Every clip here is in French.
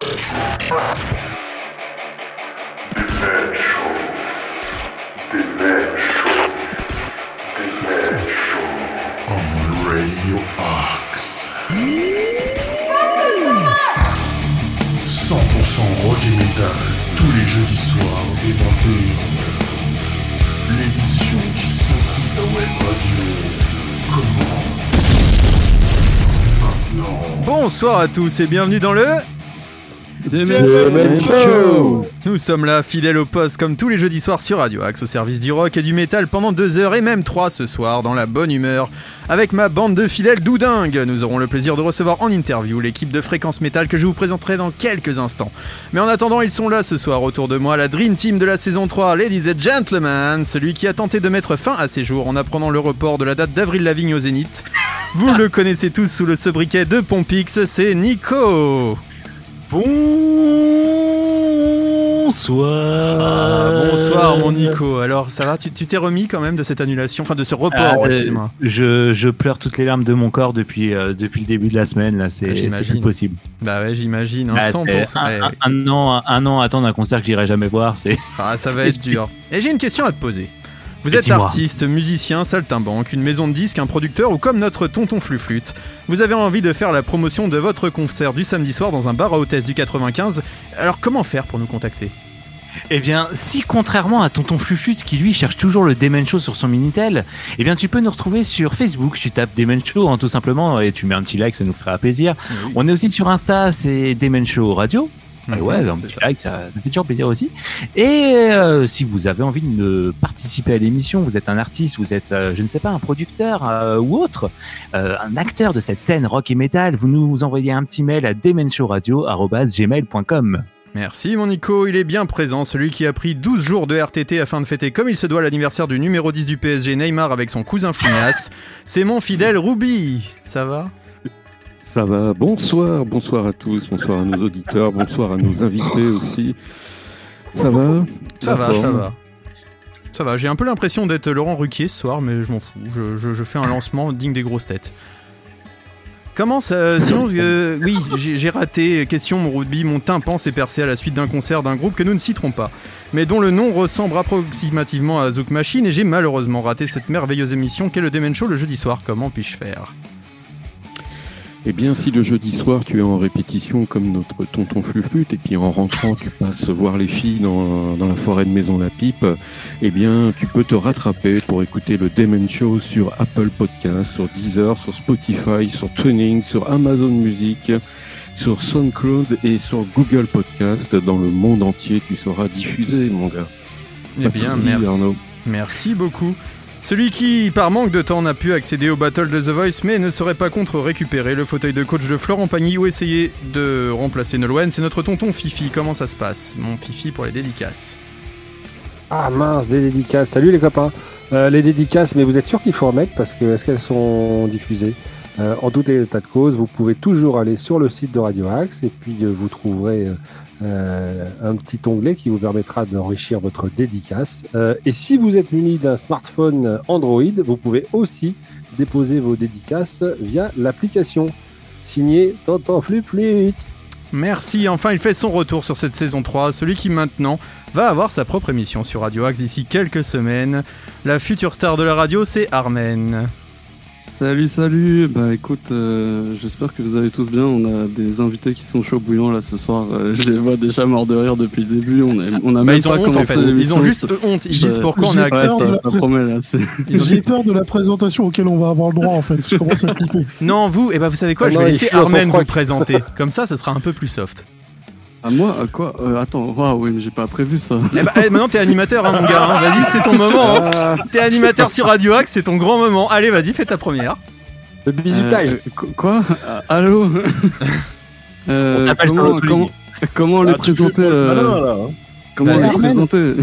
On Radio Axe. 100% rock et metal, tous les jeudis soirs dès 21h. L'émission qui radio. Bonsoir à tous et bienvenue dans le... Nous sommes là, fidèles au poste, comme tous les jeudis soirs sur Radio Axe, au service du rock et du métal pendant deux heures et même trois ce soir, dans la bonne humeur. Avec ma bande de fidèles doudingues, nous aurons le plaisir de recevoir en interview l'équipe de Fréquence Métal que je vous présenterai dans quelques instants. Mais en attendant, ils sont là ce soir autour de moi, la Dream Team de la saison 3, Ladies and Gentlemen, celui qui a tenté de mettre fin à ses jours en apprenant le report de la date d'Avril Lavigne au Zénith. Vous le connaissez tous sous le sobriquet de Pompix, c'est Nico Bonsoir. Ah, bonsoir mon Nico. Alors ça va Tu t'es remis quand même de cette annulation, enfin de ce report, Ah, excuse-moi. Je, je pleure toutes les larmes de mon corps depuis, euh, depuis le début de la semaine. Là, c'est plus possible. Bah ouais, j'imagine, hein, Ah, 100%. c'est un, ouais. un- un an, un an à attendre un concert que j'irai jamais voir. C'est Ah, ça va être dur. Et j'ai une question à te poser. Vous êtes artiste, musicien, saltimbanque, une maison de disques, un producteur ou comme notre tonton Fluflute. Vous avez envie de faire la promotion de votre concert du samedi soir dans un bar à hôtesse du 95. Alors comment faire pour nous contacter? Eh bien, si contrairement à Tonton Fluflute qui lui cherche toujours le Demen Show sur son Minitel, eh bien tu peux nous retrouver sur Facebook. Tu tapes Demen Show hein, tout simplement et tu mets un petit like, ça nous fera plaisir. On est aussi sur Insta, c'est Demen Show Radio. Ah ouais, un c'est petit ça. like, ça, ça fait toujours plaisir aussi. Et euh, si vous avez envie de participer à l'émission, vous êtes un artiste, vous êtes, euh, je ne sais pas, un producteur euh, ou autre, un acteur de cette scène rock et metal, vous nous envoyez un petit mail à demenshowradio.gmail.com. Merci mon Nico, il est bien présent, celui qui a pris 12 jours de RTT afin de fêter comme il se doit l'anniversaire du numéro 10 du PSG Neymar avec son cousin Phineas. C'est mon fidèle Ruby. Ça va? Ça va. Bonsoir, bonsoir à tous, bonsoir à nos auditeurs, bonsoir à nos invités aussi. Ça va? Ça va, ça va. Ça va, j'ai un peu l'impression d'être Laurent Ruquier ce soir, mais je m'en fous. Je, je- je fais un lancement digne des grosses têtes. Comment ça Sinon, euh, oui, j'ai j'ai raté. Question, mon rugby, mon tympan s'est percé à la suite d'un concert d'un groupe que nous ne citerons pas, mais dont le nom ressemble approximativement à Zouk Machine, et j'ai malheureusement raté cette merveilleuse émission qu'est le Demen Show le jeudi soir. Comment puis-je faire? Eh bien, si le jeudi soir tu es en répétition comme notre tonton Fluflute et puis en rentrant tu passes voir les filles dans, dans la forêt de Maison La Pipe, eh bien, tu peux te rattraper pour écouter le Demen Show sur Apple Podcast, sur Deezer, sur Spotify, sur Tuning, sur Amazon Music, sur SoundCloud et sur Google Podcast. Dans le monde entier, tu seras diffusé, mon gars. Eh bien, merci. Arnaud. Merci beaucoup. Celui qui, par manque de temps, n'a pu accéder au Battle de The Voice, mais ne serait pas contre récupérer le fauteuil de coach de Florent Pagny ou essayer de remplacer Nolwenn, c'est notre tonton Fifi. Comment ça se passe Mon Fifi pour les dédicaces? Ah mince, des dédicaces. Salut les copains. Euh, les dédicaces, mais vous êtes sûr qu'il faut en mettre parce que est-ce qu'elles sont diffusées? Euh, En tout état de cause, vous pouvez toujours aller sur le site de Radio Axe et puis euh, vous trouverez euh, un petit onglet qui vous permettra d'enrichir votre dédicace. Euh, et si vous êtes muni d'un smartphone Android, vous pouvez aussi déposer vos dédicaces via l'application. Signé Tonton Flupflute. Merci, enfin il fait son retour sur cette saison 3, celui qui maintenant va avoir sa propre émission sur Radio Axe d'ici quelques semaines. La future star de la radio, c'est Armen. Salut, salut. Bah écoute, euh, j'espère que vous allez tous bien. On a des invités qui sont chauds bouillants là ce soir. Euh, je les vois déjà morts de rire depuis le début. On a, on a Bah, même ils ont pas honte en fait, ils ont juste honte, ils disent pourquoi on a de ça, la ça promet là. ont J'ai peur de la présentation auquel on va avoir le droit en fait. Je commence à flipper. Non, vous, et bah vous savez quoi, je vais laisser Armen vous présenter. Comme ça, ça sera un peu plus soft. À moi, à quoi Euh, Attends, waouh, oui, mais j'ai pas prévu ça. Eh bah, eh, maintenant t'es animateur, hein, mon gars. hein. Vas-y, c'est ton moment. hein. Ah, T'es animateur sur Radio Axe, c'est ton grand moment. Allez, vas-y, fais ta première. le bisutage. Euh, qu- quoi? Ah, Allô? Euh, On t'appelle sur comment, comment, Ah, présenter le euh. Comment Armen. présenter?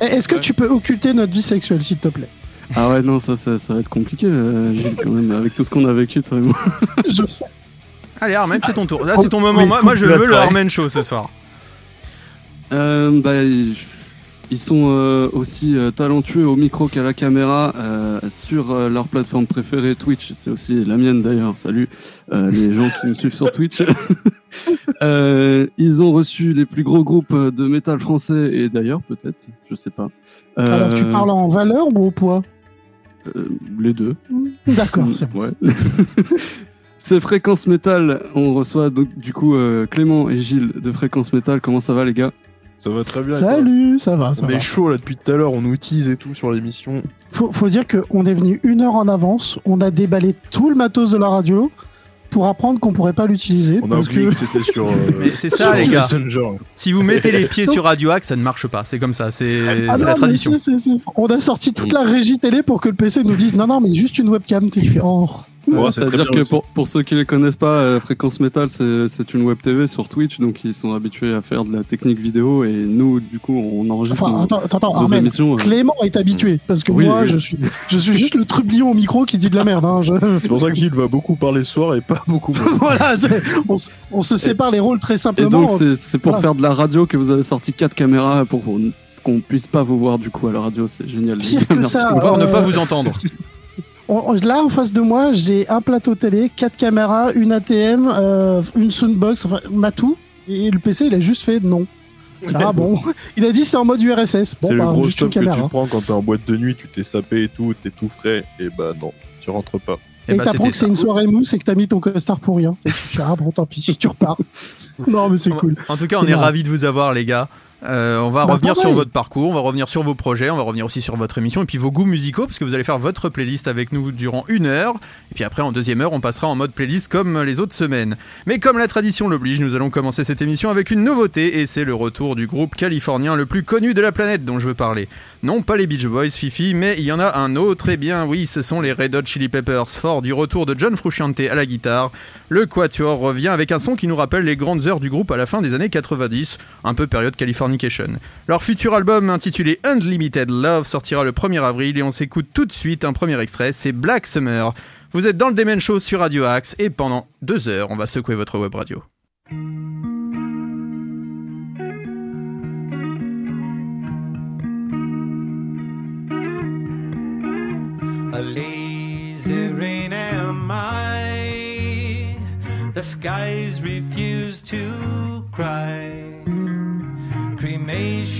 Eh, Est-ce que tu peux occulter notre vie sexuelle, s'il te plaît? Ah ouais, non, ça, ça, ça va être compliqué, euh, quand même, avec tout ce qu'on a vécu, toi et moi. Je sais. Allez, Armen, c'est ton tour. Là, c'est ton moment. Moi, moi, je veux le Armen Show ce soir. Euh, bah, Ils sont euh, aussi euh, talentueux au micro qu'à la caméra euh, sur euh, leur plateforme préférée Twitch. C'est aussi la mienne d'ailleurs. Salut euh, les gens qui me suivent sur Twitch. Euh, ils ont reçu les plus gros groupes de métal français et d'ailleurs peut-être, je sais pas. Euh, Alors, tu parles en valeur ou au poids? euh, les deux. D'accord, c'est bon. Ouais. C'est Fréquence Métal. On reçoit donc du coup euh, Clément et Gilles de Fréquence Métal. Comment ça va les gars? Ça va très bien. Salut, ça va, ça On va. est chaud là depuis tout à l'heure, on nous tease et tout sur l'émission. Faut, faut dire qu'on est venu une heure en avance, on a déballé tout le matos de la radio pour apprendre qu'on pourrait pas l'utiliser. On a parce oublié que... que, c'était sur. euh, Mais c'est ça, les gars. Si vous mettez les pieds sur Radio Axe, ça ne marche pas. C'est comme ça, c'est Ah la tradition. On a sorti toute la régie télé pour que le PC nous dise non, non, mais juste une webcam. Oh. Ouais, C'est-à-dire que pour, pour ceux qui les connaissent pas, euh, Fréquence Métal c'est c'est une web TV sur Twitch, donc ils sont habitués à faire de la technique vidéo et nous du coup on enregistre Enfin, nos, attends, attends, nos Armel, émissions. euh. Clément est habitué parce que Oui, moi, oui. je suis, je suis juste le trublion au micro qui dit de la merde. Hein, je- C'est pour ça que Gilles va beaucoup parler ce soir et pas beaucoup voilà, on, se- on se sépare les rôles très Et simplement. donc c'est- c'est pour voilà. faire de la radio que vous avez sorti quatre caméras pour qu'on puisse pas vous voir du coup à la radio, c'est génial. Pire que merci. ça. Voire ne euh, pas vous entendre. On- on- là, en face de moi, j'ai un plateau télé, quatre caméras, une ATM, euh, une soundbox, enfin, on a tout. Et le PC, il a juste fait non. Ah bon Il a dit c'est en mode URSS. Bon, c'est bah, le gros juste une stop que tu caméra. te prends quand t'es en boîte de nuit, tu t'es sapé et tout, t'es tout frais, et bah non, tu rentres pas. Eh Et bah, t'apprends que c'est une soirée mousse et que t'as mis ton costard pour rien. Et tu fais, ah bon, tant pis, tu repars. Non, mais c'est cool. En tout cas, on est ravis de vous avoir, les gars. Euh, on va Bah, revenir sur votre parcours, on va revenir sur vos projets, on va revenir aussi sur votre émission et puis vos goûts musicaux parce que vous allez faire votre playlist avec nous durant une heure. Et puis après, en deuxième heure, on passera en mode playlist comme les autres semaines. Mais comme la tradition l'oblige, nous allons commencer cette émission avec une nouveauté et c'est le retour du groupe californien le plus connu de la planète dont je veux parler. Non pas les Beach Boys, Fifi, mais il y en a un autre. Et bien oui, ce sont les Red Hot Chili Peppers. Fort du retour de John Frusciante à la guitare, le Quatuor revient avec un son qui nous rappelle les grandes heures du groupe à la fin des années 90, un peu période Leur futur album intitulé Unlimited Love sortira le 1er avril et on s'écoute tout de suite un premier extrait, c'est Black Summer. Vous êtes dans le Demen Show sur Radio Axe et pendant deux heures, on va secouer votre web radio. A lazy rain am I. The skies refuse to cry.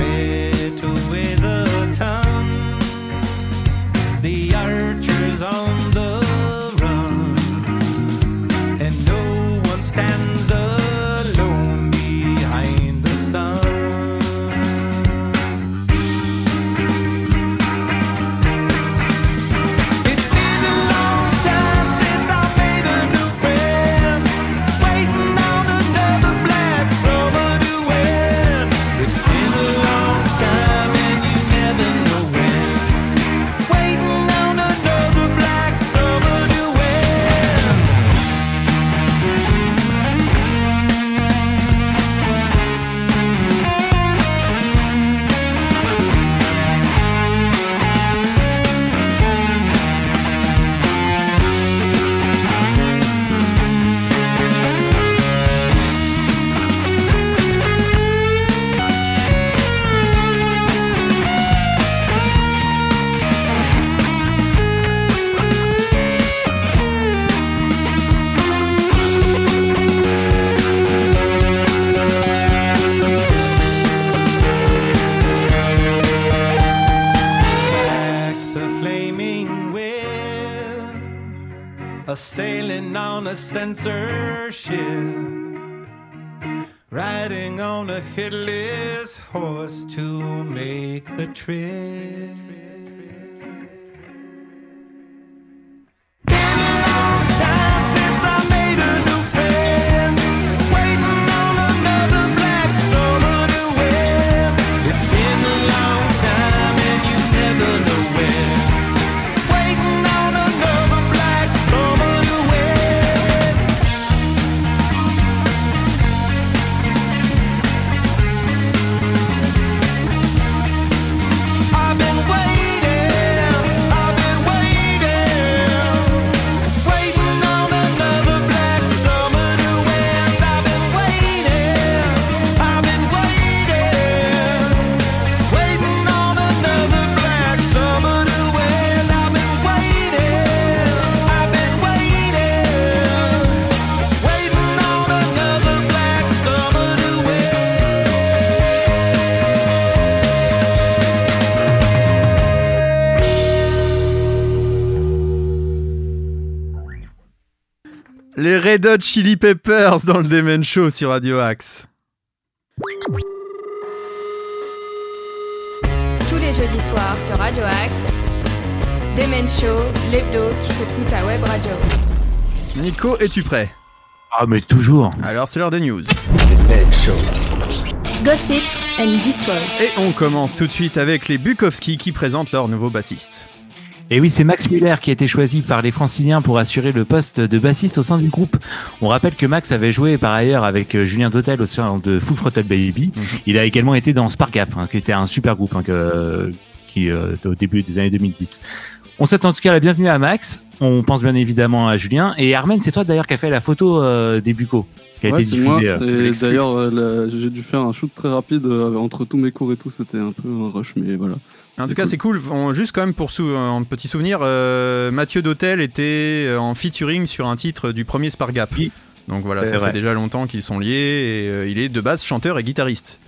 My Red Hot Chili Peppers dans le Demen Show sur Radio Axe. Tous les jeudis soirs sur Radio Axe, Demen Show, l'hebdo qui secoue ta web radio. Nico, es-tu prêt? Ah, mais toujours. Alors c'est l'heure des news. Gossip and Destroy. Et on commence tout de suite avec les Bukowski qui présentent leur nouveau bassiste. Et oui, c'est Max Muller qui a été choisi par les franciliens pour assurer le poste de bassiste au sein du groupe. On rappelle que Max avait joué par ailleurs avec euh, Julien Dotel au sein de Full Throttle Baby. Il a également été dans Spargap, hein, qui était un super groupe hein, que- qui euh, au début des années 2010. On souhaite en tout cas la bienvenue à Max. On pense bien évidemment à Julien. Et Armen, c'est toi d'ailleurs qui a fait la photo euh, des Bucco, qui a Ouais, été diffusée. euh, d'ailleurs, euh, j'ai dû faire un shoot très rapide euh, entre tous mes cours et tout. C'était un peu un rush, mais voilà. En tout cas, c'est cool. On- juste quand même pour sou- un petit souvenir, euh, Mathieu Dautel était en featuring sur un titre du premier Spargap. Oui. Donc voilà, ça vrai. fait déjà longtemps qu'ils sont liés et euh, il est de base chanteur et guitariste.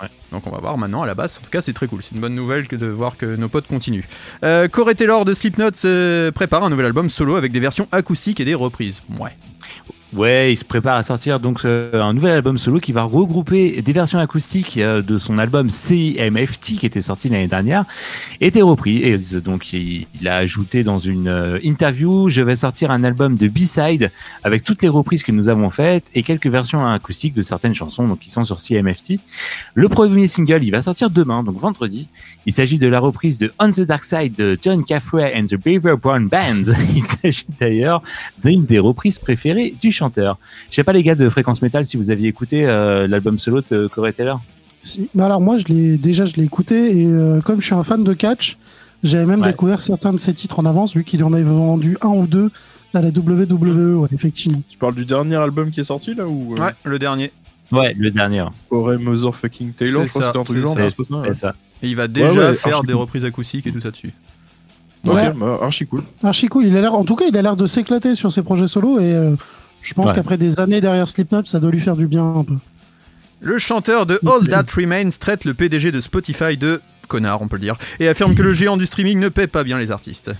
Ouais. Donc on va voir maintenant à la basse. En tout cas, c'est très cool. C'est une bonne nouvelle que de voir que nos potes continuent. Euh, Corey Taylor de Slipknot euh, prépare un nouvel album solo avec des versions acoustiques et des reprises. Ouais. Ouais, il se prépare à sortir donc euh, un nouvel album solo qui va regrouper des versions acoustiques euh, de son album CMFT qui était sorti l'année dernière, était repris et donc il, il a ajouté dans une euh, interview je vais sortir un album de B-side avec toutes les reprises que nous avons faites et quelques versions acoustiques de certaines chansons donc qui sont sur CMFT. Le premier single il va sortir demain donc vendredi. Il s'agit de la reprise de On the Dark Side de John Caffrey and the Beaver Brown Band. Il s'agit d'ailleurs d'une des reprises préférées du chanteur. Je sais pas les gars de Fréquence Metal si vous aviez écouté euh, l'album solo de Corey Taylor. Si. Mais alors moi, je l'ai déjà, je l'ai écouté et euh, comme je suis un fan de catch, j'avais même Ouais. découvert certains de ses titres en avance, vu qu'il en avait vendu un ou deux à la WWE, ouais, effectivement. Tu parles du dernier album qui est sorti là ou euh, Ouais, le dernier. Ouais, le dernier. Corey Motherfucking Taylor, C'est je crois que c'était un truc c'est genre. ça, non, c'est ça, ouais. C'est ça. Et il va déjà ouais, faire des cool. reprises acoustiques et tout ça dessus. Ok, Ouais. bah, archi cool. Archi cool. Il a l'air, en tout cas, il a l'air de s'éclater sur ses projets solo et euh, je pense Ouais. qu'après des années derrière Slipknot, ça doit lui faire du bien un peu. Le chanteur de All That Remains traite le PDG de Spotify de connard, on peut le dire, et affirme que le géant du streaming ne paie pas bien les artistes.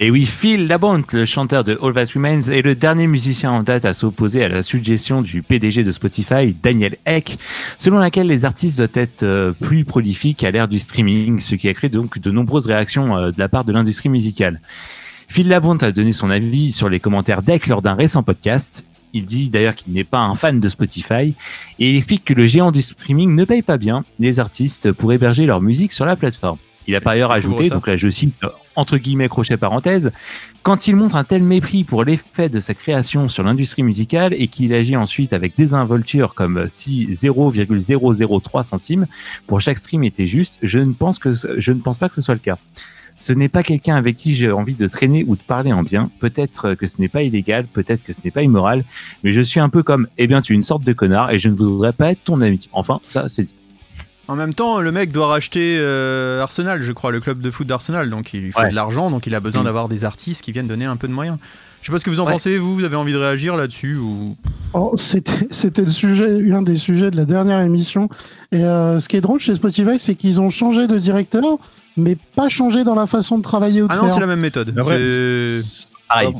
Et oui, Phil Labonte, le chanteur de All That Remains, est le dernier musicien en date à s'opposer à la suggestion du PDG de Spotify, Daniel Eck, selon laquelle les artistes doivent être euh, plus prolifiques à l'ère du streaming, ce qui a créé donc de nombreuses réactions euh, de la part de l'industrie musicale. Phil Labonte a donné son avis sur les commentaires d'Eck lors d'un récent podcast. Il dit d'ailleurs qu'il n'est pas un fan de Spotify et il explique que le géant du streaming ne paye pas bien les artistes pour héberger leur musique sur la plateforme. Il a par ailleurs ajouté, donc là je cite entre guillemets crochet parenthèse, quand il montre un tel mépris pour l'effet de sa création sur l'industrie musicale et qu'il agit ensuite avec désinvolture comme si 0,003 centimes pour chaque stream était juste, je ne pense que je ne pense pas que ce soit le cas. Ce n'est pas quelqu'un avec qui j'ai envie de traîner ou de parler en bien. Peut-être que ce n'est pas illégal, peut-être que ce n'est pas immoral, mais je suis un peu comme, eh bien, tu es une sorte de connard et je ne voudrais pas être ton ami. Enfin, ça, c'est dit. En même temps, le mec doit racheter euh, Arsenal, je crois, le club de foot d'Arsenal, donc il lui faut Ouais. de l'argent, donc il a besoin Mm. d'avoir des artistes qui viennent donner un peu de moyens. Je sais pas ce que vous en Ouais. pensez, vous, vous avez envie de réagir là-dessus ou? Oh, c'était, c'était le sujet, un des sujets de la dernière émission. Et euh, ce qui est drôle chez Spotify, c'est qu'ils ont changé de directeur, mais pas changé dans la façon de travailler ou de Ah non, c'est la même méthode. Pareil.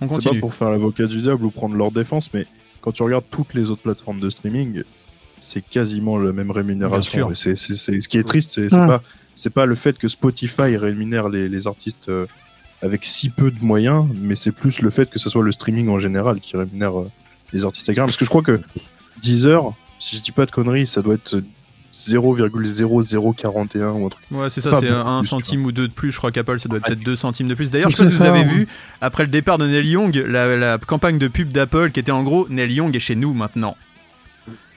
On C'est pas pour faire l'avocat du diable ou prendre leur défense, mais quand tu regardes toutes les autres plateformes de streaming, c'est quasiment la même Bien rémunération. sûr. Et c'est, ce qui est triste, c'est, pas, c'est pas le fait que Spotify rémunère les, les artistes euh, avec si peu de moyens, mais c'est plus le fait que ce soit le streaming en général qui rémunère euh, les artistes agréables. Parce que je crois que Deezer, si je dis pas de conneries, ça doit être 0,0041 ou un truc. Ouais, c'est ça, c'est un plus, centime ou deux de plus. Je crois qu'Apple, ça doit être peut-être deux centimes de plus. D'ailleurs, je sais pas si vous avez vu, après le départ de Neil Young, la, la campagne de pub d'Apple qui était en gros Neil Young est chez nous maintenant.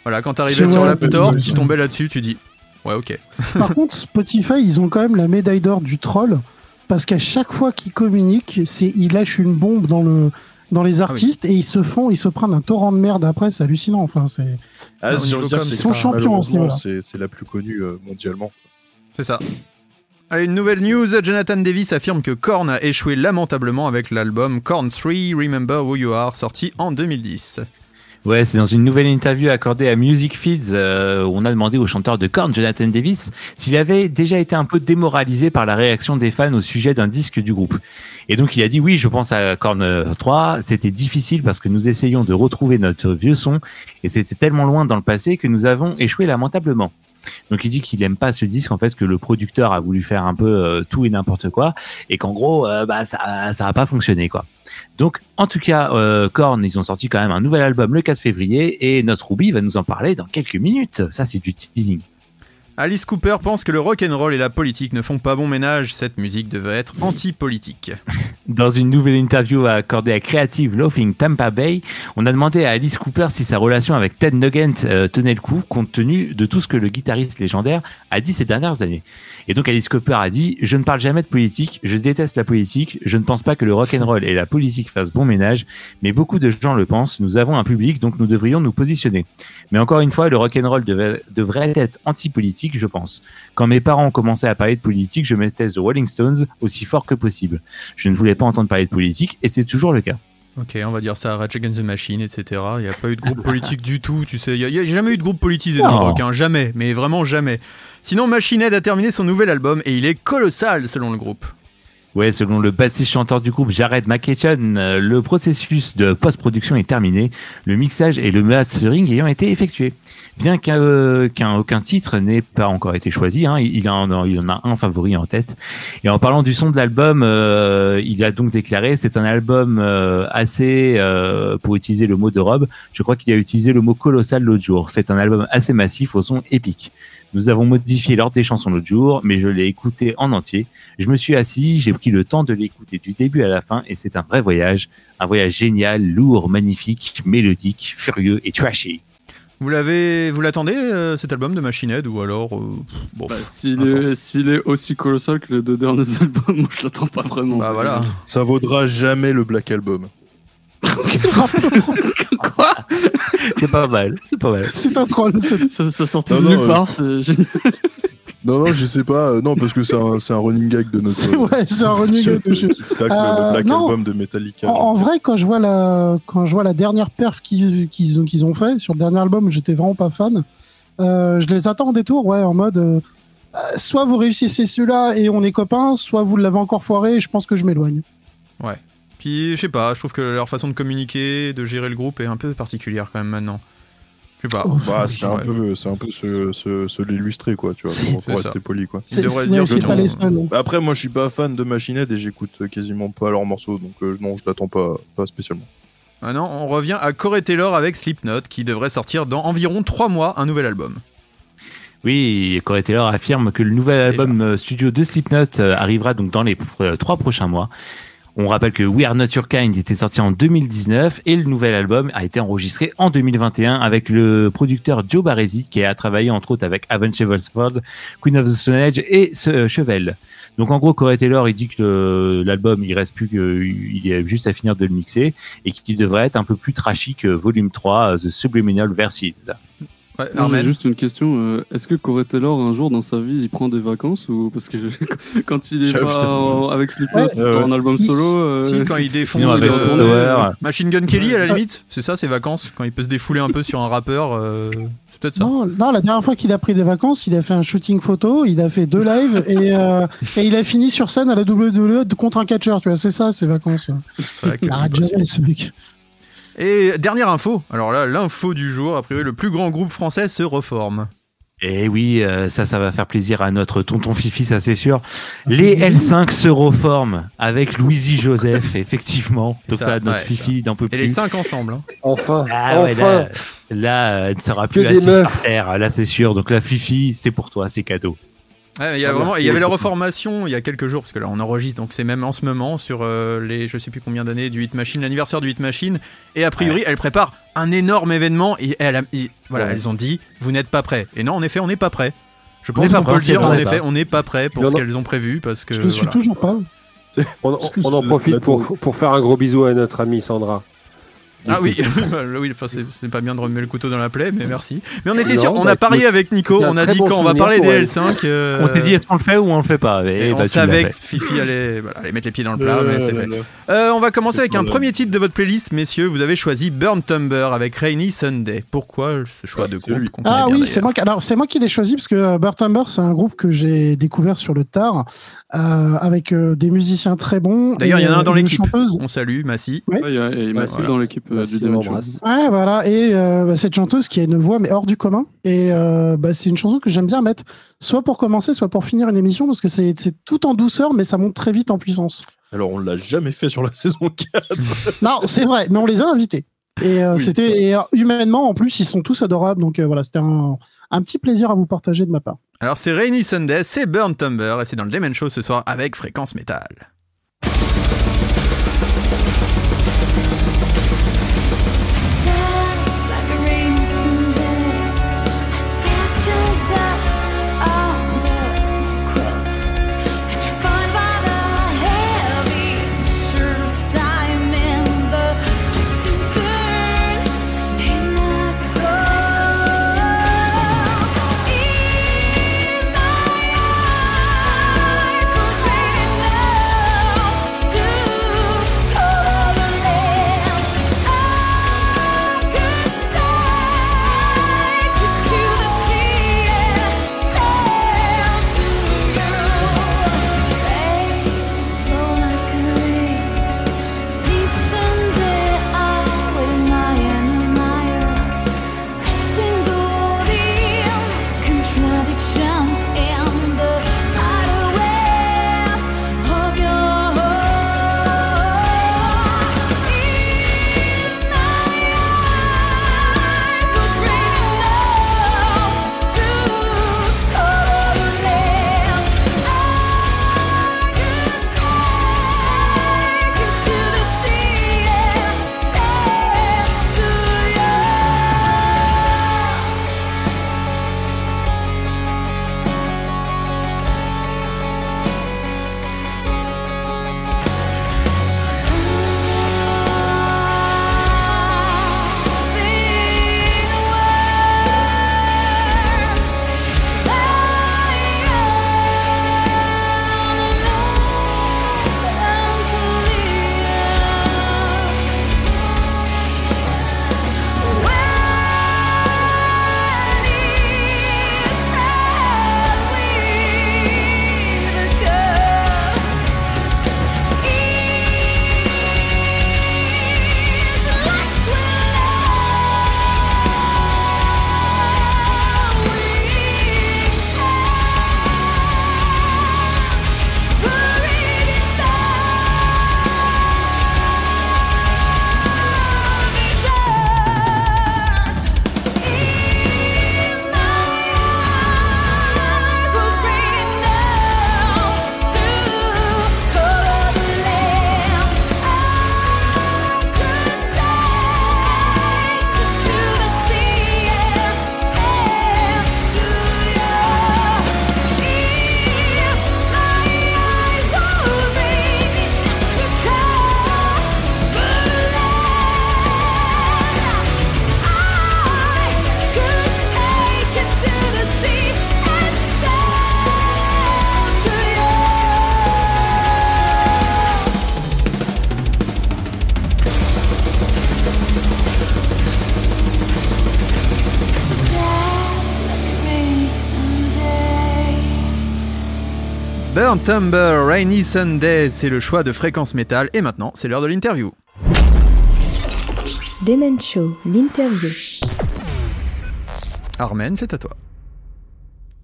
Voilà, quand t'arrivais sur l'App Store, tu tombais là-dessus, tu dis Ouais, ok. Par contre, Spotify, ils ont quand même la médaille d'or du troll parce qu'à chaque fois qu'ils communiquent, c'est ils lâchent une bombe dans le dans les artistes et ils se font, ils se prennent un torrent de merde après, c'est hallucinant. Enfin, c'est Ah, ils sont champions à ce. C'est, c'est la plus connue euh, mondialement. C'est ça. Allez, une nouvelle news. Jonathan Davis affirme que Korn a échoué lamentablement avec l'album Korn 3 Remember Who You Are, sorti en 2010. Ouais, c'est dans une nouvelle interview accordée à Music Feeds euh, où on a demandé au chanteur de Korn, Jonathan Davis, s'il avait déjà été un peu démoralisé par la réaction des fans au sujet d'un disque du groupe. Et donc il a dit oui, je pense à Korn euh, 3, c'était difficile parce que nous essayons de retrouver notre vieux son et c'était tellement loin dans le passé que nous avons échoué lamentablement. Donc il dit qu'il aime pas ce disque en fait que le producteur a voulu faire un peu euh, tout et n'importe quoi et qu'en gros euh, bah ça ça a pas fonctionné quoi. Donc, en tout cas, euh, Korn, ils ont sorti quand même un nouvel album le 4 février et notre Ruby va nous en parler dans quelques minutes. Ça, c'est du teasing. Alice Cooper pense que le rock'n'roll et la politique ne font pas bon ménage. Cette musique devait être anti-politique. Dans une nouvelle interview accordée à Creative Loafing Tampa Bay, on a demandé à Alice Cooper si sa relation avec Ted Nugent euh, tenait le coup, compte tenu de tout ce que le guitariste légendaire a dit ces dernières années. Et donc Alice Cooper a dit Je ne parle jamais de politique, je déteste la politique, je ne pense pas que le rock'n'roll et la politique fassent bon ménage, mais beaucoup de gens le pensent. Nous avons un public, donc nous devrions nous positionner. Mais encore une fois, le rock'n'roll devrait être anti-politique, je pense. Quand mes parents ont commencé à parler de politique, je mettais The Rolling Stones aussi fort que possible. Je ne voulais pas entendre parler de politique, et c'est toujours le cas. Ok, on va dire ça, Rage Against the Machine, etc. Il n'y a pas eu de groupe politique du tout, tu sais. Il n'y a, jamais eu de groupe politisé dans le rock, hein, jamais, mais vraiment jamais. Sinon, Machine Head a terminé son nouvel album et il est colossal selon le groupe. Ouais, selon le bassiste chanteur du groupe Jared McEachan, euh, le processus de post-production est terminé, le mixage et le mastering ayant été effectués. Bien qu'un euh, titre n'ait pas encore été choisi, hein, il, en a, il en a un favori en tête. Et en parlant du son de l'album, euh, il a donc déclaré c'est un album euh, assez, euh, pour utiliser le mot de Rob, je crois qu'il a utilisé le mot colossal l'autre jour. C'est un album assez massif au son épique. Nous avons modifié l'ordre des chansons l'autre jour, mais je l'ai écouté en entier. Je me suis assis, j'ai pris le temps de l'écouter du début à la fin et c'est un vrai voyage. Un voyage génial, lourd, magnifique, mélodique, furieux et trashy. Vous l'avez, vous l'attendez euh, cet album de Machine Head ou alors euh, bon, Bah, S'il est, s'il est aussi colossal que les deux derniers albums, moi je l'attends pas vraiment. Bah voilà. Ça vaudra jamais le Black Album. Quoi C'est pas mal, c'est pas mal. c'est un troll. c'est- ça, ça sortait de non, nulle euh, part, génial. Non, non, je sais pas. euh, non, parce que c'est un, running gag de notre. C'est ouais, c'est un running gag de chez- Euh, le Black non. Album de Metallica. En, en vrai, quand je vois la, quand je vois la dernière perf qu'ils ont, qu'ils ont fait sur le dernier album, j'étais vraiment pas fan. Euh, je les attends en détour, ouais, en mode, euh, euh, soit vous réussissez celui-là et on est copains, soit vous l'avez encore foiré et je pense que je m'éloigne. Puis je sais pas, je trouve que leur façon de communiquer, de gérer le groupe est un peu particulière quand même maintenant. Je sais pas. Bah, c'est un Ouais. peu, c'est un peu se, se, se l'illustrer, quoi, tu vois, C'est- pour, pour rester poli, quoi. C'est devrait c'est- dire que pas les seuls. Bah, Après, moi, je suis pas fan de Machine Head et j'écoute quasiment pas leurs morceaux, donc euh, non, je l'attends pas, pas spécialement. Ah non, on revient à Corey Taylor avec Slipknot qui devrait sortir dans environ 3 mois un nouvel album. Oui, Corey Taylor affirme que le nouvel album euh, studio de Slipknot euh, arrivera donc dans les euh, trois prochains mois. On rappelle que We Are Not Your Kind était sorti en 2019 et le nouvel album a été enregistré en 2021 avec le producteur Joe Barresi qui a travaillé entre autres avec Avenged Sevenfold, Queen of the Stone Age et ce- Chevelle. Donc en gros, Corey Taylor, il dit que euh, l'album, il reste plus que, il y a juste à finir de le mixer et qu'il devrait être un peu plus trashy que Volume 3, euh, The Subliminal Verses. Ouais, Moi, j'ai juste une question. euh, Est-ce que Corey Taylor, un jour dans sa vie, il prend des vacances ou parce que quand il est pas en- avec Slipknot, Ouais. sort un album solo. euh, Si, quand il défonce Sinon, avec euh. Machine Gun Kelly à la limite, c'est ça ses vacances quand il peut se défouler un peu sur un rappeur, euh, c'est peut-être ça. Non, non, la dernière fois qu'il a pris des vacances, il a fait un shooting photo, il a fait deux lives et, euh, et il a fini sur scène à la WWE contre un catcheur, tu vois, c'est ça ses vacances. C'est vrai que- Il arrête jamais ce mec. Et dernière info, alors là l'info du jour, a priori le plus grand groupe français se reforme. Et oui, euh, ça, ça va faire plaisir à notre tonton Fifi, ça c'est sûr. Les L5 se reforment avec Louisie Joseph, effectivement. Donc ça, ça, notre ouais, Fifi d'en peu Et les plus. cinq ensemble. hein. Enfin, Ah ouais, enfin. là, là, euh, elle ne sera plus assise par terre, là c'est sûr. Donc la Fifi, c'est pour toi, c'est cadeau. Ouais, il y a Ah, vraiment, merci. il y avait la reformation il y a quelques jours parce que là on enregistre donc c'est même en ce moment sur euh, les je sais plus combien d'années du Hit Machine, l'anniversaire du Hit Machine et a priori elle prépare un énorme événement et elle a, et voilà Ouais. elles ont dit vous n'êtes pas prêts et non en effet on n'est pas prêts. Je pense qu'on peut le dire en effet on n'est pas prêts pour ce qu'elles ont prévu parce que Je le suis toujours pas. On, on- on en profite pour, pour faire un gros bisou à notre amie Sandra. Ah oui, oui, enfin c'est pas bien de remuer le couteau dans la plaie, mais merci. Mais on était Non, sûr, on bah, a parié écoute, avec Nico, on a dit bon quand on va parler des elle. L5. euh, On s'est dit, est-ce qu'on le fait ou on le fait pas? Et Et on bah, savait que. Fifi allait, voilà, allait mettre les pieds dans le plat, Euh, mais c'est fait. Euh, on va commencer avec un premier titre de votre playlist, messieurs. Vous avez choisi Burn Tumber avec Rainy Sunday. Pourquoi ce choix de groupe Ah oui, c'est moi, qui- alors, c'est moi qui l'ai choisi parce que euh, Burtumber, c'est un groupe que j'ai découvert sur le tard euh, avec des musiciens très bons. D'ailleurs, il y en a un dans l'équipe. On salue Massy. ouais, il y a, et il m'a Ouais, aussi voilà. dans l'équipe euh, Show. l'embrasse. Ouais, voilà. Et euh, bah, cette chanteuse qui a une voix mais hors du commun. Et euh, bah, c'est une chanson que j'aime bien mettre, soit pour commencer, soit pour finir une émission, parce que c'est c'est tout en douceur, mais ça monte très vite en puissance. Alors on l'a jamais fait sur la saison 4. Non, c'est vrai, mais on les a invités. Et euh, Oui, c'était et, euh, humainement, en plus, ils sont tous adorables. Donc euh, voilà, c'était un, un petit plaisir à vous partager de ma part. Alors c'est Rainy Sunday, c'est Burn Tumber et c'est dans le Demon Show ce soir avec Fréquence Métal. Tumble, Rainy Sunday, c'est le choix de Fréquence Métal. Et maintenant, c'est l'heure de l'interview. Demen Show, l'interview. Armen, c'est à toi.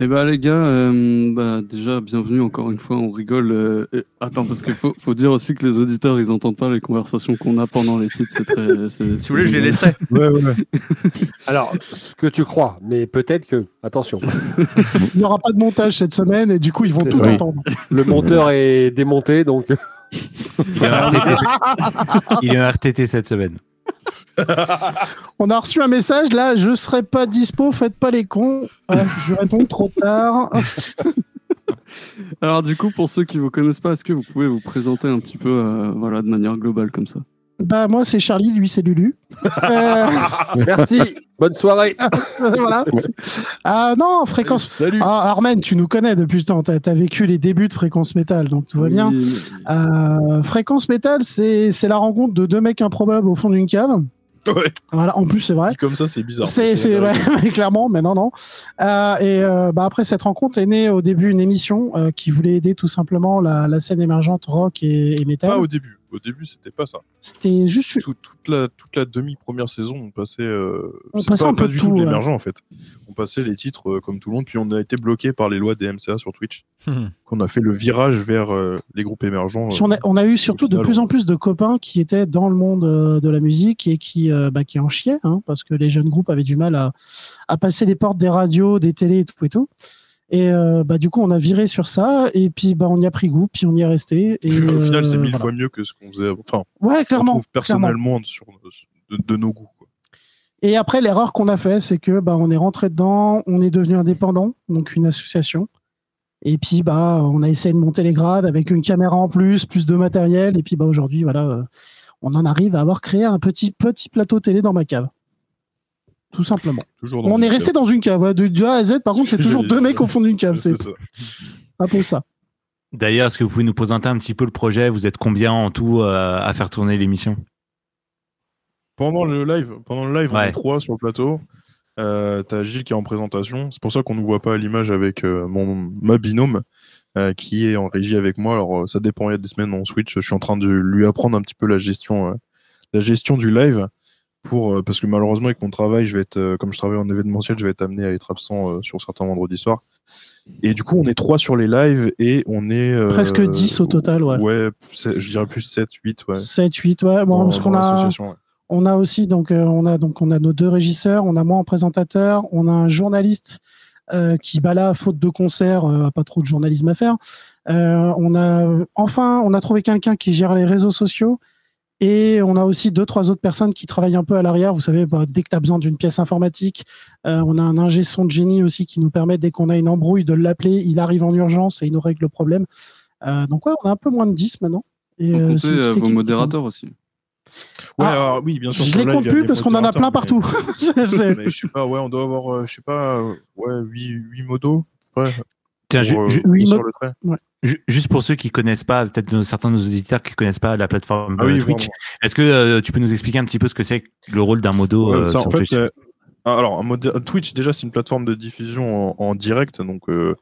Eh ben les gars, euh, bah, déjà bienvenue encore une fois, on rigole. euh, et- Attends parce qu'il faut, faut dire aussi que les auditeurs ils entendent pas les conversations qu'on a pendant les titres, c'est très. Si vous voulez, je les laisserai. Ouais, ouais, ouais. Alors, ce que tu crois, mais peut-être que, attention, Il n'y aura pas de montage cette semaine et du coup, ils vont tout Oui. entendre. le monteur est démonté, donc Il est en RTT, Il est en RTT cette semaine. On a reçu un message là, je serai pas dispo, faites pas les cons. Je réponds trop tard. Alors du coup, pour ceux qui vous connaissent pas, est-ce que vous pouvez vous présenter un petit peu, euh, voilà, de manière globale comme ça? Bah moi c'est Charlie, lui c'est Lulu. Euh, merci, bonne soirée. voilà. Ah non, fréquence. Salut. Ah Armen, tu nous connais depuis le temps. T'as as vécu les débuts de fréquence métal, donc tout va bien. Oui, Euh, fréquence métal, c'est c'est la rencontre de deux mecs improbables au fond d'une cave. Ouais. Voilà, en plus c'est vrai. Dit comme ça, c'est bizarre. C'est, c'est vrai. clairement, mais non, non. Euh, et euh, bah, après cette rencontre est née au début une émission euh, qui voulait aider tout simplement la, la scène émergente rock et, et métal. Pas au début. Au début, c'était pas ça. C'était juste Tout- toute la, toute la demi-première saison, on passait. euh, On c'est passait pas, un peu pas du tout, tout de ouais. l'émergent en fait. On passait les titres euh, comme tout le monde, puis on a été bloqué par les lois des MCA sur Twitch. qu'on a fait le virage vers euh, les groupes émergents. On, a, on a eu surtout de plus en plus de copains qui étaient dans le monde euh, de la musique et qui, euh, bah, qui en chiaient, hein, parce que les jeunes groupes avaient du mal à, à passer les portes des radios, des télés et tout et tout. Et euh, bah, du coup, on a viré sur ça, et puis bah, on y a pris goût, puis on y est resté. Et, Au final, c'est euh, mille voilà. fois mieux que ce qu'on faisait. Enfin, Ouais, on clairement. personnellement sur, de, de nos goûts. quoi. Et après, l'erreur qu'on a fait, c'est que bah, on est rentré dedans, on est devenu indépendant, donc une association. Et puis, bah, on a essayé de monter les grades avec une caméra en plus, plus de matériel. Et puis, bah, aujourd'hui, voilà, euh, on en arrive à avoir créé un petit, petit plateau télé dans ma cave. Tout simplement. Toujours dans On est resté cave. dans une cave. ouais, de, de A à Z, par contre, c'est toujours deux mecs au fond d'une cave. C'est un peu ça. D'ailleurs, est-ce que vous pouvez nous présenter un petit peu le projet? Vous êtes combien en tout euh, à faire tourner l'émission? Pendant le live, pendant le live, on est trois sur le plateau. Euh, T'as Gilles qui est en présentation. C'est pour ça qu'on ne voit pas à l'image avec euh, mon ma binôme euh, qui est en régie avec moi. Alors ça dépend. Il y a des semaines on switch. Je suis en train de lui apprendre un petit peu la gestion, euh, la gestion du live pour euh, parce que malheureusement avec mon travail, je vais être euh, comme je travaille en événementiel, je vais être amené à être absent euh, sur certains vendredis soirs. Et du coup, on est trois sur les lives et on est Presque 10 au total, ouais. Ouais, je dirais plus 7, 8, ouais. 7, 8, ouais. Bon, Dans- parce qu'on a. ouais. On a aussi donc on a donc on a nos deux régisseurs, on a moi en présentateur, on a un journaliste euh, qui bah là faute de concert, euh, pas trop de journalisme à faire. Euh, on a enfin on a trouvé quelqu'un qui gère les réseaux sociaux et on a aussi deux trois autres personnes qui travaillent un peu à l'arrière. Vous savez, bah, dès que tu as besoin d'une pièce informatique, euh, on a un ingé son de génie aussi qui nous permet dès qu'on a une embrouille de l'appeler, il arrive en urgence et il nous règle le problème. Euh, donc ouais, on a un peu moins de 10 maintenant. Et, euh, une euh, vos équipe modérateurs aussi. Ouais, Ah, alors, oui, bien sûr. Je les le compte plus parce qu'on en a plein partout. Je sais pas, ouais, on doit avoir, je sais pas, ouais, 8, 8 modos. Ouais, Tiens, pour, euh, ju- huit sur modes- le trait. Juste pour ceux qui connaissent pas, peut-être certains de nos auditeurs qui connaissent pas la plateforme Ah oui, Twitch, est-ce que euh, tu peux nous expliquer un petit peu ce que c'est que le rôle d'un modo euh, ça, en sur fait, Twitch? ah, alors, Twitch, déjà, c'est une plateforme de diffusion en, en direct, donc euh,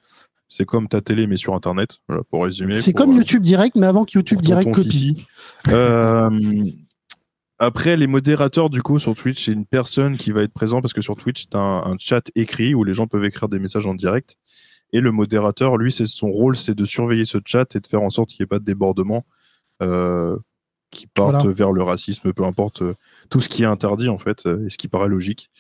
c'est comme ta télé, mais sur Internet, voilà, pour résumer. C'est comme euh, YouTube Direct, mais avant que YouTube Direct copie. Euh, après, les modérateurs, du coup, sur Twitch, c'est une personne qui va être présent parce que sur Twitch, tu as un, un chat écrit où les gens peuvent écrire des messages en direct. Et le modérateur, lui, c'est son rôle, c'est de surveiller ce chat et de faire en sorte qu'il n'y ait pas de débordement euh, qui partent Voilà. vers le racisme, peu importe euh, tout ce qui est interdit, en fait, euh, et ce qui paraît logique.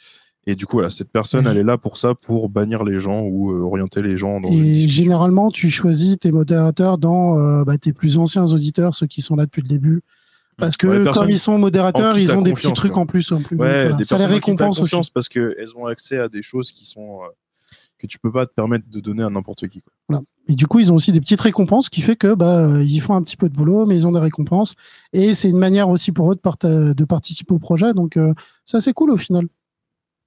Et du coup, voilà, cette personne, elle est là pour ça, pour bannir les gens ou orienter les gens dans Et généralement, tu choisis tes modérateurs dans bah, tes plus anciens auditeurs, ceux qui sont là depuis le début. Parce que Ouais, comme ils sont modérateurs, ils ont des petits trucs quoi. en plus. En plus. Ouais, Voilà. des Ça les récompense aussi. parce qu'elles ont accès à des choses qui sont que tu peux pas te permettre de donner à n'importe qui. quoi. Voilà. Et du coup, ils ont aussi des petites récompenses qui fait que bah, ils font un petit peu de boulot, mais ils ont des récompenses. Et c'est une manière aussi pour eux de, participer au projet. Donc, euh, c'est assez cool au final.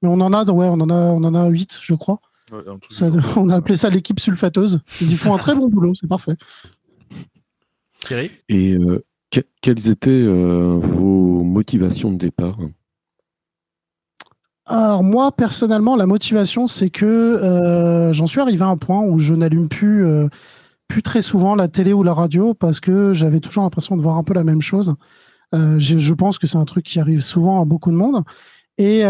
Mais on en a, ouais, on en a, on en a 8, je crois. Ouais, Ça- on a appelé ça l'équipe sulfateuse. Ils font un très bon boulot, c'est parfait. Thierry? Et euh, que- quelles étaient euh, vos motivations de départ? Alors moi personnellement la motivation c'est que euh, j'en suis arrivé à un point où je n'allume plus euh, plus très souvent la télé ou la radio parce que j'avais toujours l'impression de voir un peu la même chose. Euh, je, pense que c'est un truc qui arrive souvent à beaucoup de monde. Et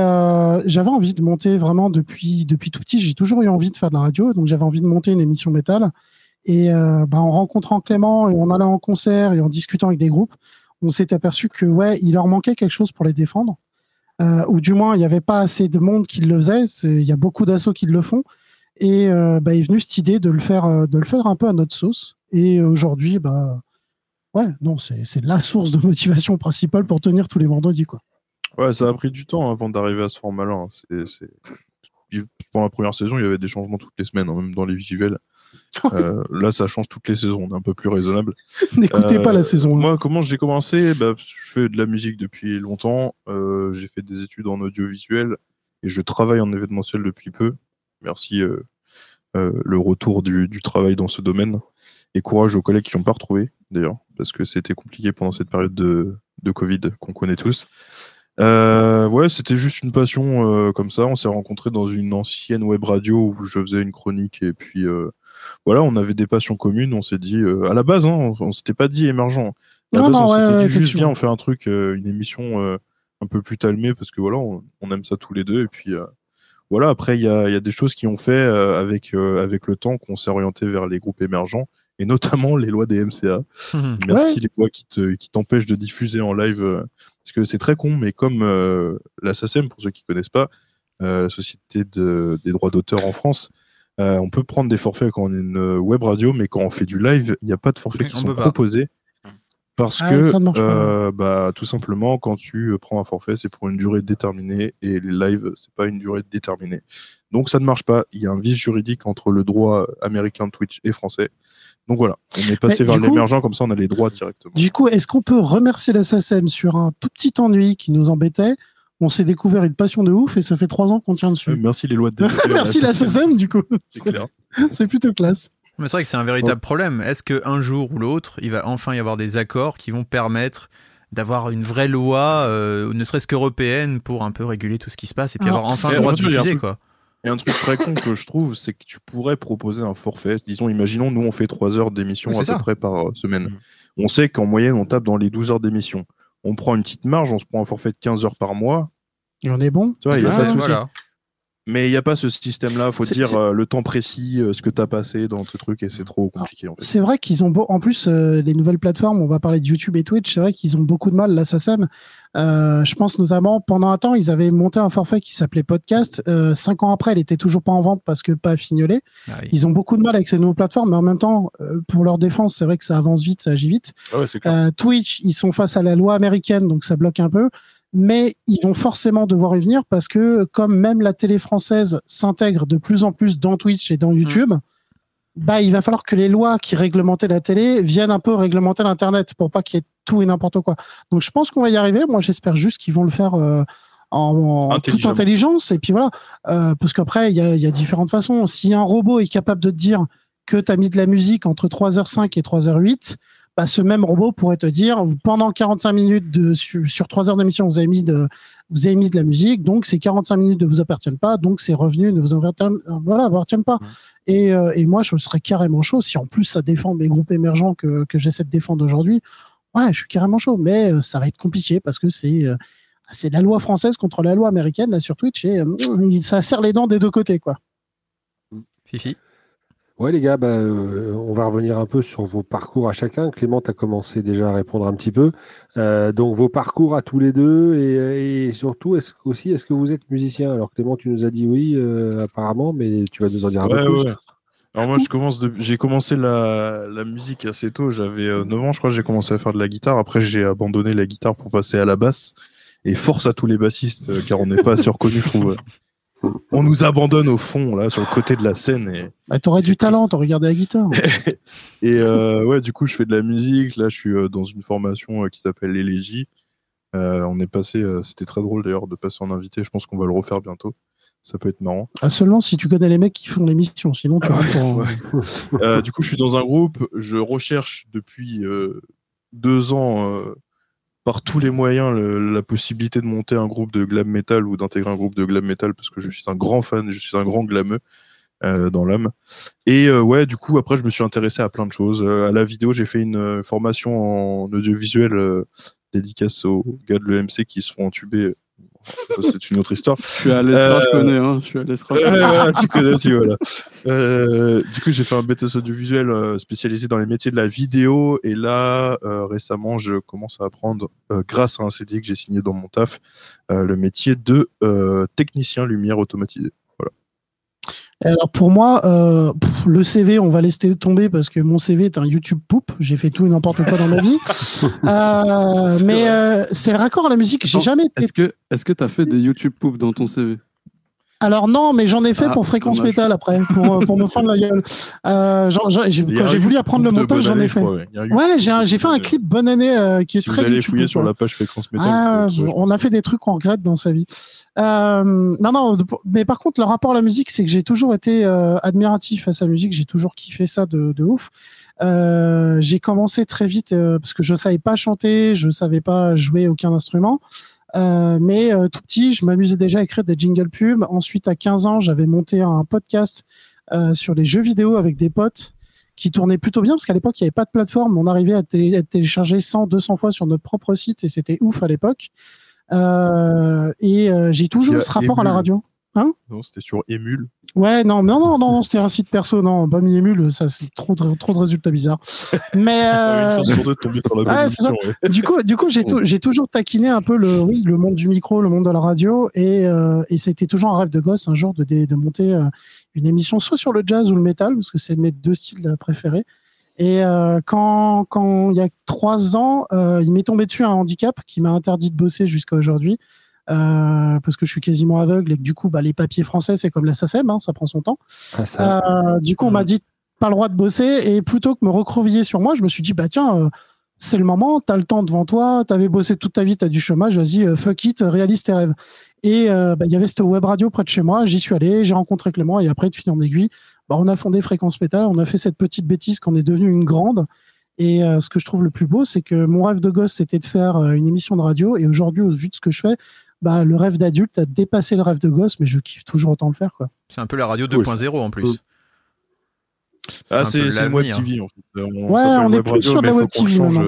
j'avais envie de monter vraiment depuis, depuis tout petit. J'ai toujours eu envie de faire de la radio, donc j'avais envie de monter une émission métal. Et bah, en rencontrant Clément et en allant en concert et en discutant avec des groupes, on s'est aperçu que ouais, il leur manquait quelque chose pour les défendre. Euh, ou du moins, il n'y avait pas assez de monde qui le faisait. Il y a beaucoup d'assauts qui le font. Et euh, bah, est venue cette idée de le faire, euh, un peu à notre sauce. Et aujourd'hui, bah, ouais, non, c'est la source de motivation principale pour tenir tous les vendredis, quoi. Ouais, ça a pris du temps avant d'arriver à ce format-là. hein. C'est, Pendant la première saison, il y avait des changements toutes les semaines, hein, même dans les visuels. Euh, là, ça change toutes les saisons, on est un peu plus raisonnable. N'écoutez Euh, pas la saison. hein. Moi, comment j'ai commencé? Bah, Je fais de la musique depuis longtemps. Euh, j'ai fait des études en audiovisuel et je travaille en événementiel depuis peu. Merci euh, euh, le retour du, du travail dans ce domaine. Et courage aux collègues qui n'ont pas retrouvé, d'ailleurs, parce que c'était compliqué pendant cette période de, de Covid qu'on connaît tous. Euh, ouais, c'était juste une passion euh, comme ça. On s'est rencontrés dans une ancienne web radio où je faisais une chronique et puis euh, voilà, on avait des passions communes. On s'est dit, euh, à la base, hein, on, on s'était pas dit émergent. À la Non, base, non, on ouais, s'était ouais, dit juste viens, on fait un truc, euh, une émission euh, un peu plus talmée parce que voilà, on, on aime ça tous les deux et puis euh, voilà. Après, il y a, il y a des choses qui ont fait euh, avec euh, avec le temps qu'on s'est orienté vers les groupes émergents et notamment les lois des MCA. Merci Ouais. les lois qui te qui t'empêchent de diffuser en live euh, parce que c'est très con, mais comme euh, la SACEM, pour ceux qui connaissent pas, euh, Société de, des droits d'auteur en France, euh, on peut prendre des forfaits quand on est une web radio, mais quand on fait du live, il n'y a pas de forfaits qui On sont proposés. Parce Ah, que, ça ne marche pas. euh, bah, tout simplement, quand tu euh, prends un forfait, c'est pour une durée déterminée et les lives, c'est pas une durée déterminée. Donc ça ne marche pas. Il y a un vice juridique entre le droit américain de Twitch et français. Donc voilà, on est passé Mais vers l'émergent, comme ça on a les droits directement. Du coup, est-ce qu'on peut remercier la SACEM sur un tout petit ennui qui nous embêtait? On s'est découvert une passion de ouf et ça fait trois ans qu'on tient dessus. Euh, merci les lois de Merci la SACEM, du coup. C'est clair. C'est plutôt classe. Mais c'est vrai que c'est un véritable problème. Est-ce qu'un jour ou l'autre, il va enfin y avoir des accords qui vont permettre d'avoir une vraie loi, euh, ne serait-ce qu'européenne, pour un peu réguler tout ce qui se passe et puis avoir enfin le droit de il y a un diffuser, truc- quoi. Et un truc très con que je trouve, c'est que tu pourrais proposer un forfait. Disons, imaginons, nous, on fait 3 heures d'émission Oui, à peu près par euh, semaine. Mhm. On sait qu'en moyenne, on tape dans les 12 heures d'émission. On prend une petite marge, on se prend un forfait de 15 heures par mois. Et on est bon. Tu vois, il y a de souci. voilà. Mais il n'y a pas ce système-là. faut dire euh, le temps précis, euh, ce que tu as passé dans ce truc, et c'est trop compliqué. En fait. C'est vrai qu'ils ont beau. En plus, euh, les nouvelles plateformes, on va parler de YouTube et Twitch, c'est vrai qu'ils ont beaucoup de mal, la SACEM. Euh, je pense notamment, pendant un temps, ils avaient monté un forfait qui s'appelait Podcast. Euh, cinq ans après, il était toujours pas en vente parce que pas fignolé. Ah oui. Ils ont beaucoup de mal avec ces nouvelles plateformes, mais en même temps, euh, pour leur défense, c'est vrai que ça avance vite, ça agit vite. Ah ouais. Euh, Twitch, ils sont face à la loi américaine, donc ça bloque un peu. Mais ils vont forcément devoir y venir parce que comme même la télé française s'intègre de plus en plus dans Twitch et dans YouTube, bah il va falloir que les lois qui réglementaient la télé viennent un peu réglementer l'internet pour pas qu'il y ait tout et n'importe quoi. Donc je pense qu'on va y arriver. Moi j'espère juste qu'ils vont le faire euh, en, en toute intelligence et puis voilà. Euh, parce qu'après il y a, y a différentes façons. Si un robot est capable de te dire que tu as mis de la musique entre 3h05 et 3h08, bah, ce même robot pourrait te dire pendant 45 minutes de, sur, sur 3 heures d'émission, vous avez mis de, vous avez mis de la musique, donc ces 45 minutes ne vous appartiennent pas, donc ces revenus ne vous appartiennent, euh, voilà, appartiennent pas. Et, euh, et moi, je serais carrément chaud si en plus ça défend mes groupes émergents que, que j'essaie de défendre aujourd'hui. Ouais, je suis carrément chaud, mais euh, ça va être compliqué parce que c'est euh, c'est la loi française contre la loi américaine là sur Twitch et euh, ça serre les dents des deux côtés quoi. Fifi Ouais, les gars, bah, euh, on va revenir un peu sur vos parcours à chacun. Clément, tu as commencé déjà à répondre un petit peu. Euh, donc, vos parcours à tous les deux et, et surtout, est-ce, aussi, est-ce que vous êtes musicien? Alors, Clément, tu nous as dit oui, euh, apparemment, mais tu vas nous en dire un Ouais, peu plus. Alors moi, je commence de... j'ai commencé la... la musique assez tôt. J'avais euh, 9 ans, je crois. J'ai commencé à faire de la guitare. Après, j'ai abandonné la guitare pour passer à la basse. Et force à tous les bassistes, euh, car on n'est pas assez reconnus, je trouve. On nous abandonne au fond, là, sur le côté de la scène. Et, Bah, T'aurais du talent, t'aurais regardé la guitare. et euh, ouais, du coup, je fais de la musique. Là, je suis euh, dans une formation euh, qui s'appelle l'élégie. On est passé, c'était très drôle d'ailleurs de passer en invité. Je pense qu'on va le refaire bientôt. Ça peut être marrant. Ah, seulement si tu connais les mecs qui font l'émission, sinon tu en- Ouais. Euh, du coup, je suis dans un groupe. Je recherche depuis deux ans, par tous les moyens, la possibilité de monter un groupe de glam metal ou d'intégrer un groupe de glam metal parce que je suis un grand fan, je suis un grand glameux. euh, dans l'âme. Et euh, ouais, du coup, après, je me suis intéressé à plein de choses. Euh, à la vidéo, j'ai fait une formation en audiovisuel dédicace aux gars de l'EMC qui se font entuber. C'est une autre histoire. Je suis à l'ESRA, je Euh, connais, hein. Je suis à l'ESRA. Ouais, ouais, tu connais voilà. Euh, du coup, j'ai fait un BTS audiovisuel euh, spécialisé dans les métiers de la vidéo. Et là, récemment, je commence à apprendre, grâce à un CD que j'ai signé dans mon taf, le métier de technicien lumière automatisé. Alors pour moi, euh, pff, le CV, on va laisser tomber parce que mon CV est un YouTube poupe. J'ai fait tout et n'importe quoi dans ma vie. Euh, mais euh, c'est le raccord à la musique. J'ai jamais été. Est-ce que est-ce que t'as fait des YouTube poop dans ton CV Alors non, mais j'en ai fait Ah, pour fréquence dommage. métal après, pour, pour me fendre la gueule. Euh, quand j'ai voulu apprendre le montage, j'en ai fait. crois, ouais. J'ai fait un clip bonne année euh, qui est Si très vous allez YouTube, fouiller sur la page Fréquence Métal, Ah, on a fait des trucs qu'on regrette dans sa vie. Euh, non, non, mais par contre, le rapport à la musique, c'est que j'ai toujours été euh, admiratif à sa musique. J'ai toujours kiffé ça de, de ouf. Euh, j'ai commencé très vite euh, parce que je savais pas chanter, je savais pas jouer aucun instrument. Euh, mais euh, tout petit, je m'amusais déjà à écrire des jingle pubs. Ensuite, à 15 ans, j'avais monté un podcast sur les jeux vidéo avec des potes qui tournait plutôt bien parce qu'à l'époque il n'y avait pas de plateforme. On arrivait à, télé- à télécharger 100, 200 fois sur notre propre site et c'était ouf à l'époque. Euh, et euh, j'ai toujours ce rapport à la Emule. radio. Hein? Non, c'était sur Emule. Ouais, non, non, non, non, c'était un site perso, non, pas mis émule, ça c'est trop, de- trop de résultats bizarres. Mais euh, Une chance sur deux de tomber dans la bonne Ouais, c'est ça. émission, ouais. du coup, du coup, j'ai, tou- j'ai toujours taquiné un peu le, oui, le monde du micro, le monde de la radio, et, euh, et c'était toujours un rêve de gosse un jour de, de monter euh, une émission soit sur le jazz ou le métal, parce que c'est mes deux styles préférés. Et euh, quand, quand il y a trois ans, euh, il m'est tombé dessus un handicap qui m'a interdit de bosser jusqu'à aujourd'hui. euh, parce que je suis quasiment aveugle et que du coup, bah, les papiers français, c'est comme la SACEM, hein, ça prend son temps. Ah, ça. Euh, du coup, on m'a dit pas le droit de bosser et plutôt que me recroqueviller sur moi, je me suis dit bah tiens, euh, c'est le moment, t'as le temps devant toi, t'avais bossé toute ta vie, t'as du chômage, vas-y, euh, fuck it, réalise tes rêves. Et euh, bah, il y avait cette web radio près de chez moi, j'y suis allé, j'ai rencontré Clément et après de fil en aiguille, bah, on a fondé Fréquence Métal, on a fait cette petite bêtise qu'on est devenu une grande. Et euh, ce que je trouve le plus beau, c'est que mon rêve de gosse, c'était de faire euh, une émission de radio. Et aujourd'hui, au vu de ce que je fais, bah, le rêve d'adulte a dépassé le rêve de gosse, mais je kiffe toujours autant le faire. Quoi. C'est un peu la radio Cool, 2.0 en plus. Ah, c'est web. TV en fait. Euh, On Ouais, on est web plus radio, sur la web TV change,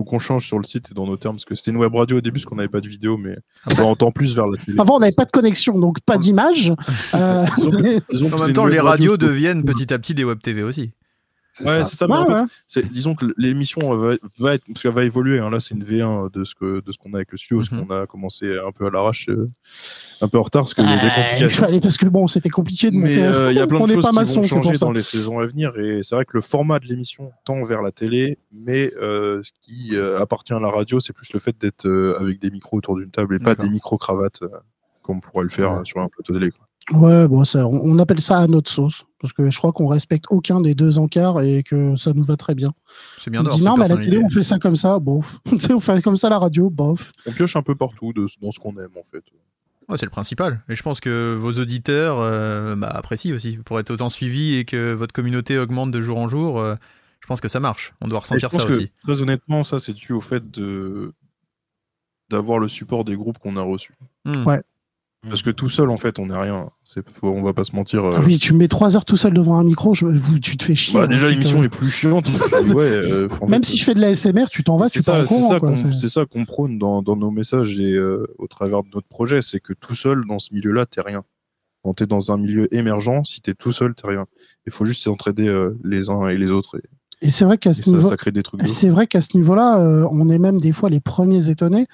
faut qu'on change sur le site et dans nos termes parce que c'était une web radio au début parce qu'on n'avait pas de vidéo, mais on entend plus vers la télé. Avant, on n'avait pas de connexion, donc pas d'image. Euh, En même temps, les radio radios deviennent petit à petit des web TV aussi. Ouais, c'est ça. Mais Ouais, en fait, ouais. c'est- disons que l'émission va, va être, parce qu'elle va évoluer. Hein, là, c'est une V1 de ce que de ce qu'on a avec le studio, parce Mhm. qu'on a commencé un peu à l'arrache, euh, un peu en retard parce qu'il y a des il complications. fallait parce que bon, c'était compliqué de Mais monter. euh, il y a plein de choses pas qui maçon, vont changer dans les saisons à venir. Et c'est vrai que le format de l'émission tend vers la télé, mais euh, ce qui euh, appartient à la radio, c'est plus le fait d'être euh, avec des micros autour d'une table et pas des micro-cravates euh, comme on pourrait le faire sur un plateau télé. quoi. Ouais, bon, ça, on, on appelle ça à notre sauce, parce que je crois qu'on respecte aucun des deux encarts et que ça nous va très bien. C'est bien on dit non, mais à la télé, on fait ça comme ça, bof. On fait comme ça à la radio, bof. On pioche un peu partout de, dans ce qu'on aime en fait. Ouais, c'est le principal. Et je pense que vos auditeurs euh, bah, apprécient aussi. Pour être autant suivi et que votre communauté augmente de jour en jour, euh, je pense que ça marche. On doit ressentir ça que, aussi. Très honnêtement, ça c'est dû au fait de d'avoir le support des groupes qu'on a reçus. Hmm. Ouais. Parce que tout seul, en fait, on n'est rien. C'est, faut- on va pas se mentir. euh, Ah oui, tu me mets trois heures tout seul devant un micro, je, vous, tu te fais chier. bah, hein, déjà, l'émission est plus chiante. ouais, euh, Même fait, si je fais de la SMR, tu t'en vas, tu c'est pars c'est ça qu'on, c'est- c'est ça qu'on prône dans, dans nos messages et euh, au travers de notre projet, c'est que tout seul dans ce milieu-là, t'es rien. Quand t'es dans un milieu émergent, si t'es tout seul, t'es rien. Il faut juste s'entraider euh, les uns et les autres et, Et c'est vrai qu'à ce niveau. C'est vrai qu'à niveau-là, euh, on est même des fois les premiers étonnés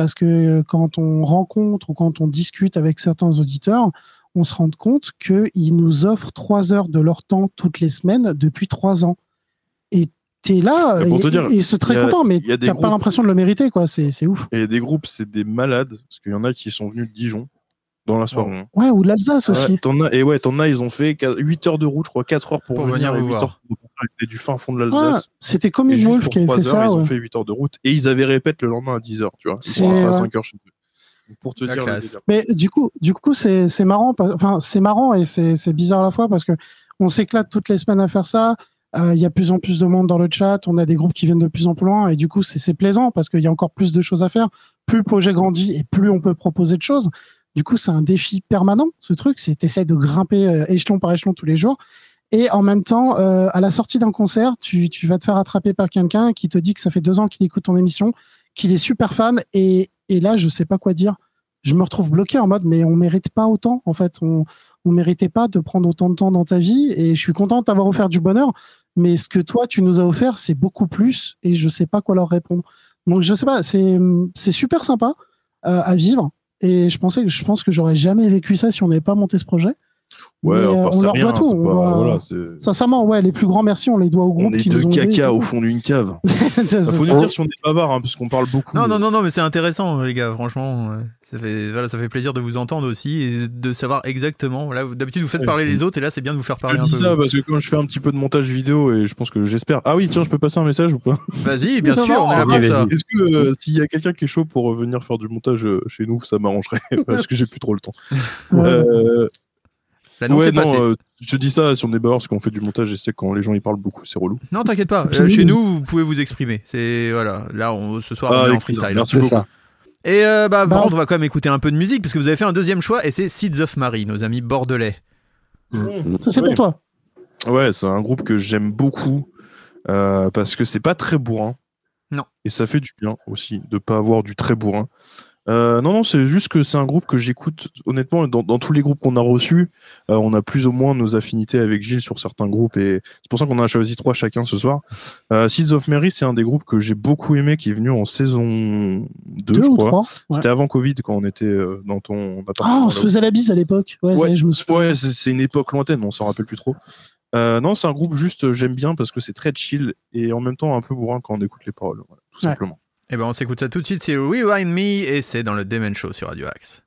parce que euh, quand on rencontre ou quand on discute avec certains auditeurs, on se rend compte qu'ils nous offrent trois heures de leur temps toutes les semaines depuis trois ans. Et t'es là et, te dire, et très a- contents, mais t'as pas l'impression de le mériter, quoi. C'est c'est ouf. Et des groupes, c'est des malades, parce qu'il y en a qui sont venus de Dijon dans la soirée. hein. Ouais, ou de l'Alsace Ouais, aussi. et ouais, t'en as, ils ont fait 8 heures de route, je crois, 4 heures pour, Pour venir, venir et vous 8 voir. heures pour rentrer du fin fond de Ouais, l'Alsace. C'était comme une Wolf qui avait 3 fait heures, ça. ils ont ouais. fait 8 heures de route. Et ils avaient répète le lendemain à 10 heures, tu vois. C'est- à ouais. 5 heures chez eux. Pour te La dire. Mais du coup, du coup, c'est c'est marrant. Enfin, c'est marrant et c'est c'est bizarre à la fois parce que on s'éclate toutes les semaines à faire ça. Euh, Il y a plus en plus de monde dans le chat. On a des groupes qui viennent de plus en plus loin et du coup, c'est c'est plaisant parce qu'il y a encore plus de choses à faire. Plus le projet grandit et plus on peut proposer de choses. Du coup, c'est un défi permanent, ce truc. C'est t'essaies de grimper euh, échelon par échelon tous les jours. Et en même temps, euh, à la sortie d'un concert, tu, vas te faire attraper par quelqu'un qui te dit que ça fait deux ans qu'il écoute ton émission, qu'il est super fan. Et, là, je sais pas quoi dire. Je me retrouve bloqué en mode, mais on mérite pas autant. En fait, on, on méritait pas de prendre autant de temps dans ta vie. Et je suis content de t'avoir offert du bonheur. Mais ce que toi, tu nous as offert, c'est beaucoup plus. Et je sais pas quoi leur répondre. Donc, je sais pas. C'est, c'est super sympa euh, à vivre. Et je pensais que je pense que j'aurais jamais vécu ça si on n'avait pas monté ce projet. Ouais, Mais, enfin, euh, c'est on leur rien, doit tout. on pas- doit- voilà, Sincèrement, ouais, les plus grands merci, on les doit au groupe On est qui de nous ont aidés et caca au fond d'une cave. Faut ça. nous dire si on est bavard, hein, parce qu'on parle beaucoup. Non, mais- non, non, non, mais c'est intéressant, les gars. Franchement, ça fait, voilà, ça fait plaisir de vous entendre aussi et de savoir exactement. Voilà, d'habitude, vous faites Ouais. parler les autres et là, c'est bien de vous faire Je parler un dis peu. ça parce que quand je fais un petit peu de montage vidéo et je pense que j'espère. Ah oui, tiens, je peux passer un message ou pas? Vas-y, bien Non, sûr, non, on est là pour ça. Est-ce que euh, s'il y a quelqu'un qui est chaud pour venir faire du montage euh, chez nous, ça m'arrangerait parce que j'ai plus trop le temps. Ouais. L'annonce ouais, est non, passée. euh, je dis ça si on est bavard parce qu'on fait du montage et c'est quand les gens ils parlent beaucoup, c'est relou. Non, t'inquiète pas. Euh, chez nous- vous pouvez vous exprimer. C'est voilà. Là, on, ce soir, Ah, on est en freestyle. Merci C'est beaucoup. ça. Et euh, bah, Bah, on va quand même écouter un peu de musique parce que vous avez fait un deuxième choix et c'est Seeds of Marie, nos amis bordelais. Ça, c'est Ouais. pour toi. Ouais, c'est un groupe que j'aime beaucoup euh, parce que c'est pas très bourrin. Non. Et ça fait du bien aussi de pas avoir du très bourrin. Euh, non, non, c'est juste que c'est un groupe que j'écoute honnêtement. Dans, dans tous les groupes qu'on a reçus, euh, on a plus ou moins nos affinités avec Gilles sur certains groupes et c'est pour ça qu'on a choisi trois chacun ce soir. Euh, Seeds of Mary, c'est un des groupes que j'ai beaucoup aimé qui est venu en saison 2, Deux je crois. Ouais. C'était avant Covid quand on était dans ton Ah, appartement. on se faisait la bise à l'époque. Ouais, je me souviens. Ouais, c'est une époque lointaine, on s'en rappelle plus trop. Euh, non, c'est un groupe juste, j'aime bien parce que c'est très chill et en même temps un peu bourrin quand on écoute les paroles, voilà, tout Ouais. simplement. Et ben, on s'écoute ça tout de suite. C'est Rewind Me et c'est dans le Demen Show sur Radio Axe.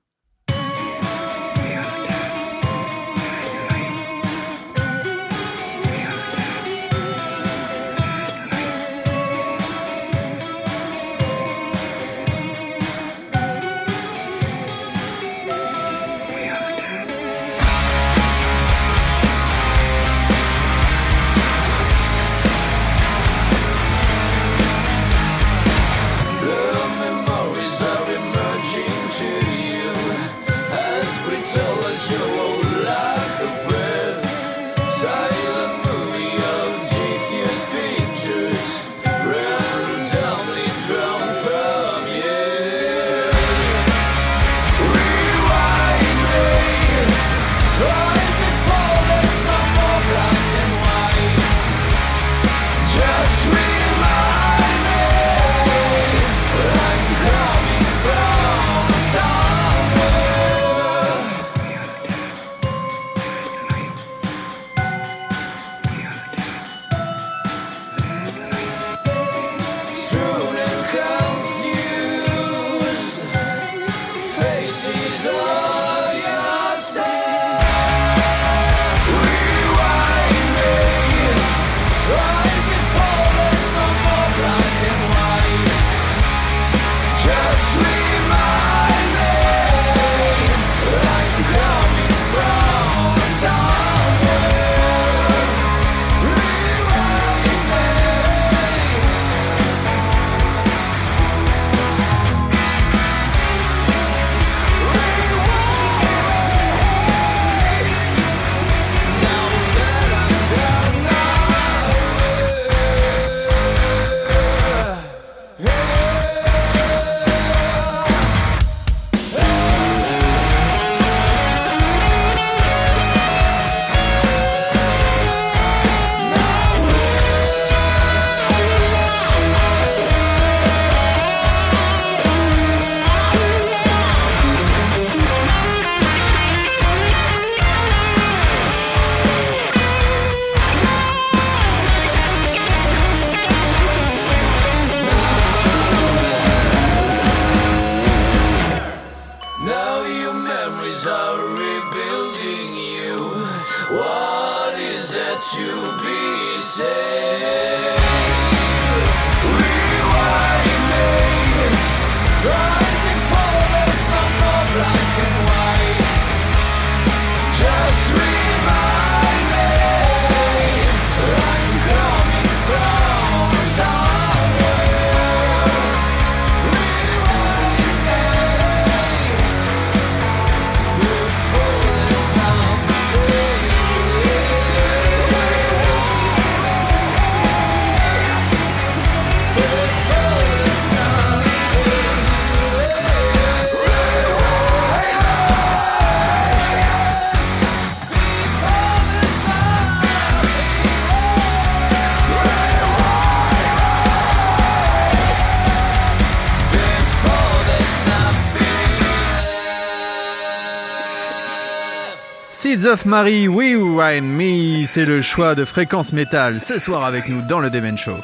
Seeds of Mary, We Wine Me, c'est le choix de Fréquence Métal ce soir avec nous dans le Demen Show.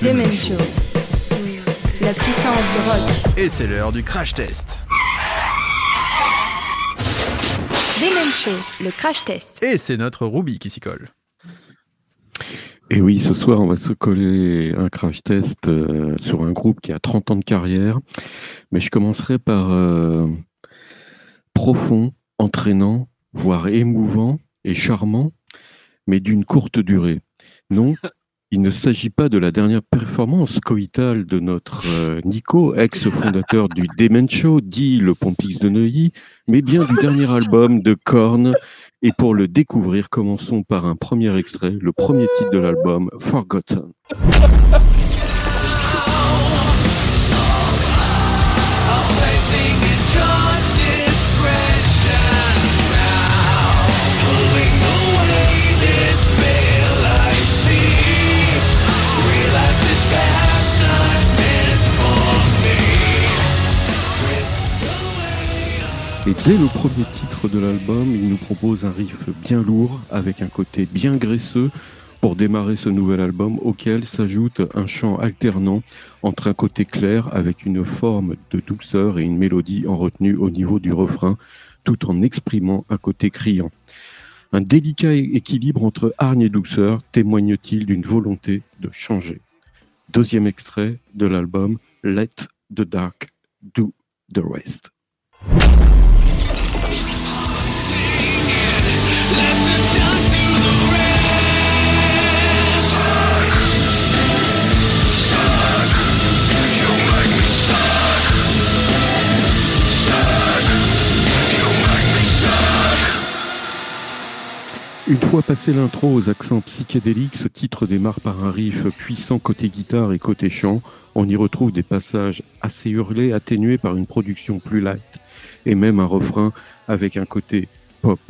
Demen Show. La puissance du rock. Et c'est l'heure du crash test. Demen Show, le crash test. Et c'est notre Ruby qui s'y colle. Et oui, ce soir, on va se coller un crash test euh, sur un groupe qui a 30 ans de carrière. Mais je commencerai par euh, profond, entraînant, voire émouvant et charmant, mais d'une courte durée. Non, il ne s'agit pas de la dernière performance coïtale de notre euh, Nico, ex-fondateur du Demen Show, dit le Pompix de Neuilly, mais bien du dernier album de Korn. Et pour le découvrir, commençons par un premier extrait, le premier titre de l'album, Forgotten. Dès le premier titre de l'album, il nous propose un riff bien lourd, avec un côté bien graisseux, pour démarrer ce nouvel album, auquel s'ajoute un chant alternant entre un côté clair, avec une forme de douceur et une mélodie en retenue au niveau du refrain, tout en exprimant un côté criant. Un délicat équilibre entre hargne et douceur témoigne-t-il d'une volonté de changer. Deuxième extrait de l'album, Let the Dark Do the Rest. Une fois passé l'intro aux accents psychédéliques, ce titre démarre par un riff puissant côté guitare et côté chant. On y retrouve des passages assez hurlés, atténués par une production plus light, et même un refrain avec un côté pop.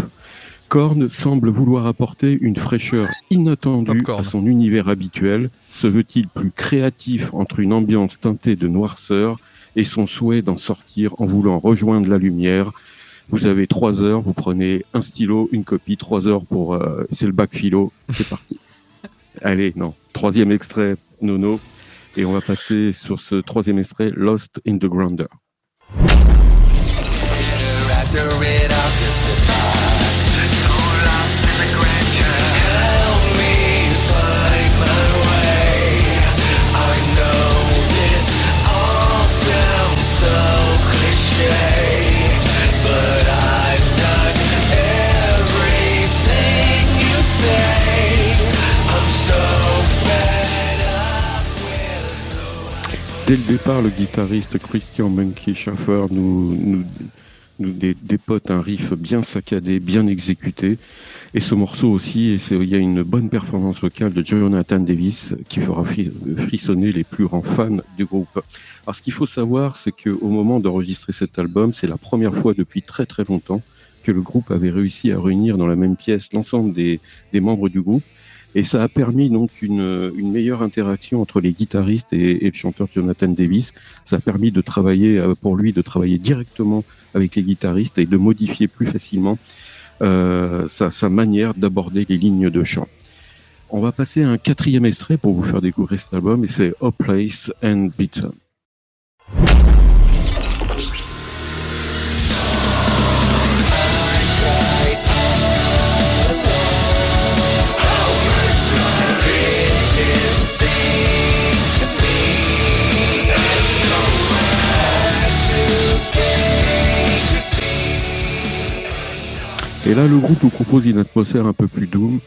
Korn semble vouloir apporter une fraîcheur inattendue à son univers habituel. Se veut-il plus créatif entre une ambiance teintée de noirceur et son souhait d'en sortir en voulant rejoindre la lumière? Vous avez trois heures, vous prenez un stylo, une copie, trois heures pour... euh, c'est le bac philo, c'est parti. Allez, non. Troisième extrait, Nono. Et on va passer sur ce troisième extrait, Lost in the Grounder. Dès le départ, le guitariste Christian Monkey Schaffer nous, nous, nous dé- dépote un riff bien saccadé, bien exécuté. Et ce morceau aussi, il y a une bonne performance vocale de Jonathan Davis qui fera fri- frissonner les plus grands fans du groupe. Alors ce qu'il faut savoir, c'est qu'au moment d'enregistrer cet album, c'est la première fois depuis très très longtemps que le groupe avait réussi à réunir dans la même pièce l'ensemble des membres du groupe. Et ça a permis donc une, une meilleure interaction entre les guitaristes et, et le chanteur Jonathan Davis. Ça a permis de travailler, euh, pour lui, de travailler directement avec les guitaristes et de modifier plus facilement euh, sa, sa manière d'aborder les lignes de chant. On va passer à un quatrième extrait pour vous faire découvrir cet album et c'est A Place and Beaten. Et là, le groupe nous propose une atmosphère un peu plus doom,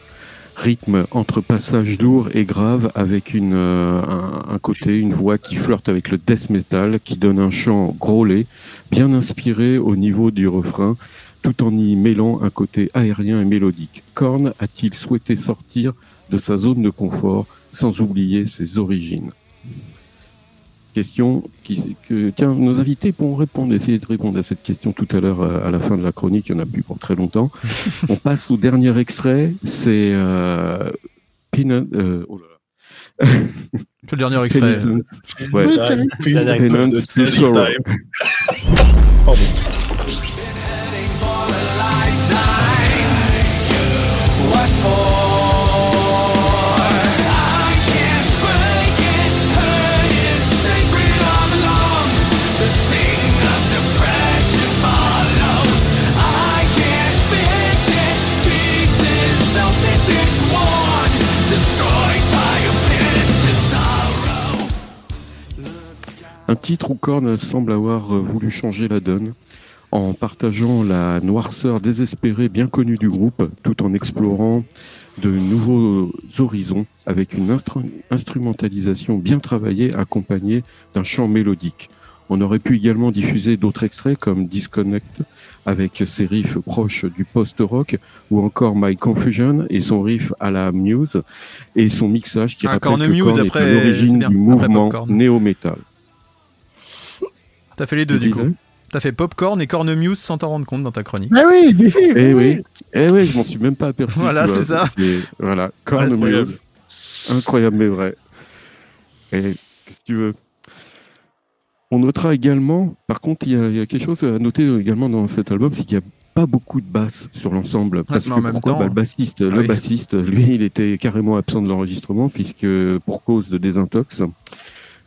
rythme entre passages lourds et graves, avec euh, un, un côté, une voix qui flirte avec le death metal, qui donne un chant grôlé, bien inspiré au niveau du refrain, tout en y mêlant un côté aérien et mélodique. Korn a-t-il souhaité sortir de sa zone de confort sans oublier ses origines? question que tiens, nos invités pourront répondre, essayer de répondre à cette question tout à l'heure euh, à la fin de la chronique, il n'y en a plus pour très longtemps. On passe au dernier extrait, c'est euh, Peanut. Euh, oh là là. le dernier extrait. Un titre où Korn semble avoir euh, voulu changer la donne en partageant la noirceur désespérée bien connue du groupe tout en explorant de nouveaux horizons avec une instru- instrumentalisation bien travaillée accompagnée d'un chant mélodique. On aurait pu également diffuser d'autres extraits comme Disconnect avec ses riffs proches du post-rock ou encore My Confusion et son riff à la Muse et son mixage qui Ah, rappelle que Korn est après, à l'origine du mouvement néo-metal. T'as fait les deux du coup. T'as fait Popcorn et Cornemuse sans t'en rendre compte dans ta chronique. Mais oui, mais oui, Eh oui, eh oui, je m'en suis même pas aperçu. Voilà, c'est ça. Et voilà, Korn Incroyable. Muse. Incroyable mais vrai. Et qu'est-ce que tu veux? On notera également, par contre, il y, a, y quelque chose à noter également dans cet album, c'est qu'il n'y a pas beaucoup de basse sur l'ensemble. Parce mais que en même pourquoi temps- Bah, Le bassiste, Ah le oui. bassiste, lui, il était carrément absent de l'enregistrement puisque pour cause de désintox.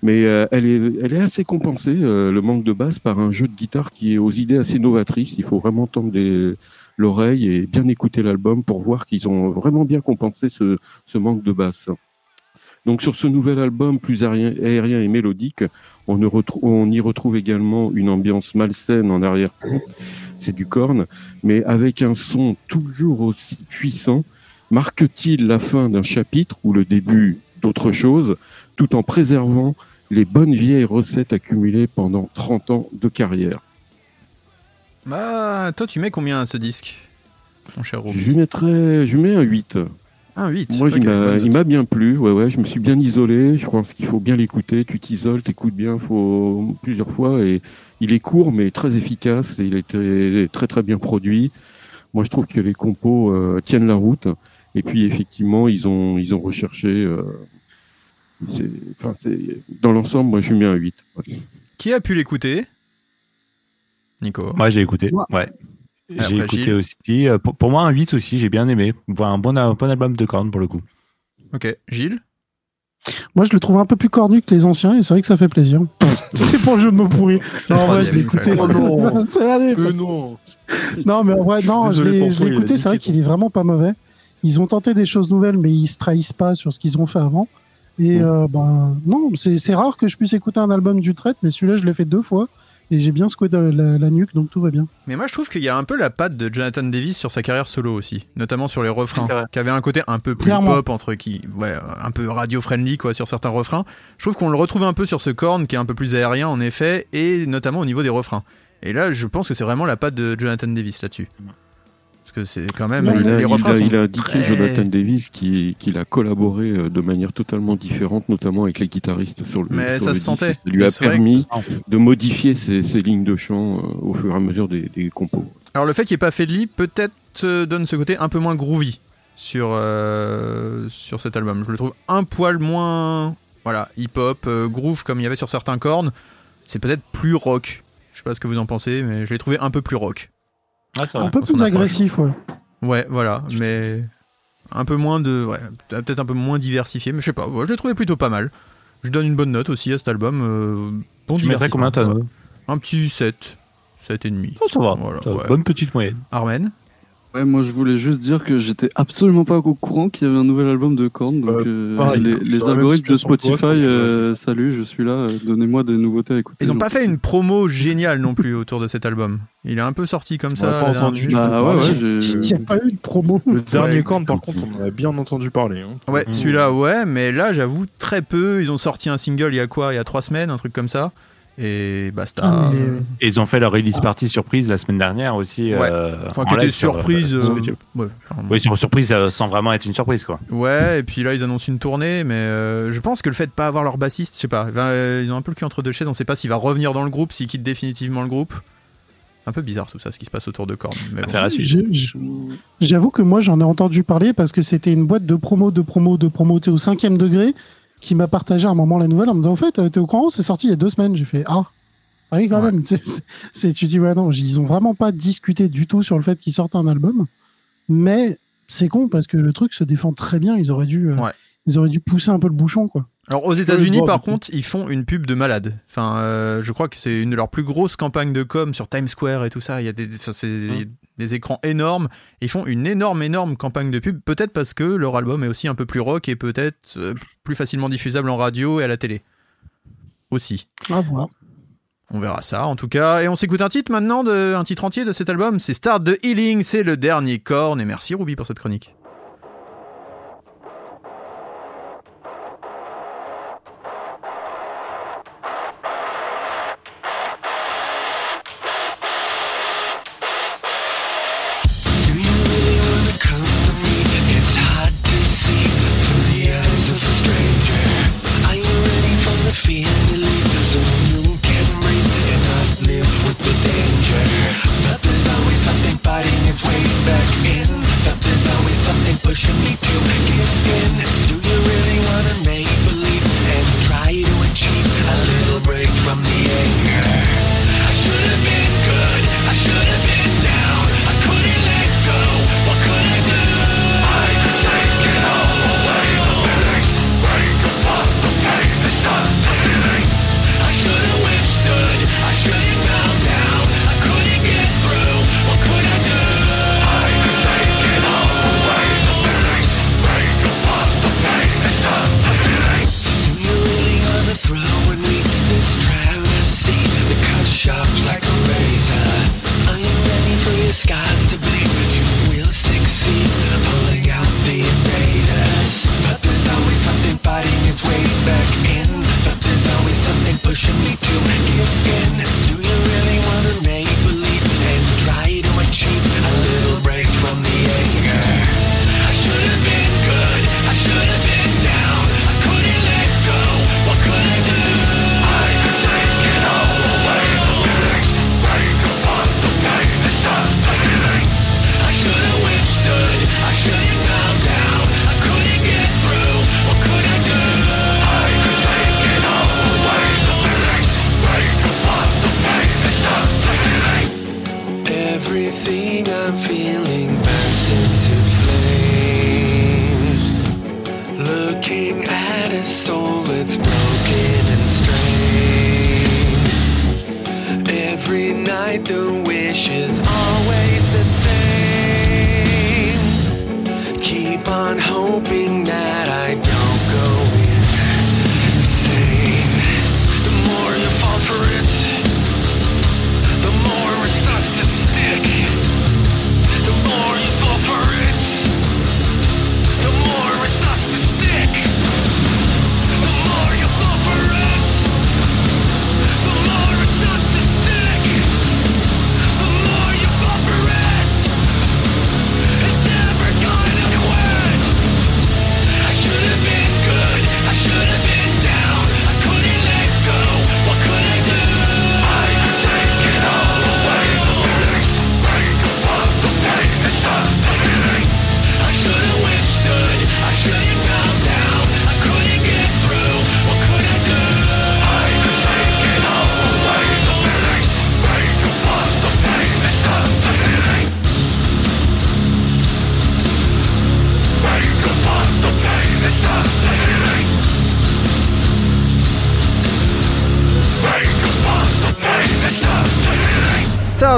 Mais euh, elle, est, assez compensée, euh, le manque de basse, par un jeu de guitare qui est aux idées assez novatrices. Il faut vraiment tendre l'oreille et bien écouter l'album pour voir qu'ils ont vraiment bien compensé ce, manque de basse. Donc sur ce nouvel album plus aérien, et mélodique, on, on y retrouve également une ambiance malsaine en arrière-plan, c'est du corne, mais avec un son toujours aussi puissant. Marque-t-il la fin d'un chapitre ou le début d'autre chose, tout en préservant les bonnes vieilles recettes accumulées pendant 30 ans de carrière Bah, toi, tu mets combien à ce disque Mon cher Je Ruby. lui mettrais, je lui mets un 8. Un 8. Moi, il m'a- bien plu. Ouais, ouais, je me suis bien isolé. Je pense qu'il faut bien l'écouter. Tu t'isoles, t'écoutes bien, faut plusieurs fois. Et il est court, mais très efficace. Et il était très très bien produit. Moi, je trouve que les compos euh, tiennent la route. Et puis, effectivement, ils ont ils ont recherché. euh, enfin, c'est dans l'ensemble, moi, je lui mets un 8. Ouais. Qui a pu l'écouter? Nico. Moi, j'ai écouté. Ouais. Après, J'ai écouté Gilles. aussi. Euh, Pour, pour moi, un 8 aussi, j'ai bien aimé. Voilà, Un bon, un bon album de Korn pour le coup. Ok. Gilles? Moi, je le trouve un peu plus cornu que les anciens et c'est vrai que ça fait plaisir. C'était pour le jeu de mots pourris. Non, en vrai, je l'ai écouté. Oh non. C'est- allez, Euh, non. Non, mais en vrai, non, Désolé je l'ai écouté. C'est vrai qu'il est vraiment pas mauvais. Ils ont tenté des choses nouvelles, mais ils se trahissent pas sur ce qu'ils ont fait avant. Et euh, ben non, c'est c'est rare que je puisse écouter un album du trait, mais celui-là, je l'ai fait deux fois et j'ai bien secoué de la, la nuque, donc tout va bien. Mais moi, je trouve qu'il y a un peu la patte de Jonathan Davis sur sa carrière solo aussi, notamment sur les refrains, qui avait un côté un peu plus Clairement. pop entre qui, ouais, un peu radio friendly quoi sur certains refrains. Je trouve qu'on le retrouve un peu sur ce corn qui est un peu plus aérien en effet, et notamment au niveau des refrains. Et là, je pense que c'est vraiment la patte de Jonathan Davis là-dessus. Que c'est quand même il, a, les il a- sont il a indiqué très- Jonathan Davis qui- qu'il a collaboré euh, de manière totalement différente, notamment avec les guitaristes sur le. Mais sur ça le se sentait. Ça lui a permis de modifier ses, ses lignes de chant euh, au fur et à mesure des, des compos. Alors le fait qu'il n'y ait pas fait de lit peut-être euh, donne ce côté un peu moins groovy sur, euh, sur cet album. Je le trouve un poil moins voilà, hip-hop, euh, groove comme il y avait sur certains cornes. C'est peut-être plus rock. Je sais pas ce que vous en pensez, mais je l'ai trouvé un peu plus rock. Ah, Un peu plus agressif, ouais. Ouais, voilà, mais un peu moins de... Ouais, peut-être un peu moins diversifié, mais je sais pas. ouais, je l'ai trouvé plutôt pas mal. Je donne une bonne note aussi à cet album. euh, bon Tu mettrais combien toi ouais. Un petit 7. 7 et demi. Oh, ça va. Voilà, Ça va. ouais. Bonne petite moyenne. Armen Ouais, moi je voulais juste dire que j'étais absolument pas au courant qu'il y avait un nouvel album de Korn. Donc Euh, euh, pareil, les, algorithmes de Spotify, euh, salut, je suis là. euh, Donnez-moi des nouveautés à écouter. Ils ont pas fait une promo géniale non plus autour de cet album. Il est un peu sorti comme On ça. pas entendu Bah ouais, ouais, j'ai. Il n'y a pas eu de promo. Le dernier Ouais. corne, par contre, on en a bien entendu parler. hein. Ouais, celui-là, ouais, mais là, j'avoue, très peu. Ils ont sorti un single il y a quoi Il y a trois semaines, un truc comme ça. Et basta. Ah, mais- Et ils ont fait leur release party surprise la semaine dernière aussi. Ouais. euh, Enfin, en qui était euh, surprise. sur euh, YouTube. ouais, enfin, Oui, sur surprise euh, sans vraiment être une surprise quoi. ouais, et puis là, ils annoncent une tournée, mais euh, je pense que le fait de pas avoir leur bassiste, je sais pas, ben, euh, ils ont un peu le cul entre deux chaises. On sait pas s'il va revenir dans le groupe, s'il quitte définitivement le groupe. Un peu bizarre tout ça, ce qui se passe autour de Korn. Mais bon. Affaire à suivre. J'ai- j'ai- J'avoue que moi j'en ai entendu parler parce que c'était une boîte de promo, de promo, de promo, tu sais, au cinquième degré qui m'a partagé à un moment la nouvelle en me disant en fait euh, t'es au courant c'est sorti il y a deux semaines. J'ai fait ah ah oui quand Ouais. même. C'est tu dis ouais non ils ont vraiment pas discuté du tout sur le fait qu'ils sortent un album. Mais c'est con parce que le truc se défend très bien. Ils auraient dû euh, ils auraient dû pousser un peu le bouchon quoi. Alors aux États-Unis, par contre, ils font une pub de malade. Enfin, euh, je crois que c'est une de leurs plus grosses campagnes de com sur Times Square et tout ça. Il y a des, enfin, c'est- a des écrans énormes. Ils font une énorme, énorme campagne de pub. Peut-être parce que leur album est aussi un peu plus rock et peut-être euh, plus facilement diffusable en radio et à la télé. Aussi. On verra ça en tout cas. Et on s'écoute un titre maintenant, de, un titre entier de cet album. C'est Start de Healing, c'est le dernier corne. Et merci Ruby pour cette chronique. Pushing me to give in.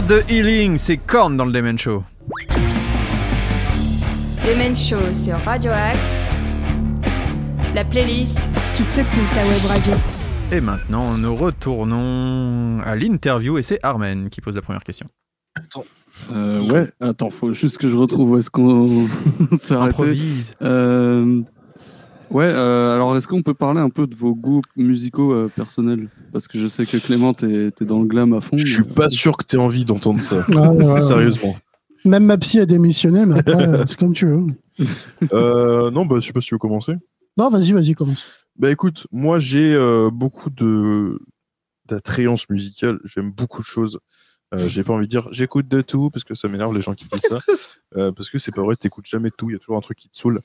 De Healing, c'est Korn dans le Demen Show. Demen Show sur Radio Axe. La playlist qui secoue ta web radio. Et maintenant, nous retournons à l'interview et c'est Armen qui pose la première question. Euh, ouais, attends, faut juste que je retrouve où est-ce qu'on s'est arrêté. Improvise. Euh, ouais, euh, est-ce qu'on peut parler un peu de vos goûts musicaux euh, personnels? Parce que je sais que Clément, t'es t'es dans le glam à fond. Je suis pas sûr que t'aies envie d'entendre ça. Ouais. Sérieusement. Même ma psy a démissionné, mais après, c'est comme tu veux. Euh, non, bah, je sais pas si tu veux commencer. Non, vas-y, vas-y, commence. Bah écoute, moi j'ai euh, beaucoup de d'attrayance musicale. J'aime beaucoup de choses. Euh, j'ai pas envie de dire j'écoute de tout parce que ça m'énerve les gens qui disent ça. Euh, parce que c'est pas vrai, t'écoutes jamais tout. Il y a toujours un truc qui te saoule.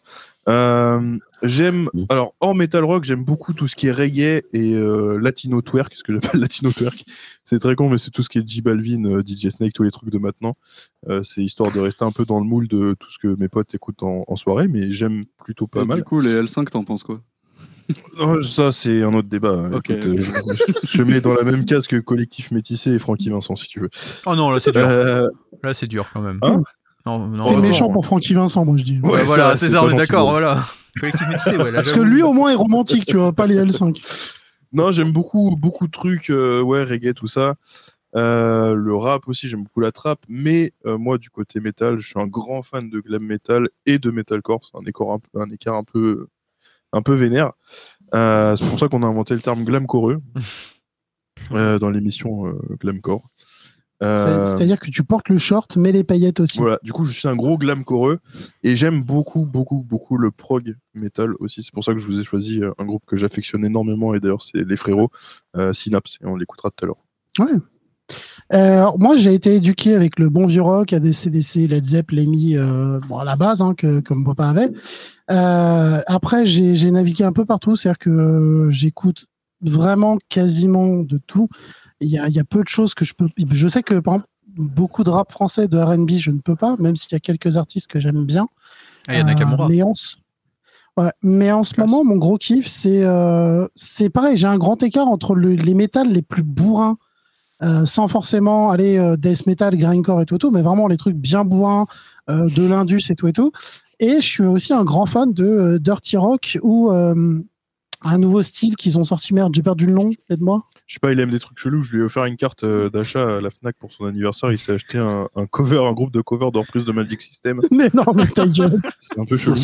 Euh, j'aime alors hors metal rock, j'aime beaucoup tout ce qui est reggae et latino twerk, ce que j'appelle latino twerk. C'est très con, mais c'est tout ce qui est J Balvin, DJ Snake, tous les trucs de maintenant. C'est histoire de rester un peu dans le moule de tout ce que mes potes écoutent en, en soirée, mais j'aime plutôt pas Et mal. Du coup, les L5, t'en penses quoi? Non, ça, c'est un autre débat. Écoute, euh, je, je mets dans la même case que Collectif Métissé et Francky Vincent, si tu veux. Oh non, là c'est dur. Euh, Là c'est dur quand même. Hein non, non, T'es non. méchant pour Francky Vincent, moi je dis. Ouais, Ouais, voilà, ça, c'est ça, on est d'accord, voilà. Collectif métissé, ouais. là, Parce que lui, au moins, est romantique, tu vois, pas les L5. Non, j'aime beaucoup, beaucoup de trucs, euh, ouais, reggae, tout ça. Euh, le rap aussi, j'aime beaucoup la trap. Mais euh, moi, du côté métal, je suis un grand fan de glam metal et de metalcore. C'est un écart un, peu- un écart un peu, un peu vénère. Euh, c'est pour ça qu'on a inventé le terme glamcoreux euh, dans l'émission euh, glamcore. C'est- C'est-à-dire que tu portes le short, mais les paillettes aussi. voilà, du coup, je suis un gros glamcoreux et j'aime beaucoup, beaucoup, beaucoup le prog metal aussi. C'est pour ça que je vous ai choisi un groupe que j'affectionne énormément et d'ailleurs, c'est les frérots Synapse et on l'écoutera tout à l'heure. Ouais. Euh, moi, j'ai été éduqué avec le bon vieux rock, ADCDC, Led Zepp, Lemmy, euh, bon, à la base, hein, que, que mon papa avait. Euh, après, j'ai navigué un peu partout, c'est-à-dire que j'écoute vraiment quasiment de tout. Il y a, il y a peu de choses que je peux. Je sais que, par exemple, beaucoup de rap français, de RB, je ne peux pas, même s'il y a quelques artistes que j'aime bien. Ah, il y a Nakamura. Mais en, ouais, mais en ce moment, mon gros kiff, c'est euh, c'est pareil. J'ai un grand écart entre le- les métals les plus bourrins, euh, sans forcément aller euh, death metal, grindcore et tout, et tout, mais vraiment les trucs bien bourrins, euh, de l'indus et tout et tout. Et je suis aussi un grand fan de dirty rock ou un nouveau style qu'ils ont sorti. Merde, j'ai perdu le nom. Aide-moi. Je sais pas, il aime des trucs chelous. Je lui ai offert une carte euh, d'achat à la Fnac pour son anniversaire. Il s'est acheté un, un cover, un groupe de covers d'Or plus de Magic System. mais non, mais ta gueule. C'est un peu chelou.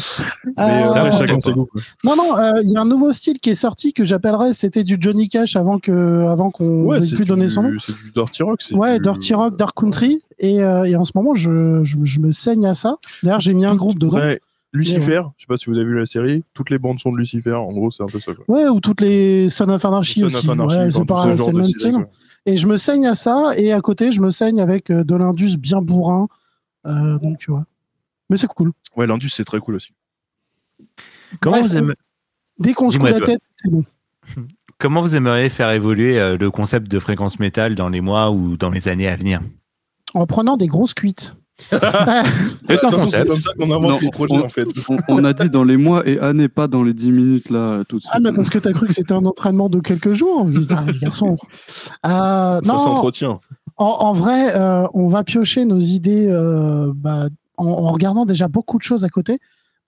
Mais Euh, euh, après, ouais, chacun ouais. ses goûts. quoi. Non, non, euh, il y a un nouveau style qui est sorti que j'appellerais c'était du Johnny Cash avant que avant qu'on Ouais, ne c'est plus donner son nom. c'est du dirty rock. c'est Ouais, du- Dirty Rock, Dark Country. Et, euh, et en ce moment, je, je, je me saigne à ça. D'ailleurs, j'ai mis un groupe dedans. Ouais, Lucifer, je sais pas si vous avez vu la série, toutes les bandes sont de Lucifer, en gros c'est un peu ça. Quoi. Ouais, ou toutes les Son of Anarchy Son aussi. of Anarchy, ouais, c'est ce c'est le de même style, quoi. Et je me saigne à ça. Et à côté, je me saigne avec euh, de l'Indus bien bourrin. Euh, donc, tu vois. Mais c'est cool. Ouais, l'Indus c'est très cool aussi. Comment Bref, vous aimez- Dès qu'on se Dis-moi, la tête, c'est bon. Comment vous aimeriez faire évoluer euh, le concept de fréquence métal dans les mois ou dans les années à venir? En prenant des grosses cuites. C'est un Attention, concept. c'est comme ça qu'on invente les projets on, en fait. on- on a dit dans les mois et années, pas dans les 10 minutes là, tout de suite. Ah, mais parce que t'as cru que c'était un entraînement de quelques jours, putain, garçon. Euh, Ça non, s'entretient. En, en vrai, euh, on va piocher nos idées euh, bah, en, en regardant déjà beaucoup de choses à côté.